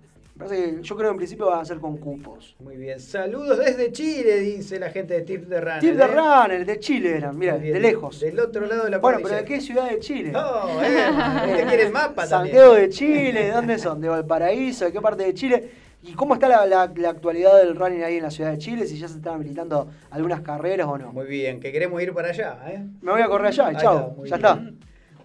Speaker 2: Que- yo creo que en principio van a ser con cupos.
Speaker 3: Muy bien. Saludos desde Chile, dice la gente de Tips de Runner.
Speaker 2: Tip de
Speaker 3: ¿eh?
Speaker 2: Runner, de Chile eran, mira, de lejos.
Speaker 3: Del otro lado de la
Speaker 2: Bueno, pero. ¿de qué ciudad de Chile?
Speaker 3: Oh, eh, ¿Usted quiere el mapa también?
Speaker 2: Santiago de Chile, ¿de dónde son? ¿De Valparaíso? ¿De qué parte de Chile? ¿Y cómo está la, la- la actualidad del running ahí en la ciudad de Chile? Si ya se están habilitando algunas carreras o no.
Speaker 3: Muy bien, que queremos ir para allá, ¿eh?
Speaker 2: Me voy a correr allá, chao. ya
Speaker 3: bien.
Speaker 2: está.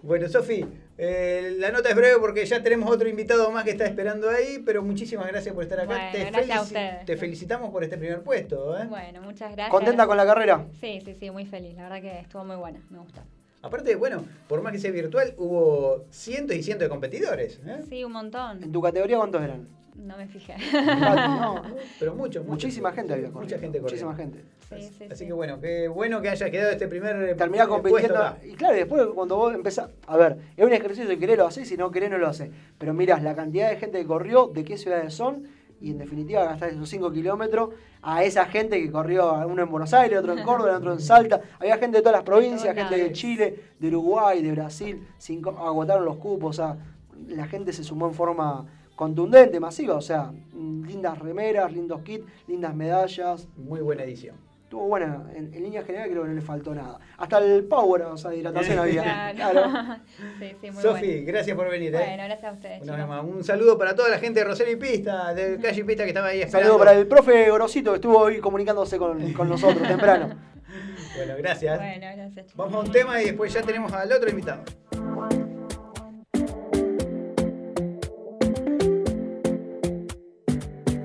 Speaker 3: Bueno, Sofi, eh, la nota es breve porque ya tenemos otro invitado más que está esperando ahí, pero muchísimas gracias por estar acá.
Speaker 11: Bueno,
Speaker 3: te,
Speaker 11: gracias a
Speaker 3: felici-
Speaker 11: ustedes.
Speaker 3: te felicitamos por este primer puesto. ¿eh?
Speaker 11: Bueno, muchas gracias.
Speaker 2: ¿Contenta con la carrera?
Speaker 11: Sí, sí, sí, muy feliz. La verdad que estuvo muy buena, me gustó.
Speaker 3: Aparte, bueno, por más que sea virtual, hubo cientos y cientos de competidores. ¿eh?
Speaker 11: Sí, un montón.
Speaker 2: ¿En tu categoría cuántos eran?
Speaker 11: No me fijé.
Speaker 2: No,
Speaker 3: Pero muchos.
Speaker 2: muchísima gente había
Speaker 3: Mucha
Speaker 2: corrido.
Speaker 3: gente corriendo.
Speaker 2: Muchísima gente.
Speaker 11: Sí, sí,
Speaker 3: Así
Speaker 11: sí.
Speaker 3: que bueno, qué bueno que haya quedado este primer
Speaker 2: Terminá
Speaker 3: eh, puesto
Speaker 2: compitiendo.
Speaker 3: acá.
Speaker 2: Y claro, después cuando vos empezás. A ver, es un ejercicio que querés lo haces, si no querés no lo haces. Pero mirás la cantidad de gente que corrió, de qué ciudades son, y en definitiva gastás esos 5 kilómetros a esa gente que corrió, uno en Buenos Aires, otro en Córdoba, otro en Salta. Había gente de todas las provincias, gente de. Chile, de Uruguay, de Brasil. Cinco, agotaron los cupos, o sea, la gente se sumó en forma contundente, masiva. O sea, lindas remeras, lindos kits, lindas medallas.
Speaker 3: Muy buena edición.
Speaker 2: estuvo buena. En, en línea general creo que no le faltó nada. Hasta el power, o sea, de hidratación había.
Speaker 11: Claro.
Speaker 2: Claro.
Speaker 11: sí, sí, muy
Speaker 3: Sofi,
Speaker 11: bueno.
Speaker 3: gracias por venir. ¿eh?
Speaker 11: Bueno, gracias a ustedes.
Speaker 3: Una
Speaker 11: chicos.
Speaker 3: vez más, un saludo para toda la gente de Rosario y Pista, de Calle y Pista que estaba ahí
Speaker 2: Un
Speaker 3: esperando.
Speaker 2: saludo para el profe Gorosito que estuvo hoy comunicándose con, con nosotros temprano.
Speaker 3: Bueno, gracias.
Speaker 11: Bueno, gracias.
Speaker 3: Vamos a un tema y después ya tenemos al otro invitado.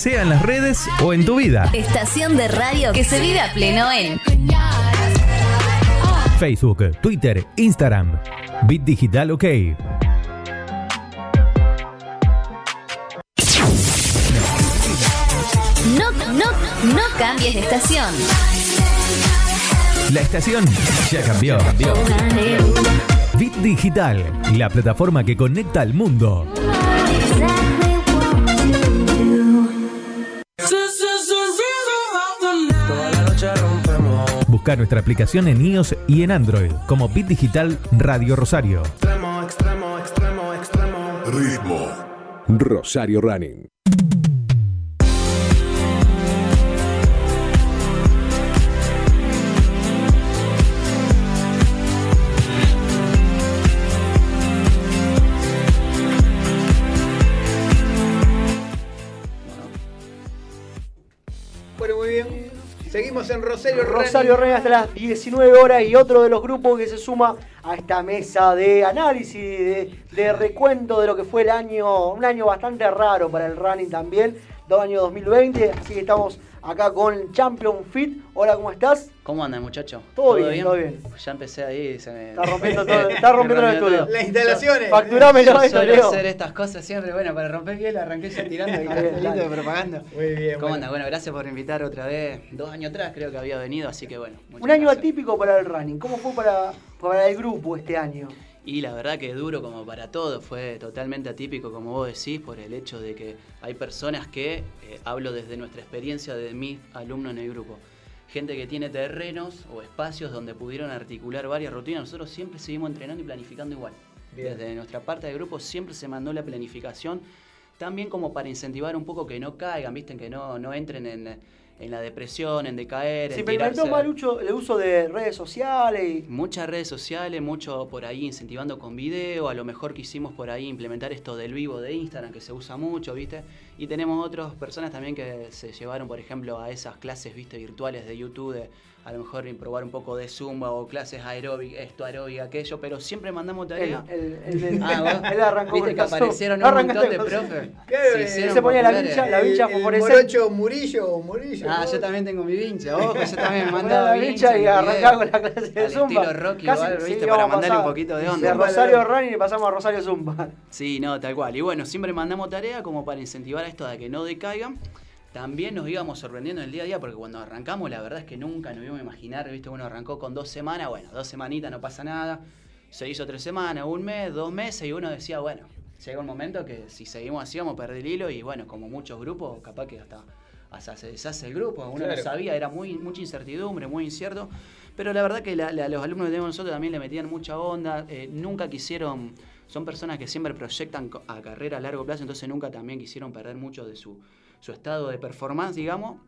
Speaker 5: Sea en las redes o en tu vida.
Speaker 7: Estación de radio que se vive a pleno en
Speaker 5: Facebook, Twitter, Instagram. Bit Digital OK.
Speaker 7: No, no, no cambies de estación.
Speaker 5: La estación ya cambió. Bit Digital, la plataforma que conecta al mundo. Busca nuestra aplicación en iOS y en Android como Bit Digital Radio Rosario.
Speaker 8: Ritmo. Rosario Running.
Speaker 3: En Rosario
Speaker 2: Rosario Reina hasta las 19 horas y otro de los grupos que se suma a esta mesa de análisis, de, recuento de lo que fue el año, un año bastante raro para el running también, dos años 2020, así que estamos acá con Champion Fit. Hola, ¿cómo estás?
Speaker 12: ¿Cómo andan, muchachos?
Speaker 2: Todo bien, todo bien.
Speaker 12: Ya empecé ahí. Se me...
Speaker 2: Está rompiendo todo, está rompiendo el estudio.
Speaker 3: Las instalaciones.
Speaker 2: Facturámelo
Speaker 12: Yo suelo
Speaker 2: Leo.
Speaker 12: hacer estas cosas siempre, bueno, para romper bien arranqué ya tirando
Speaker 2: dale.
Speaker 12: de propaganda.
Speaker 3: Muy bien.
Speaker 12: ¿Cómo andan? Bueno, gracias por invitar otra vez. Dos años atrás creo que había venido, así que bueno.
Speaker 2: Un año
Speaker 12: gracias.
Speaker 2: atípico para el running. ¿Cómo fue para, para el grupo este año?
Speaker 12: Y la verdad que duro como para todos, fue totalmente atípico como vos decís, por el hecho de que hay personas que, eh, hablo desde nuestra experiencia de mis alumnos en el grupo, gente que tiene terrenos o espacios donde pudieron articular varias rutinas, nosotros siempre seguimos entrenando y planificando igual.
Speaker 3: Bien.
Speaker 12: Desde nuestra parte del grupo siempre se mandó la planificación, también como para incentivar un poco que no caigan, visten, que no, no entren en, en la depresión, en decaer,
Speaker 2: Se
Speaker 12: tirarse-
Speaker 2: mal el uso de redes sociales y
Speaker 12: Muchas redes sociales, mucho por ahí incentivando con video, a lo mejor quisimos por ahí implementar esto del vivo de Instagram que se usa mucho, ¿viste? Y tenemos otras personas también que se llevaron, por ejemplo, a esas clases, ¿viste? Virtuales de YouTube, de a lo mejor probar un poco de Zumba o clases aeróbic, esto aeróbic, aquello, pero siempre mandamos tarea.
Speaker 2: el, el, el-
Speaker 12: Ah,
Speaker 2: él arrancó
Speaker 12: Viste que aparecieron
Speaker 2: No
Speaker 12: un montón de.
Speaker 3: Claro,
Speaker 12: Se
Speaker 2: se ponía la vincha, la vincha
Speaker 3: el, el
Speaker 2: fosforescente.
Speaker 3: morocho Murillo o Murillo.
Speaker 12: Ah,
Speaker 3: ¿no?
Speaker 12: yo también tengo mi vincha, ojo, yo también mandaba
Speaker 2: la vincha y arrancaba con la clase de
Speaker 12: Al
Speaker 2: Zumba.
Speaker 12: estilo Rocky algo,
Speaker 2: sí,
Speaker 12: ¿viste? Para mandarle un poquito de
Speaker 2: De
Speaker 12: onda.
Speaker 2: Rosario Running y pasamos a Rosario Zumba.
Speaker 12: Sí, no, tal cual. Y bueno, siempre mandamos tarea como para incentivar a esto a que no decaigan. También nos íbamos sorprendiendo en el día a día, porque cuando arrancamos, la verdad es que nunca nos íbamos a imaginar, ¿viste? Bueno, arrancó con dos semanas, bueno, dos semanitas, no pasa nada. Se hizo tres semanas, un mes, dos meses, y uno decía, bueno, llega un momento que si seguimos así vamos a perder el hilo, y bueno, como muchos grupos, capaz que hasta, hasta se deshace el grupo, uno
Speaker 3: Claro.
Speaker 12: no sabía, era muy, mucha incertidumbre, muy incierto. Pero la verdad que la- la- los alumnos que tenemos nosotros también le metían mucha onda, eh, nunca quisieron, son personas que siempre proyectan a carrera a largo plazo, entonces nunca también quisieron perder mucho de su, su estado de performance, digamos.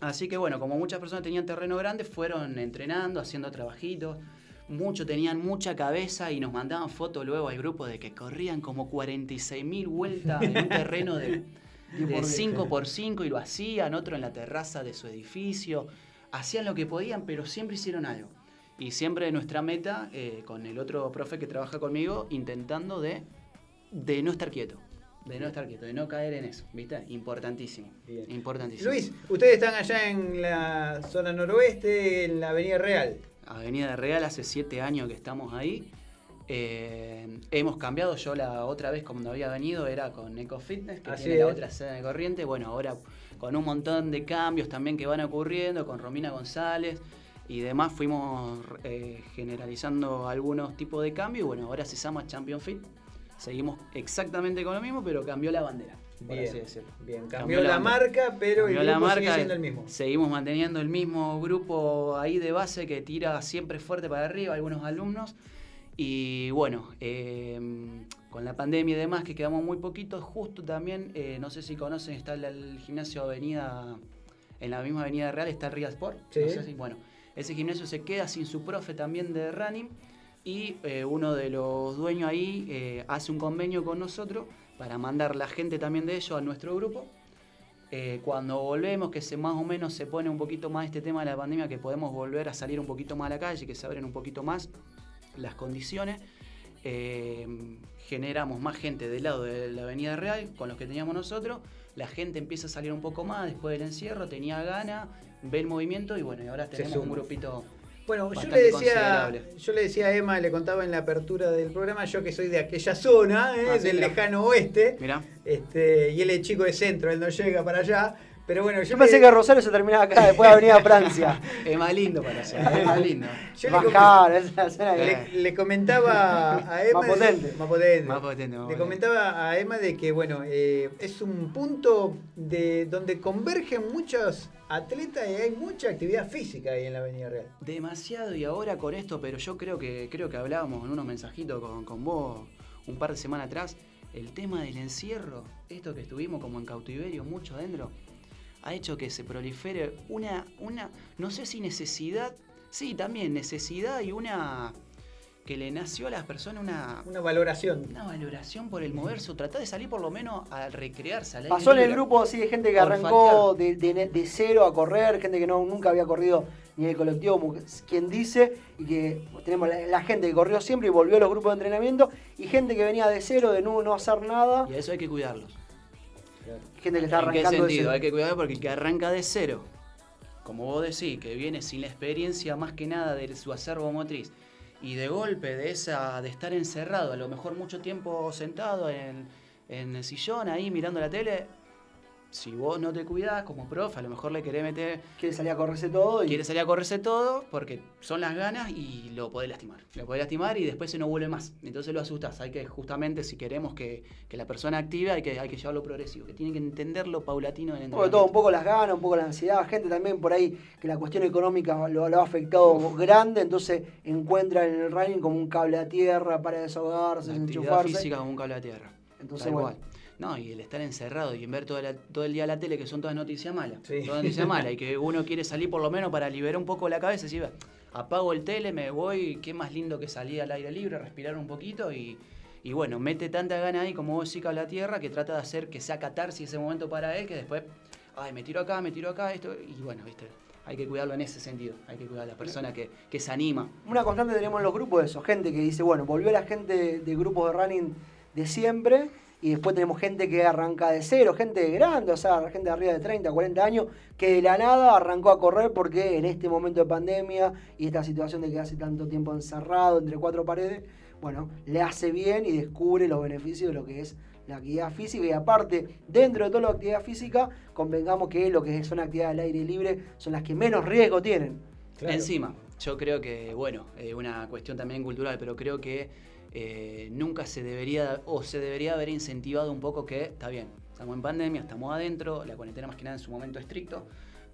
Speaker 12: Así que bueno, como muchas personas tenían terreno grande, fueron entrenando, haciendo trabajitos. Muchos tenían mucha cabeza y nos mandaban fotos luego al grupo de que corrían como 46 mil vueltas en un terreno de, de 5 por 5 y lo hacían, otro en la terraza de su edificio. Hacían lo que podían, pero siempre hicieron algo. Y siempre nuestra meta, eh, con el otro profe que trabaja conmigo, intentando de, de no estar quieto. De no estar quieto, de no caer en eso, ¿viste? Importantísimo.
Speaker 3: Bien.
Speaker 12: Importantísimo.
Speaker 3: Luis, ustedes están allá en la zona noroeste, en la Avenida Real.
Speaker 12: Avenida Real, hace siete años que estamos ahí. Eh, hemos cambiado, yo la otra vez cuando había venido era con Eco Fitness, que
Speaker 3: Así
Speaker 12: tiene la otra sede de Corriente. Bueno, ahora con un montón de cambios también que van ocurriendo, con Romina González y demás, fuimos eh, generalizando algunos tipos de cambios. Y bueno, ahora se llama Champion Fit. Seguimos exactamente con lo mismo, pero cambió la bandera. por así
Speaker 3: Bien,
Speaker 12: decirlo.
Speaker 3: bien. Cambió, la, marca, pero
Speaker 12: Cambió
Speaker 3: el
Speaker 12: la
Speaker 3: grupo sigue
Speaker 12: marca,
Speaker 3: siendo el mismo.
Speaker 12: Seguimos manteniendo el mismo grupo ahí de base que tira siempre fuerte para arriba, algunos alumnos. Y bueno, eh, con la pandemia y demás, que quedamos muy poquitos, justo también, eh, no sé si conocen, está el, el gimnasio Avenida, en la misma Avenida Real, está el Ria Sport.
Speaker 3: Sí.
Speaker 12: No sé si- bueno, ese gimnasio se queda sin su profe también de running y eh, uno de los dueños ahí eh, hace un convenio con nosotros para mandar la gente también de ellos a nuestro grupo. Eh, cuando volvemos, que se más o menos se pone un poquito más este tema de la pandemia, que podemos volver a salir un poquito más a la calle, que se abren un poquito más las condiciones, generamos más gente del lado de la Avenida Real con los que teníamos nosotros, la gente empieza a salir un poco más después del encierro, tenía ganas, ve el movimiento y bueno, y ahora tenemos un grupito
Speaker 3: Bueno, yo le, decía, yo le decía a Emma, le contaba en la apertura del programa, yo que soy de aquella zona, ¿eh?
Speaker 12: Ah, sí,
Speaker 3: del
Speaker 12: mirá.
Speaker 3: lejano oeste,
Speaker 12: Mirá.
Speaker 3: este, y él es chico de centro, él no llega para allá, pero bueno, yo,
Speaker 2: Yo pensé
Speaker 3: le-
Speaker 2: que Rosario se terminaba acá, después de Avenida Francia.
Speaker 12: Es más lindo para hacer, es más lindo.
Speaker 3: yo le
Speaker 2: Más
Speaker 3: com-
Speaker 2: caro, esa es la zona
Speaker 3: le, le comentaba a Emma...
Speaker 2: Más potente.
Speaker 3: Más potente.
Speaker 12: Más potente, más
Speaker 3: Le comentaba a Emma de que, bueno, eh, es un punto de donde convergen muchos atletas y hay mucha actividad física ahí en la Avenida Real.
Speaker 12: Demasiado y ahora con esto, pero yo creo que creo que hablábamos en unos mensajitos con, con vos un par de semanas atrás, el tema del encierro, esto que estuvimos como en cautiverio mucho adentro, ha hecho que se prolifere una, una, no sé si necesidad, sí, también necesidad y una que le nació a las personas una,
Speaker 3: Una valoración.
Speaker 12: una valoración por el moverse, o tratar de salir por lo menos a recrearse. al
Speaker 2: Pasó en el grupo, sí, de gente que arrancó de, de- de cero a correr, gente que no, nunca había corrido ni en el colectivo, como quien dice, y que tenemos la, la gente que corrió siempre y volvió a los grupos de entrenamiento, y gente que venía de cero, de no, no hacer nada,
Speaker 12: Y a eso hay que cuidarlos.
Speaker 2: Gente que está.
Speaker 12: Hay que cuidar porque el que arranca de cero, como vos decís, que viene sin la experiencia más que nada de su acervo motriz, y de golpe de esa de estar encerrado, a lo mejor mucho tiempo sentado en, en el sillón ahí mirando la tele, si vos no te cuidás como profe, a lo mejor le querés meter,
Speaker 2: Quiere salir a correrse todo y
Speaker 12: quiere salir a correrse todo porque son las ganas y lo podés lastimar. Lo podés lastimar y después se no vuelve más. Entonces lo asustas. Hay que, justamente, si queremos que, que la persona active, hay que, hay que llevarlo progresivo, que tiene que entender lo paulatino del
Speaker 2: de todo, un poco las ganas, un poco la ansiedad, gente también por ahí que la cuestión económica lo, lo ha afectado grande, entonces encuentra en el running como un cable a tierra para desahogarse,
Speaker 12: La actividad
Speaker 2: enchufarse.
Speaker 12: física como un cable a tierra.
Speaker 2: Entonces,
Speaker 12: Tal
Speaker 2: bueno.
Speaker 12: cual. No, y el estar encerrado y en ver todo, la- todo el día la tele, que son todas noticias malas.
Speaker 3: Sí.
Speaker 12: Todas noticias malas. Y que uno quiere salir por lo menos para liberar un poco la cabeza. Y "Va, apago el tele, me voy, qué más lindo que salir al aire libre, respirar un poquito y, y bueno, mete tanta gana ahí como vos decís, cable a tierra, que trata de hacer que sea catarsis ese momento para él, que después, ay, me tiro acá, me tiro acá, esto, y bueno, viste, hay que cuidarlo en ese sentido. Hay que cuidar a la persona que, que se anima.
Speaker 2: Una constante tenemos en los grupos de eso, gente que dice, bueno, volvió la gente de, de grupos de running de siempre y después tenemos gente que arranca de cero, gente grande, o sea, gente de arriba de 30, 40 años, que de la nada arrancó a correr porque en este momento de pandemia y esta situación de que hace tanto tiempo encerrado entre cuatro paredes, bueno, le hace bien y descubre los beneficios de lo que es la actividad física y aparte, dentro de toda la actividad física, convengamos que lo que son actividades al aire libre son las que menos riesgo tienen.
Speaker 12: Encima, yo creo que, bueno, es una cuestión también cultural, pero creo que eh, nunca se debería, o se debería haber incentivado un poco que, está bien, estamos en pandemia, estamos adentro, la cuarentena más que nada en su momento estricto,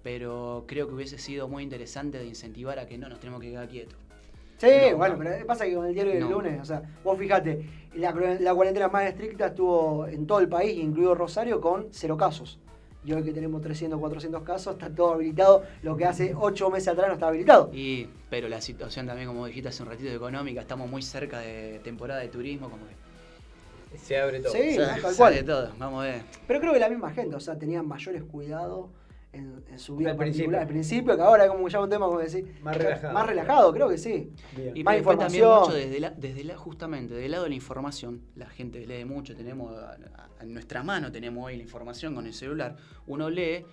Speaker 12: pero creo que hubiese sido muy interesante de incentivar a que no nos tenemos que quedar quietos.
Speaker 2: Sí,
Speaker 12: No,
Speaker 2: bueno,
Speaker 12: no.
Speaker 2: pero pasa que con el diario del
Speaker 12: No.
Speaker 2: lunes, o sea, vos fijate, la, la cuarentena más estricta estuvo en todo el país, incluido Rosario, con cero casos. Y hoy que tenemos 300, 400 casos, está todo habilitado, lo que hace 8 meses atrás no estaba habilitado.
Speaker 12: Y, pero la situación también, como dijiste hace un ratito, económica, estamos muy cerca de temporada de turismo, como que
Speaker 3: Se abre todo.
Speaker 2: Sí,
Speaker 12: o sea, sale todo, vamos a ver.
Speaker 2: Pero creo que la misma gente, o sea, tenían mayores cuidados en, en su vida
Speaker 3: Al
Speaker 2: particular.
Speaker 3: principio.
Speaker 2: Al principio, que ahora es como ya un tema, como decir,
Speaker 3: Más relajado.
Speaker 2: Más relajado, creo que sí.
Speaker 3: Bien.
Speaker 12: Y
Speaker 2: Más
Speaker 12: después también
Speaker 2: información.
Speaker 12: mucho desde, la, desde la, justamente del lado de la información, la gente lee mucho, tenemos a- a- en nuestra mano tenemos hoy la información con el celular, uno lee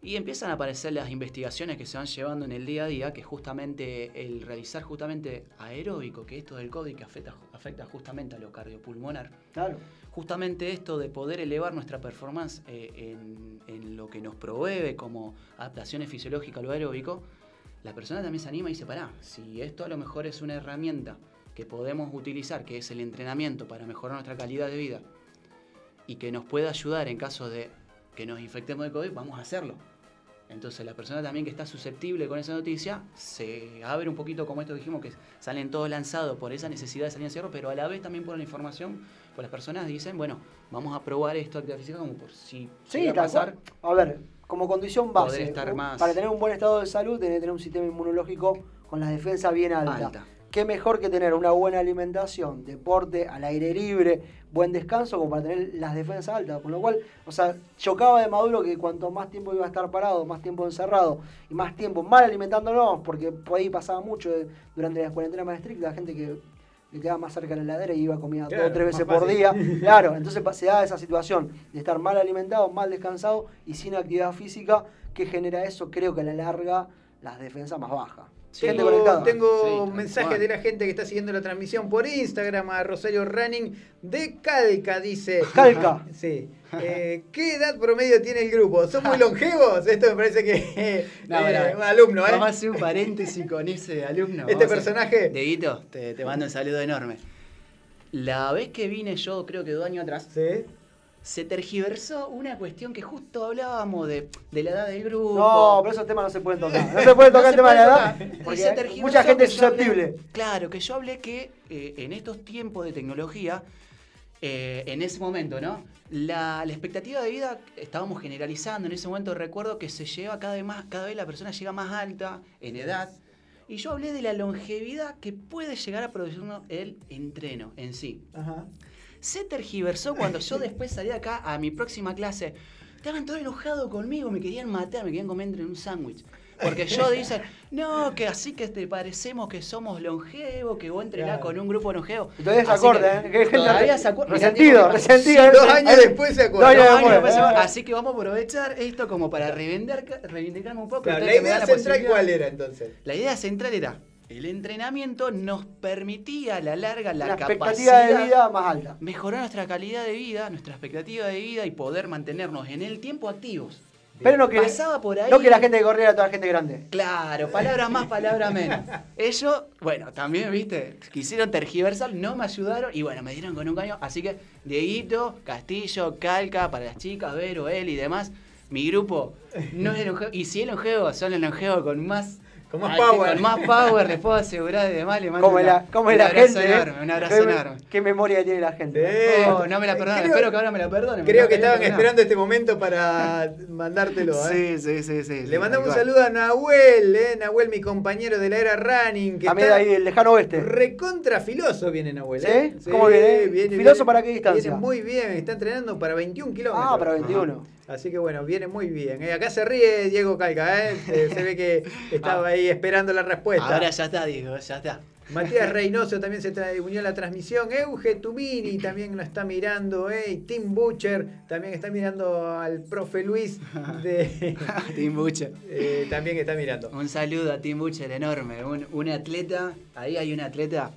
Speaker 12: y empiezan a aparecer las investigaciones que se van llevando en el día a día, que justamente el realizar justamente aeróbico, que esto del COVID que afecta, afecta justamente a lo cardiopulmonar,
Speaker 2: Claro.
Speaker 12: Justamente esto de poder elevar nuestra performance eh, en, lo que nos provee como adaptaciones fisiológicas a lo aeróbico, la persona también se anima y dice, pará, si esto a lo mejor es una herramienta que podemos utilizar, que es el entrenamiento para mejorar nuestra calidad de vida, y que nos puede ayudar en caso de que nos infectemos de COVID, vamos a hacerlo. Entonces la persona también que está susceptible con esa noticia se abre un poquito como esto que dijimos, que salen todos lanzados por esa necesidad de salir a cierre, pero a la vez también por la información, pues las personas dicen, bueno, vamos a probar esto actividad física como por si
Speaker 2: Sí,
Speaker 12: llega a pasar.
Speaker 2: A ver, como condición base,
Speaker 12: estar más-
Speaker 2: para tener un buen estado de salud, tener un sistema inmunológico con la defensa bien alta.
Speaker 12: Alta.
Speaker 2: Qué mejor que tener una buena alimentación, deporte al aire libre, buen descanso, como para tener las defensas altas. Con lo cual, o sea, chocaba de Maduro que cuanto más tiempo iba a estar parado, más tiempo encerrado y más tiempo mal alimentándonos, porque por ahí pasaba mucho de- durante las cuarentenas más estrictas, la gente que le quedaba más cerca de la heladera y iba a comida
Speaker 3: Claro,
Speaker 2: dos o tres veces por día. Claro, entonces se da esa situación de estar mal alimentado, mal descansado y sin actividad física. ¿Qué genera eso? Creo que a la larga las defensas más bajas. Gente
Speaker 3: Tengo, tengo
Speaker 12: Sí,
Speaker 3: mensajes de la gente que está siguiendo la transmisión por Instagram a Rosario Running de Calca, dice.
Speaker 2: Calca.
Speaker 3: Sí. Eh, ¿Qué edad promedio tiene el grupo? ¿Son muy longevos? Esto me parece que
Speaker 12: No,
Speaker 3: eh, un alumno, ¿eh?
Speaker 12: Vamos a hacer un paréntesis con ese alumno.
Speaker 3: Este
Speaker 12: Vamos
Speaker 3: personaje.
Speaker 12: Deguito, te, te mando un saludo enorme. La vez que vine yo, creo que dos años atrás,
Speaker 3: Sí.
Speaker 12: Se tergiversó una cuestión que justo hablábamos de, de la edad del grupo.
Speaker 2: No, pero esos temas no se pueden tocar. No se puede tocar
Speaker 12: No
Speaker 2: el tema de la edad. Porque mucha gente
Speaker 12: hablé-
Speaker 2: susceptible.
Speaker 12: claro, que yo hablé que eh, en estos tiempos de tecnología, eh, en ese momento, ¿no? La, la expectativa de vida estábamos generalizando. En ese momento recuerdo que se lleva cada vez más, cada vez la persona llega más alta en edad. Y yo hablé de la longevidad que puede llegar a producirnos el entreno en sí.
Speaker 3: Ajá.
Speaker 12: Se tergiversó cuando yo después salí acá a mi próxima clase. Estaban todos enojados conmigo, me querían matar, me querían comer entre un sándwich. Porque yo dicen, no, que así que te parecemos que somos longevos, que vos entrenás
Speaker 3: Claro.
Speaker 12: con un grupo longevo.
Speaker 2: Y todavía se acuerda,
Speaker 12: que-
Speaker 2: ¿eh? Que
Speaker 12: Todavía
Speaker 2: re-
Speaker 12: se acuerda.
Speaker 2: resentido, resentido.
Speaker 3: Sí, dos años después se acuerda.
Speaker 2: Dos años después,
Speaker 12: después,
Speaker 2: ¿eh?
Speaker 12: Así que vamos a aprovechar esto como para reivindicar, reivindicarme un poco.
Speaker 3: Claro, la idea
Speaker 12: la
Speaker 3: central, ¿cuál era entonces?
Speaker 12: La idea central era, el entrenamiento nos permitía a la larga la
Speaker 2: La
Speaker 12: capacidad
Speaker 2: de vida más alta.
Speaker 12: mejorar nuestra calidad de vida, nuestra expectativa de vida y poder mantenernos en el tiempo activos.
Speaker 2: Pero no que,
Speaker 12: Pasaba por ahí.
Speaker 2: no que la gente que corría era toda la gente grande.
Speaker 12: Claro, palabras más, palabras menos. Ellos, bueno, también, viste, quisieron tergiversar, no me ayudaron y bueno, me dieron con un caño. Así que, Dieguito, Castillo, Calca, para las chicas, Vero, él y demás, mi grupo no es longevo. Y si es longevo, son los longevos con más.
Speaker 3: Con más power.
Speaker 12: Con más power, les puedo asegurar y demás. Le mando
Speaker 2: Como
Speaker 12: una-
Speaker 2: la, como
Speaker 12: un
Speaker 2: la
Speaker 12: abrazo
Speaker 2: gente. ¿eh?
Speaker 12: enorme, un abrazo
Speaker 2: qué,
Speaker 12: enorme.
Speaker 2: qué memoria tiene la gente.
Speaker 3: Sí.
Speaker 12: Oh, no me la perdonan,
Speaker 3: Creo-
Speaker 12: espero que ahora me la perdonen.
Speaker 3: Creo que estaban esperando este momento para mandártelo. ¿eh?
Speaker 12: Sí, sí, sí, sí.
Speaker 3: Le mandamos un saludo a Nahuel, ¿eh? Nahuel, mi compañero de la era running. Que
Speaker 2: A mí de
Speaker 3: está
Speaker 2: ahí, el lejano oeste.
Speaker 3: recontra filoso viene Nahuel.
Speaker 2: ¿Sí?
Speaker 3: ¿eh?
Speaker 2: ¿Cómo viene? ¿Filoso para qué distancia?
Speaker 3: Viene muy bien, está entrenando para 21 kilómetros.
Speaker 2: Ah, para 21.
Speaker 3: Ajá. Así que bueno, viene muy bien. ¿eh? Acá se ríe Diego Calca, ¿eh? Eh, se ve que estaba ahí esperando la respuesta.
Speaker 12: Ahora ya está, Diego, ya está.
Speaker 3: Matías Reynoso también se unió a la transmisión. Euge Tumini también lo está mirando. ¿eh? Y Tim Butcher también está mirando al profe Luis. De,
Speaker 12: Tim Butcher.
Speaker 3: eh, también está mirando.
Speaker 12: Un saludo a Tim Butcher enorme, un, un atleta, ahí hay un atleta.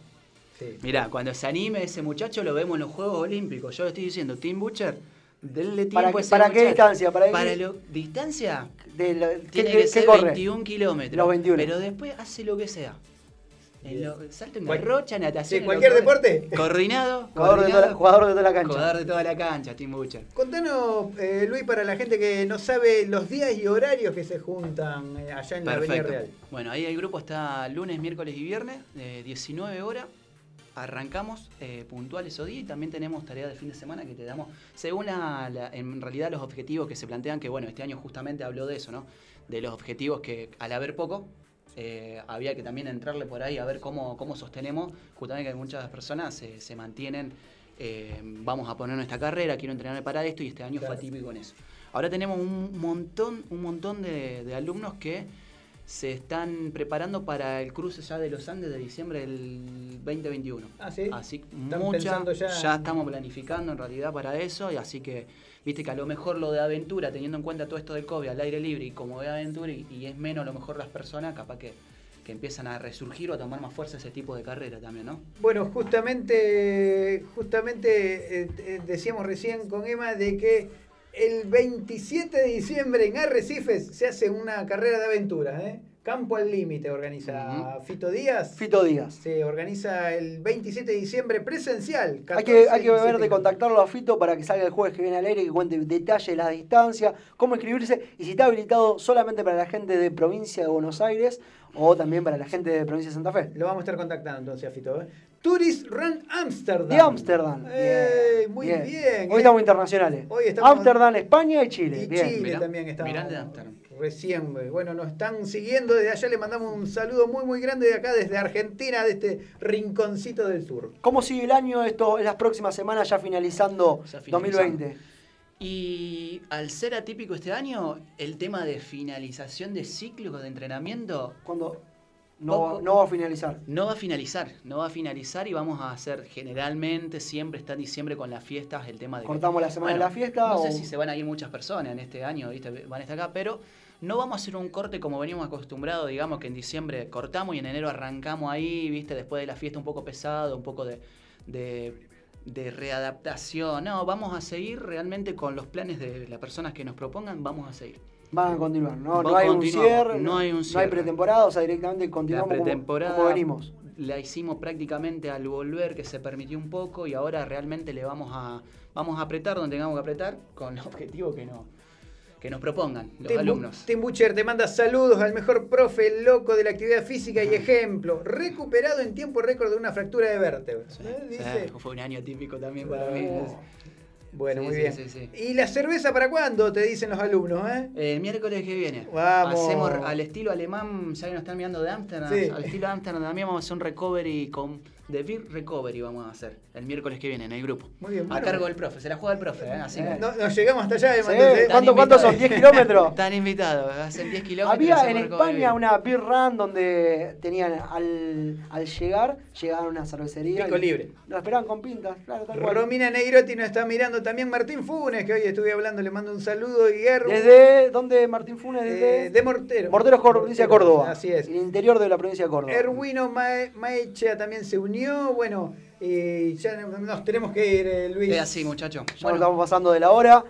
Speaker 3: Sí.
Speaker 12: Mirá, cuando se anime ese muchacho lo vemos en los Juegos Olímpicos. Yo le estoy diciendo, Tim Butcher, denle tiempo
Speaker 2: ¿Para qué-
Speaker 12: ese
Speaker 2: para qué
Speaker 12: muchacho.
Speaker 2: distancia? ¿Para
Speaker 12: lo, distancia
Speaker 2: De la- ¿qué,
Speaker 12: tiene que ser
Speaker 2: corre?
Speaker 12: 21 kilómetros.
Speaker 2: Los 21.
Speaker 12: Pero después hace lo que sea. En lo, salto en garrocha, natación. Lo
Speaker 3: cualquier deporte.
Speaker 12: Coordinado.
Speaker 2: Jugador de, toda la,
Speaker 12: coordinado,
Speaker 2: jugador de toda la cancha.
Speaker 12: jugador de toda la cancha, Tim Butcher.
Speaker 3: Contanos, eh, Luis, para la gente que no sabe los días y horarios que se juntan eh, allá en la Avenida
Speaker 12: Perfecto.
Speaker 3: Real.
Speaker 12: Bueno, ahí el grupo está lunes, miércoles y viernes, eh, 19 horas. Arrancamos eh, puntual esos días y también tenemos tareas de fin de semana que te damos, según la, la- en realidad los objetivos que se plantean, que bueno, este año justamente habló de eso, ¿no? De los objetivos que al haber poco, eh, había que también entrarle por ahí a ver cómo, cómo sostenemos, justamente que muchas personas se, se mantienen, eh, vamos a poner nuestra carrera, quiero entrenarme para esto y este año
Speaker 3: Claro.
Speaker 12: fue atípico en eso. Ahora tenemos un montón, un montón de, de alumnos que se están preparando para el cruce ya de los Andes de diciembre del 2021.
Speaker 3: Ah, sí.
Speaker 12: Así, mucha,
Speaker 3: ya-
Speaker 12: ya estamos planificando en realidad para eso, y así que, viste que a lo mejor lo de aventura, teniendo en cuenta todo esto del COVID al aire libre y como de aventura, y, y es menos a lo mejor las personas, capaz que, que empiezan a resurgir o a tomar más fuerza ese tipo de carrera también, ¿no?
Speaker 3: Bueno, justamente, justamente eh, eh, decíamos recién con Emma de que el 27 de diciembre en Arrecifes se hace una carrera de aventuras, ¿eh? Campo al límite organiza Fito Díaz.
Speaker 2: Fito Díaz.
Speaker 3: Se organiza el 27 de diciembre presencial.
Speaker 2: Hay que,
Speaker 3: 14
Speaker 2: hay que ver
Speaker 3: 17
Speaker 2: de contactarlo a Fito para que salga el jueves que viene al aire, que cuente detalle la distancia, cómo inscribirse y si está habilitado solamente para la gente de provincia de Buenos Aires o también para la gente de provincia de Santa Fe.
Speaker 3: Lo vamos a estar contactando entonces a Fito. ¿eh? Tourist Run Amsterdam.
Speaker 2: De Ámsterdam.
Speaker 3: Eh,
Speaker 2: Bien,
Speaker 3: muy
Speaker 2: bien.
Speaker 3: bien.
Speaker 2: Hoy
Speaker 3: ¿eh?
Speaker 2: estamos internacionales.
Speaker 3: Hoy estamos-
Speaker 2: Ámsterdam, España y Chile.
Speaker 3: Y
Speaker 2: bien.
Speaker 3: Chile
Speaker 12: Mirá,
Speaker 3: también está.
Speaker 12: mirá de Ámsterdam.
Speaker 3: Recién, eh, bueno, nos están siguiendo desde allá. Le mandamos un saludo muy, muy grande de acá, desde Argentina, de este rinconcito del sur.
Speaker 2: ¿Cómo sigue el año esto en las próximas semanas ya finalizando
Speaker 12: Ya finalizando.
Speaker 2: 2020?
Speaker 12: Y al ser atípico este año, el tema de finalización de ciclos de entrenamiento
Speaker 2: Cuando no, va- no va a finalizar.
Speaker 12: No va a finalizar, no va a finalizar y vamos a hacer generalmente, siempre está en diciembre con las fiestas, el tema de... que-
Speaker 2: ¿Cortamos la semana
Speaker 12: Bueno,
Speaker 2: de la fiesta
Speaker 12: No
Speaker 2: o-
Speaker 12: sé si se van a ir muchas personas en este año, ¿viste? van a estar acá, pero no vamos a hacer un corte como venimos acostumbrados, digamos que en diciembre cortamos y en enero arrancamos ahí, ¿viste? Después de la fiesta un poco pesado, un poco de, de, de readaptación. No, vamos a seguir realmente con los planes de las personas que nos propongan, vamos a seguir.
Speaker 2: Van a continuar, ¿no? Hay un
Speaker 12: continuamos,
Speaker 2: cierre,
Speaker 12: no hay un
Speaker 2: no hay
Speaker 12: cierre.
Speaker 2: pretemporada, o sea, directamente
Speaker 12: La
Speaker 2: continuamos como-
Speaker 12: pretemporada
Speaker 2: como, venimos.
Speaker 12: la hicimos prácticamente al volver, que se permitió un poco, y ahora realmente le vamos a, vamos a apretar donde tengamos que apretar con el objetivo que, no, que nos propongan los
Speaker 3: Tim,
Speaker 12: alumnos.
Speaker 3: Tim Butcher te manda saludos al mejor profe loco de la actividad física y ejemplo. Recuperado en tiempo récord de una fractura de vértebra. ¿Eh?
Speaker 12: Sí, fue un año típico también para mí.
Speaker 3: Bueno,
Speaker 12: Sí,
Speaker 3: muy bien.
Speaker 12: sí, sí.
Speaker 3: ¿Y la cerveza para cuándo? Te dicen los alumnos, ¿eh?
Speaker 12: El miércoles que viene.
Speaker 3: Vamos.
Speaker 12: Hacemos al estilo alemán, ya que nos están mirando de Amsterdam,
Speaker 3: Sí.
Speaker 12: al estilo Amsterdam también vamos a hacer un recovery con The Beer Recovery vamos a hacer el miércoles que viene en el grupo.
Speaker 3: Muy bien,
Speaker 12: A
Speaker 3: bueno.
Speaker 12: cargo del profe, se la juega el profe, ¿eh? así que
Speaker 3: No, nos llegamos hasta allá, ¿eh,
Speaker 2: Sí? ¿Cuánto, ¿Cuántos son? ¿10 kilómetros?
Speaker 12: Están invitados, hacen 10 kilómetros.
Speaker 2: Había en. España una beer run donde tenían al, al llegar, llegaban a una cervecería.
Speaker 3: Pico
Speaker 2: y
Speaker 3: libre.
Speaker 2: Lo esperaban con pintas, claro, tal cual.
Speaker 3: Romina Neirotti nos está mirando también Martín Funes, que hoy estuve hablando, le mando un saludo. Guerro,
Speaker 2: ¿Desde dónde Martín Funes? Desde
Speaker 3: eh, de Mortero.
Speaker 2: Morteros, provincia de Córdoba.
Speaker 3: Así es.
Speaker 2: El interior de la provincia de Córdoba.
Speaker 3: Erwino Mae- Maechea también se unió. Bueno, eh, ya nos tenemos que ir, eh, Luis.
Speaker 12: Es así, muchachos.
Speaker 2: Nos estamos pasando de la hora.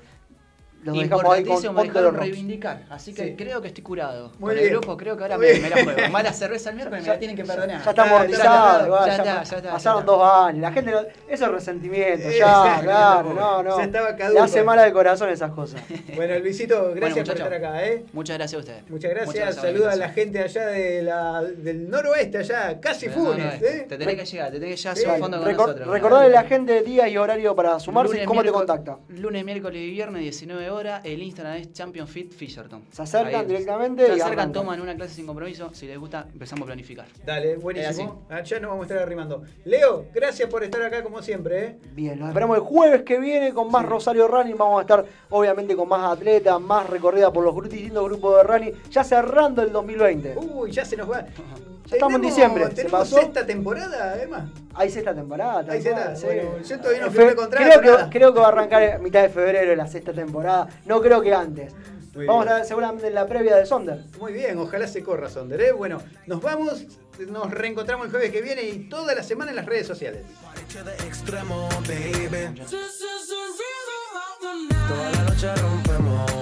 Speaker 2: Los
Speaker 12: Importantísimo, me dejaron reivindicar. Así que
Speaker 3: Sí.
Speaker 12: creo que estoy curado.
Speaker 3: Muy
Speaker 12: Con
Speaker 3: bien.
Speaker 12: el grupo creo que ahora me, la juego. Mala cerveza el miércoles, me
Speaker 2: Ya-
Speaker 12: la tienen que perdonar.
Speaker 2: Ya está amortizado,
Speaker 3: ya
Speaker 2: ya
Speaker 12: ya está,
Speaker 2: pasaron dos años. La gente, no- eso es resentimiento, ya, claro, no, no.
Speaker 3: se estaba
Speaker 2: Le
Speaker 3: caduco.
Speaker 2: hace mal al corazón esas cosas.
Speaker 3: Bueno, Luisito, gracias
Speaker 12: Bueno,
Speaker 3: por estar acá, ¿eh?
Speaker 12: Muchas gracias a ustedes.
Speaker 3: Muchas gracias.
Speaker 12: Muchas gracias,
Speaker 3: Saluda a la gente allá de la, del noroeste, allá, casi
Speaker 12: no,
Speaker 3: Funes,
Speaker 12: no,
Speaker 3: ¿eh?
Speaker 12: Te tenés que llegar, te tenés que llegar
Speaker 3: Sí,
Speaker 12: a su fondo con
Speaker 2: Recor-
Speaker 12: nosotros.
Speaker 2: recordarle a la gente día y horario para sumarse y cómo te contacta.
Speaker 12: Lunes, miércoles y viernes, 19 horas. El Instagram es Champion Fit Fisherton.
Speaker 2: Se acercan
Speaker 12: Ahí.
Speaker 2: directamente
Speaker 12: Se
Speaker 2: y
Speaker 12: acercan,
Speaker 2: arrancan.
Speaker 12: toman una clase sin compromiso. Si les gusta, empezamos a planificar.
Speaker 3: Dale, buenísimo. Allá nos vamos a estar arrimando. Leo, gracias por estar acá como siempre, ¿eh?
Speaker 2: Bien, los esperamos el jueves que viene con más Rosario Running. Vamos a estar obviamente con más atletas, más recorrida por los distintos grupos de running, ya cerrando el 2020.
Speaker 3: Uy, ya se nos va.
Speaker 2: Ya estamos en diciembre, ¿se
Speaker 3: ¿Tenemos
Speaker 2: pasó?
Speaker 3: sexta temporada, además?
Speaker 2: Hay sexta temporada.
Speaker 3: Hay sexta,
Speaker 2: sí.
Speaker 3: bueno, yo todavía no firmé contrato,
Speaker 2: Creo que,
Speaker 3: nada.
Speaker 2: creo que va a arrancar en mitad de febrero la sexta temporada. No creo que antes.
Speaker 3: Muy
Speaker 2: Vamos
Speaker 3: bien.
Speaker 2: a estar seguramente en la previa de Sonder.
Speaker 3: Muy bien, ojalá se corra Sonder, ¿eh? Bueno, nos vamos, nos reencontramos el jueves que viene y toda la semana en las redes sociales.
Speaker 13: Toda la noche rompemos.